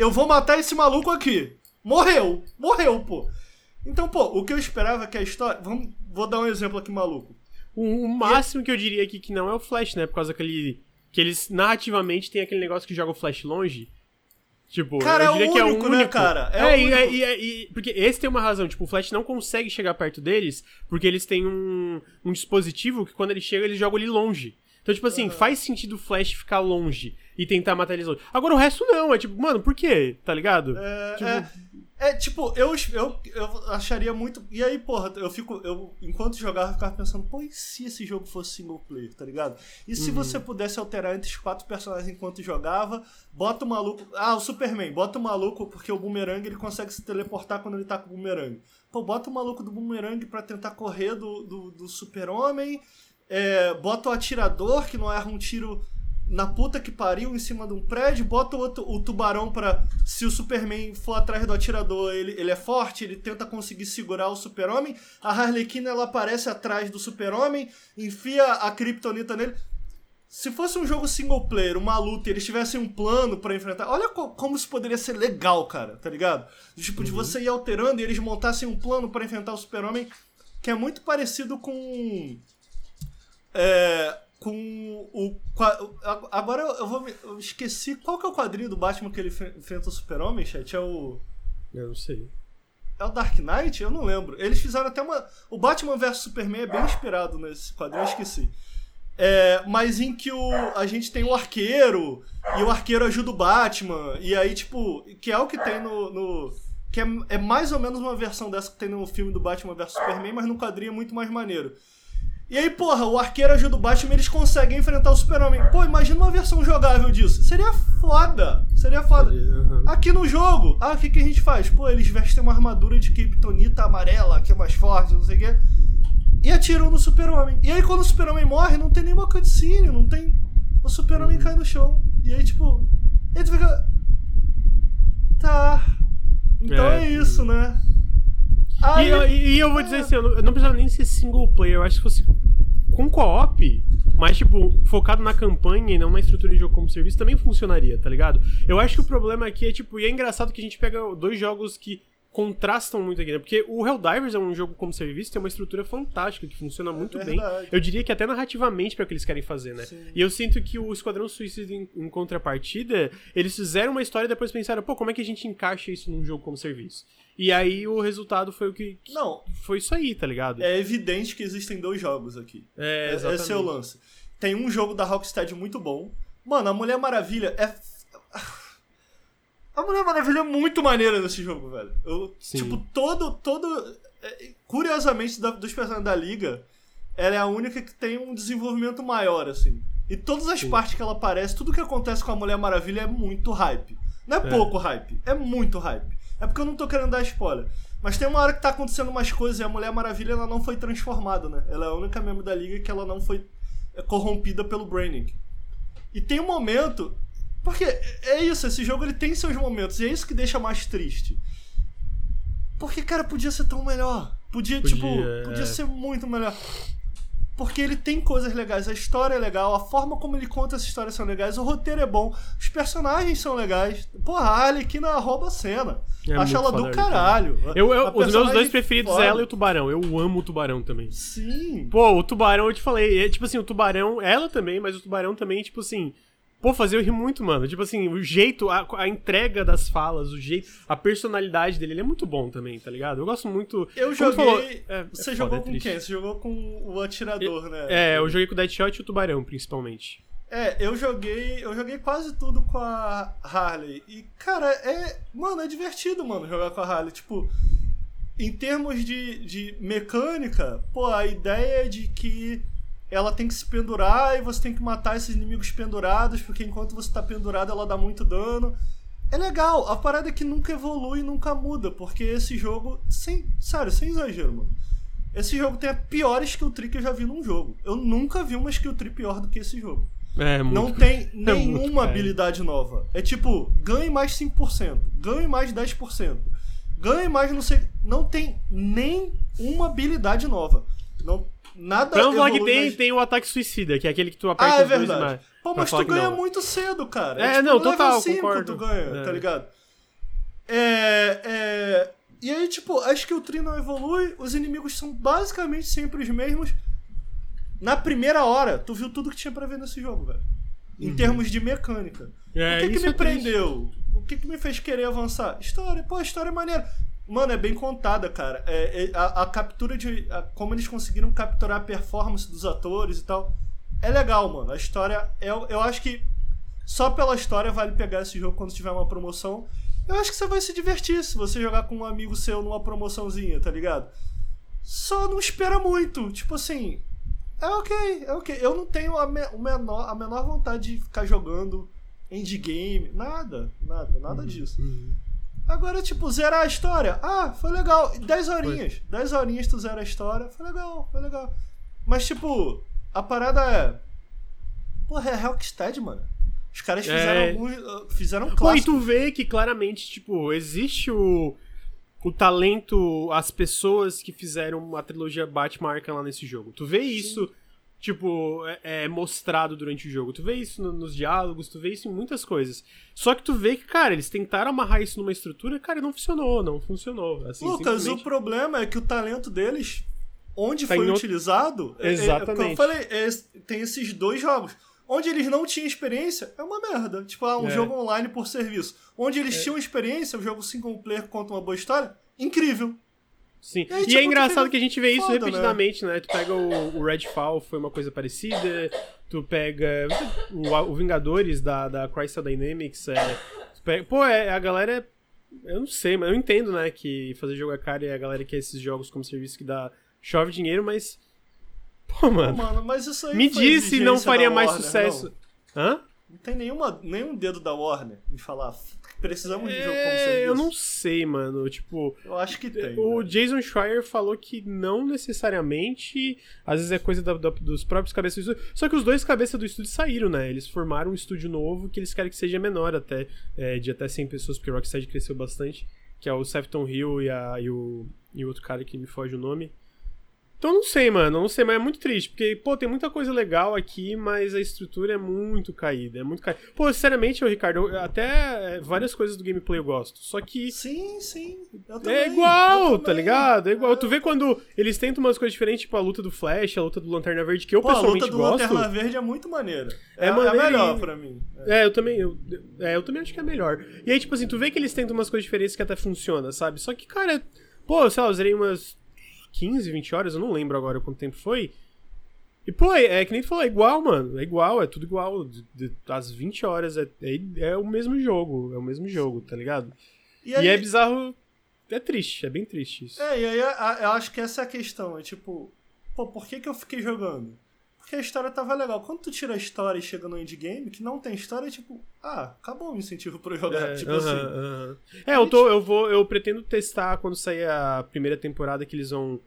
Eu vou matar esse maluco aqui. Morreu, morreu, pô. Então, pô, o que eu esperava é que a história. Vamos, vou dar um exemplo aqui, maluco. O, o máximo que eu diria aqui que não é o Flash, né? Por causa daquele. Que eles narrativamente tem aquele negócio que joga o Flash longe. Tipo, Cara, eu é o diria que é o único, né, cara? É É, o e, único. e- e- e- porque esse tem uma razão. Tipo, o Flash não consegue chegar perto deles porque eles têm um, um dispositivo que quando ele chega, eles jogam ele longe. Então, tipo assim, faz sentido o Flash ficar longe e tentar matar eles longe. Agora o resto não, é tipo, mano, por quê? Tá ligado? É, Tipo- é, é, tipo, eu, eu, eu acharia muito. E aí, porra, eu fico. Eu, enquanto jogava, eu ficava pensando, pô, e se esse jogo fosse single player, tá ligado? E Uhum. se você pudesse alterar entre os quatro personagens enquanto jogava, bota o maluco. Ah, o Superman, bota o maluco, porque o boomerang ele consegue se teleportar quando ele tá com o boomerang. Pô, bota o maluco do boomerang pra tentar correr do, do, do super-homem. É, bota o atirador, que não erra um tiro na puta que pariu em cima de um prédio, bota o, outro, o tubarão pra. Se o Superman for atrás do atirador, ele, ele é forte, ele tenta conseguir segurar o super-homem. A Harlequina ela aparece atrás do super-homem, enfia a Kryptonita nele. Se fosse um jogo single player, uma luta, e eles tivessem um plano pra enfrentar. Olha co- como isso poderia ser legal, cara, tá ligado? Tipo, de você ir alterando e eles montassem um plano pra enfrentar o super-homem, que é muito parecido com. É, com o. Agora eu vou me. Eu esqueci qual que é o quadrinho do Batman que ele enfre- enfrenta o Super-Homem, chat? É o. Eu não sei. É o Dark Knight? Eu não lembro. Eles fizeram até uma. O Batman vs Superman é bem inspirado nesse quadrinho, eu esqueci. É, mas em que o, a gente tem o arqueiro, e o arqueiro ajuda o Batman, e aí, tipo, que é o que tem no. no- que é, é mais ou menos uma versão dessa que tem no filme do Batman vs Superman, mas no quadrinho é muito mais maneiro. E aí, porra, o arqueiro ajuda o Batman e eles conseguem enfrentar o Super-Homem. Pô, imagina uma versão jogável disso. Seria foda. Seria foda. Uhum. Aqui no jogo, ah, o que, que a gente faz? Pô, eles vestem uma armadura de kryptonita amarela, que é mais forte, não sei o quê. E atiram no super-homem. E aí, quando o super-homem morre, não tem nenhuma cutscene, não tem... O super-homem cai no chão. E aí, tipo... Aí tu fica... Tá... Então é, É. isso, né? E, Aí, eu- e eu vou dizer assim, eu não, eu não precisava nem ser single player, eu acho que fosse com co-op, mas tipo, focado na campanha e não na estrutura de jogo como serviço, também funcionaria, tá ligado? Eu acho que o problema aqui é, tipo, e é engraçado que a gente pega dois jogos que contrastam muito aqui, né? Porque o Helldivers é um jogo como serviço, tem uma estrutura fantástica, que funciona muito bem. verdade. Eu diria que até narrativamente para o que eles querem fazer, né? Sim. E eu sinto que o Esquadrão Suicida, em, em contrapartida, eles fizeram uma história e depois pensaram, pô, como é que a gente encaixa isso num jogo como serviço? E aí o resultado foi o que. que- Não, Foi isso aí, tá ligado? é evidente que existem dois jogos aqui. É, É- exatamente. Esse é o lance. Tem um jogo da Rocksteady muito bom. Mano, a Mulher Maravilha é. [sighs] A Mulher Maravilha é muito maneira nesse jogo, velho. Eu, Sim. tipo, todo. todo é, Curiosamente, da- dos personagens da Liga, ela é a única que tem um desenvolvimento maior, assim. E todas as Sim. partes que ela aparece, tudo que acontece com a Mulher Maravilha é muito hype. Não é, É. pouco hype, é muito hype. É porque eu não tô querendo dar spoiler. Mas tem uma hora que tá acontecendo umas coisas e a Mulher Maravilha ela não foi transformada, né? Ela é a única membro da liga que ela não foi é, corrompida pelo Brainiac. E tem um momento. Porque é isso, esse jogo ele tem seus momentos, e é isso que deixa mais triste. Porque, cara, podia ser tão melhor. Podia, Podia, tipo, é. podia ser muito melhor. Porque ele tem coisas legais, a história é legal, a forma como ele conta essa história são legais, o roteiro é bom, os personagens são legais. Porra, a Arlequina rouba a cena. É Acho ela do caralho. Eu, eu- os meus dois preferidos foda. é ela e o Tubarão. Eu amo o Tubarão também. Sim. Pô, o Tubarão, eu te falei, é tipo assim, o Tubarão, ela também, mas o Tubarão também, tipo assim. Pô, fazer eu rir muito, mano. Tipo assim, o jeito, a, a entrega das falas, o jeito, a personalidade dele, ele é muito bom também, tá ligado? Eu gosto muito. Eu joguei. falou, é- é Você foda, jogou é com triste. quem? Você jogou com o atirador, né? É, eu joguei com o Deadshot e o Tubarão, principalmente. É, eu joguei. Eu joguei quase tudo com a Harley. E, cara, é. Mano, é divertido, mano, jogar com a Harley. Tipo, em termos de, de mecânica, pô, a ideia de que ela tem que se pendurar e você tem que matar esses inimigos pendurados, porque enquanto você tá pendurado ela dá muito dano. É legal, a parada é que nunca evolui, nunca muda, porque esse jogo, sem, sério, sem exagero, mano. Esse jogo tem a pior skill tree que eu já vi num jogo. Eu nunca vi uma skill tree pior do que esse jogo. É, muito. Não tem [laughs] muito, nenhuma cara. habilidade nova. É tipo, ganhe mais 5%, ganhe mais 10%, ganhe mais não sei. Não tem nem uma habilidade nova. Não, nada que evolui tem, tem o ataque suicida, que é aquele que tu aperta Ah, é os dois verdade. mais. Pô, mas tu que ganha muito cedo, cara. É, tipo, não, total, 5 concordo. tu ganha, É. tá ligado? É, é... E aí, tipo, a skill tree não evolui, os inimigos são basicamente sempre os mesmos. Na primeira hora, tu viu tudo que tinha pra ver nesse jogo, velho. Em termos de mecânica. Uhum. É, o que, que me é prendeu? O que, que me fez querer avançar? História. Pô, a história é maneira. Mano, é bem contada, cara. É, é- a, a captura de. a- como eles conseguiram capturar a performance dos atores e tal. É legal, mano. A história. Eu, eu acho que só pela história vale pegar esse jogo quando tiver uma promoção. Eu acho que você vai se divertir se você jogar com um amigo seu numa promoçãozinha, tá ligado? Só não espera muito. Tipo assim. É ok, é ok. Eu não tenho a, me- o menor, a menor vontade de ficar jogando endgame. Nada, nada, nada disso. Uhum. Agora, tipo, zerar a história. Ah, foi legal. 10 horinhas. 10 horinhas tu zera a história. Foi legal, foi legal. Mas, tipo, a parada é. Porra, é Rocksteady, mano. Os caras É. fizeram alguns. uh, Fizeram um Pô, e clássico. tu vê que claramente, tipo, existe o, o talento, as pessoas que fizeram a trilogia Batman Arkham lá nesse jogo. Tu vê isso, tipo, é, é mostrado durante o jogo. Tu vê isso no- nos diálogos, tu vê isso em muitas coisas. Só que tu vê que, cara, eles tentaram amarrar isso numa estrutura, cara, e não funcionou, não funcionou. Assim, Lucas, o simplesmente- problema é que o talento deles, onde Tá foi outro- utilizado, é- é- Exatamente. como eu falei, é- tem esses dois jogos. Onde eles não tinham experiência, é uma merda. Tipo, ah, um É. jogo online por serviço. Onde eles tinham experiência, um jogo single player conta uma boa história, incrível. Sim. E aí, E, tipo, é tu engraçado que a gente vê isso foda, né? repetidamente, né? Tu pega o, o Redfall, foi uma coisa parecida. Tu pega o, o Vingadores da, da Crystal Dynamics. É, pega- pô, é, a galera. Eu não sei, mas eu entendo, né? Que fazer jogo é caro e a galera quer esses jogos como serviço que dá chove dinheiro, mas. Pô, mano. Mano, mas isso aí me foi diz se não faria mais Warner, sucesso. Não. Hã? Não tem nenhuma, nenhum dedo da Warner em falar precisamos de jogo como É, serviço. eu não sei, mano. Tipo. Eu acho que tem. O velho. Jason Schreier falou que não necessariamente, às vezes é coisa da- da- dos próprios cabeças do estúdio. Só que os dois cabeças do estúdio saíram, né? Eles formaram um estúdio novo que eles querem que seja menor até, é, de até 100 pessoas, porque o Rocksteady cresceu bastante, que é o Sefton Hill e, a, e, o, e o outro cara que me foge o nome. Então não sei, mano, não sei, mas é muito triste, porque, pô, tem muita coisa legal aqui, mas a estrutura é muito caída, é muito caída. Pô, sinceramente, Ricardo, eu- até é, várias coisas do gameplay eu gosto, só que Sim, sim. Eu também, é igual, tá ligado? É igual. Tu vê quando eles tentam umas coisas diferentes, tipo a luta do Flash, a luta do Lanterna Verde, que eu Pô, a pessoalmente luta do gosto. Lanterna Verde é muito maneira. É É, é, maneirinho. melhor pra mim. É, eu também, eu, é, eu também acho que é melhor. E aí, tipo assim, tu vê que eles tentam umas coisas diferentes que até funciona, sabe? Só que, cara, pô, sei lá, eu zerei umas 15, 20 horas, eu não lembro agora quanto tempo foi. E, pô, é, é que nem tu falou, é igual, mano. É igual, é tudo igual. De, de, às 20 horas é, é, é o mesmo jogo. É o mesmo jogo, tá ligado? E, E, aí, é bizarro. É triste, é bem triste isso. É, e aí eu acho que essa é a questão. É tipo, pô, por que, que eu fiquei jogando? Porque a história tava legal. Quando tu tira a história e chega no endgame, que não tem história, é tipo, ah, acabou o incentivo pra eu jogar. É, tipo aham, assim. aham. É, eu tô, eu vou, eu pretendo testar quando sair a primeira temporada que eles vão,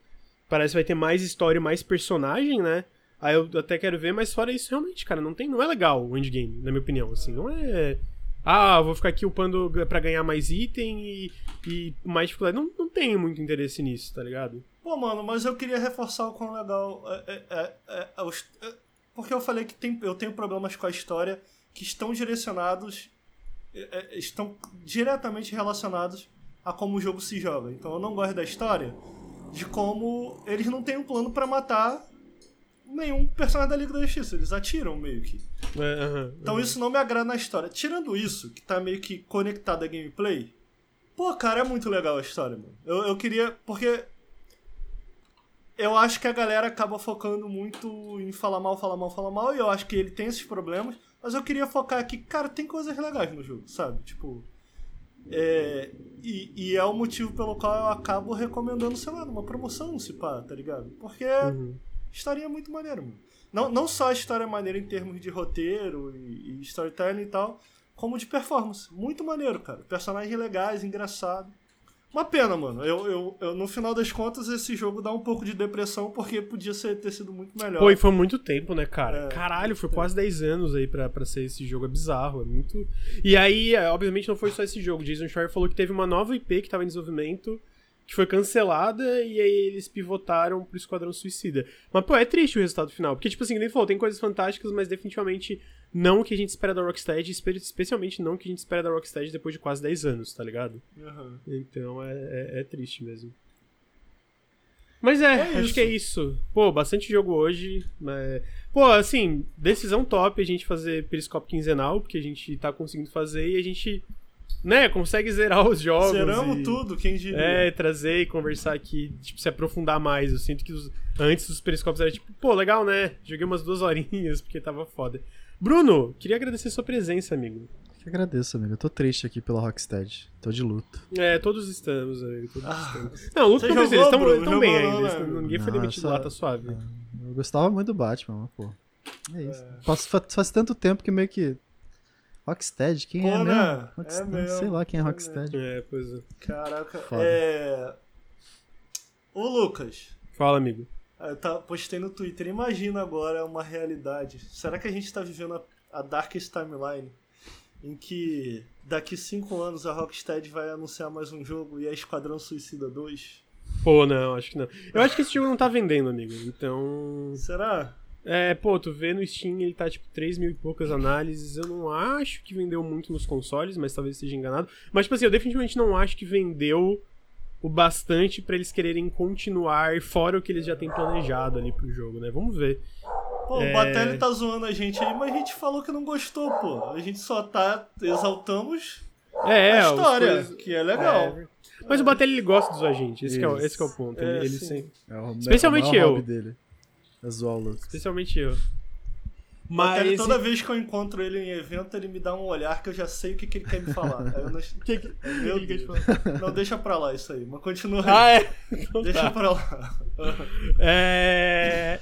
parece que vai ter mais história, e mais personagem, né? Aí eu até quero ver, mas fora isso, realmente, cara, não tem, não é legal o endgame, na minha opinião, assim, não é ah, vou ficar aqui upando pra ganhar mais item e, e mais dificuldade. Não, não tenho muito interesse nisso, tá ligado? Pô, mano, mas eu queria reforçar o quão legal é, é, é, é, é os- é, porque eu falei que tem, eu tenho problemas com a história que estão direcionados é, é, estão diretamente relacionados a como o jogo se joga. Então eu não gosto da história de como eles não têm um plano pra matar nenhum personagem da Liga da Justiça. Eles atiram meio que. É, Então isso não me agrada na história. Tirando isso, que tá meio que conectado à gameplay, pô, cara, é muito legal a história, mano. Eu, eu queria. Porque. Eu acho que a galera acaba focando muito em falar mal, falar mal, falar mal, e eu acho que ele tem esses problemas, mas eu queria focar aqui, cara, tem coisas legais no jogo, sabe? Tipo. É, e, e é o motivo pelo qual eu acabo recomendando, sei lá, numa promoção, se pá, tá ligado? Porque Uhum. história é muito maneira, mano. Não, não só a história é maneira em termos de roteiro e, e storytelling e tal, como de performance. Muito maneiro, cara. Personagens legais, engraçado. Uma pena, mano. Eu, eu, eu, no final das contas, esse jogo dá um pouco de depressão porque podia ser, ter sido muito melhor. Pô, e foi muito tempo, né, cara? É, Caralho, foi quase 10 anos aí pra, pra ser esse jogo. É bizarro, é muito. E aí, é, obviamente, não foi só esse jogo. Jason Schreier falou que teve uma nova IP que tava em desenvolvimento, que foi cancelada, e aí eles pivotaram pro Esquadrão Suicida. Mas, pô, é triste o resultado final. Porque, tipo assim, ele falou, tem coisas fantásticas, mas definitivamente não o que a gente espera da Rocksteady, espe- especialmente não o que a gente espera da Rocksteady depois de quase 10 anos, tá ligado? Aham. Então é, é, é triste mesmo. Mas é, É acho isso. que é isso. Pô, bastante jogo hoje. Mas... Pô, assim, decisão top a gente fazer periscópio quinzenal, porque a gente tá conseguindo fazer e a gente, né, consegue zerar os jogos. Zeramos e- tudo, quem diria. É, trazer e conversar aqui, tipo, se aprofundar mais. Eu sinto que os- antes os periscópios era tipo, pô, legal, né? Joguei umas duas [laughs] horinhas porque tava foda. Bruno, queria agradecer sua presença, amigo. Que agradeço, amigo. Eu tô triste aqui pela Rocksteady. Tô de luto. É, todos estamos, amigo. Todos Ah, estamos. Não, você com eles, estão Bruno? estão Jogou bem não, ainda. né, eles tão- ninguém foi Não, demitido só- lá, tá suave. Eu gostava muito do Batman, mas, pô. É isso. Faz, fa- faz tanto tempo que meio que. Rocksteady, quem Pô, é né? mesmo? É Rocksteady, mesmo, sei lá quem é é Rocksteady. É, pois é. Caraca. Foda. É. Ô, Lucas. Fala, amigo. Eu tá, postei no Twitter, imagina agora uma realidade. Será que a gente tá vivendo a, a Darkest Timeline? Em que daqui cinco anos a Rocksteady vai anunciar mais um jogo e é Esquadrão Suicida 2? Pô, não, acho que não. Eu acho que esse jogo não tá vendendo, amigo. Então. Será? É, pô, tu vê no Steam, ele tá tipo 3 mil e poucas análises. Eu não acho que vendeu muito nos consoles, mas talvez esteja enganado. Mas, tipo assim, eu definitivamente não acho que vendeu o bastante pra eles quererem continuar fora o que eles já têm planejado ali pro jogo, né? Vamos ver. Pô, É. o Batelli tá zoando a gente aí, mas a gente falou que não gostou, pô. A gente só tá. Exaltamos É, a história, coisas- que é legal. É, mas o Batelli ele gosta dos agentes, esse, que é, o- esse que é o ponto. É, ele, ele sim. sempre- É o, Especialmente é eu. dele. É zoar o. Especialmente eu. O Mas. toda vez que eu encontro ele em evento, ele me dá um olhar que eu já sei o que, que ele quer me falar. Não... Que que- [laughs] Meu que Deus. Não, deixa pra lá isso aí. Mas continua aí. Ah, é? Então Deixa tá. pra lá. [laughs] É.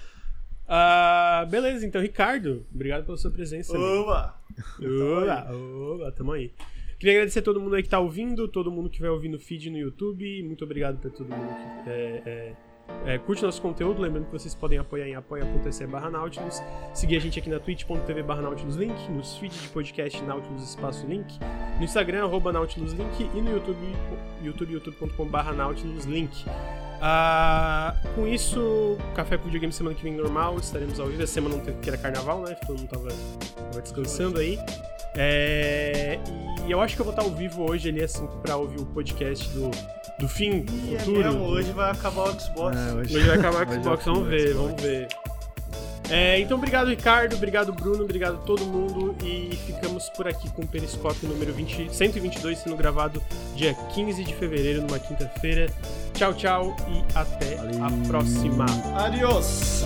Ah, beleza, então, Ricardo, obrigado pela sua presença. amigo. Oba! Oba, oba, tamo aí. Queria agradecer a todo mundo aí que tá ouvindo, todo mundo que vai ouvir no feed no YouTube. Muito obrigado pra todo mundo que é, é, é, curte nosso conteúdo. Lembrando que vocês podem apoiar em apoia.se barra Nautilus. Seguir a gente aqui na twitch.tv barra Nautilus Link, nos feeds de podcast Nautilus Espaço Link, no Instagram, arroba Nautilus Link e no YouTube, youtube, barra Nautilus Link. Ah, com isso, Café com Videogame semana que vem normal, estaremos ao vivo. Essa semana não teve que era carnaval, né? Todo mundo tava, tava descansando aí. É, e eu acho que eu vou estar ao vivo hoje ali, assim, pra ouvir o podcast do, do fim, do é futuro. Mesmo, hoje vai acabar o Xbox. É, hoje... hoje... vai acabar o Xbox, vamos ver, vamos ver. É, então, obrigado, Ricardo, obrigado, Bruno, obrigado todo mundo. E ficamos por aqui com o Periscope número 20, 122 sendo gravado dia 15 de fevereiro, numa quinta-feira. Tchau, tchau e até Valeu. a próxima. Adiós!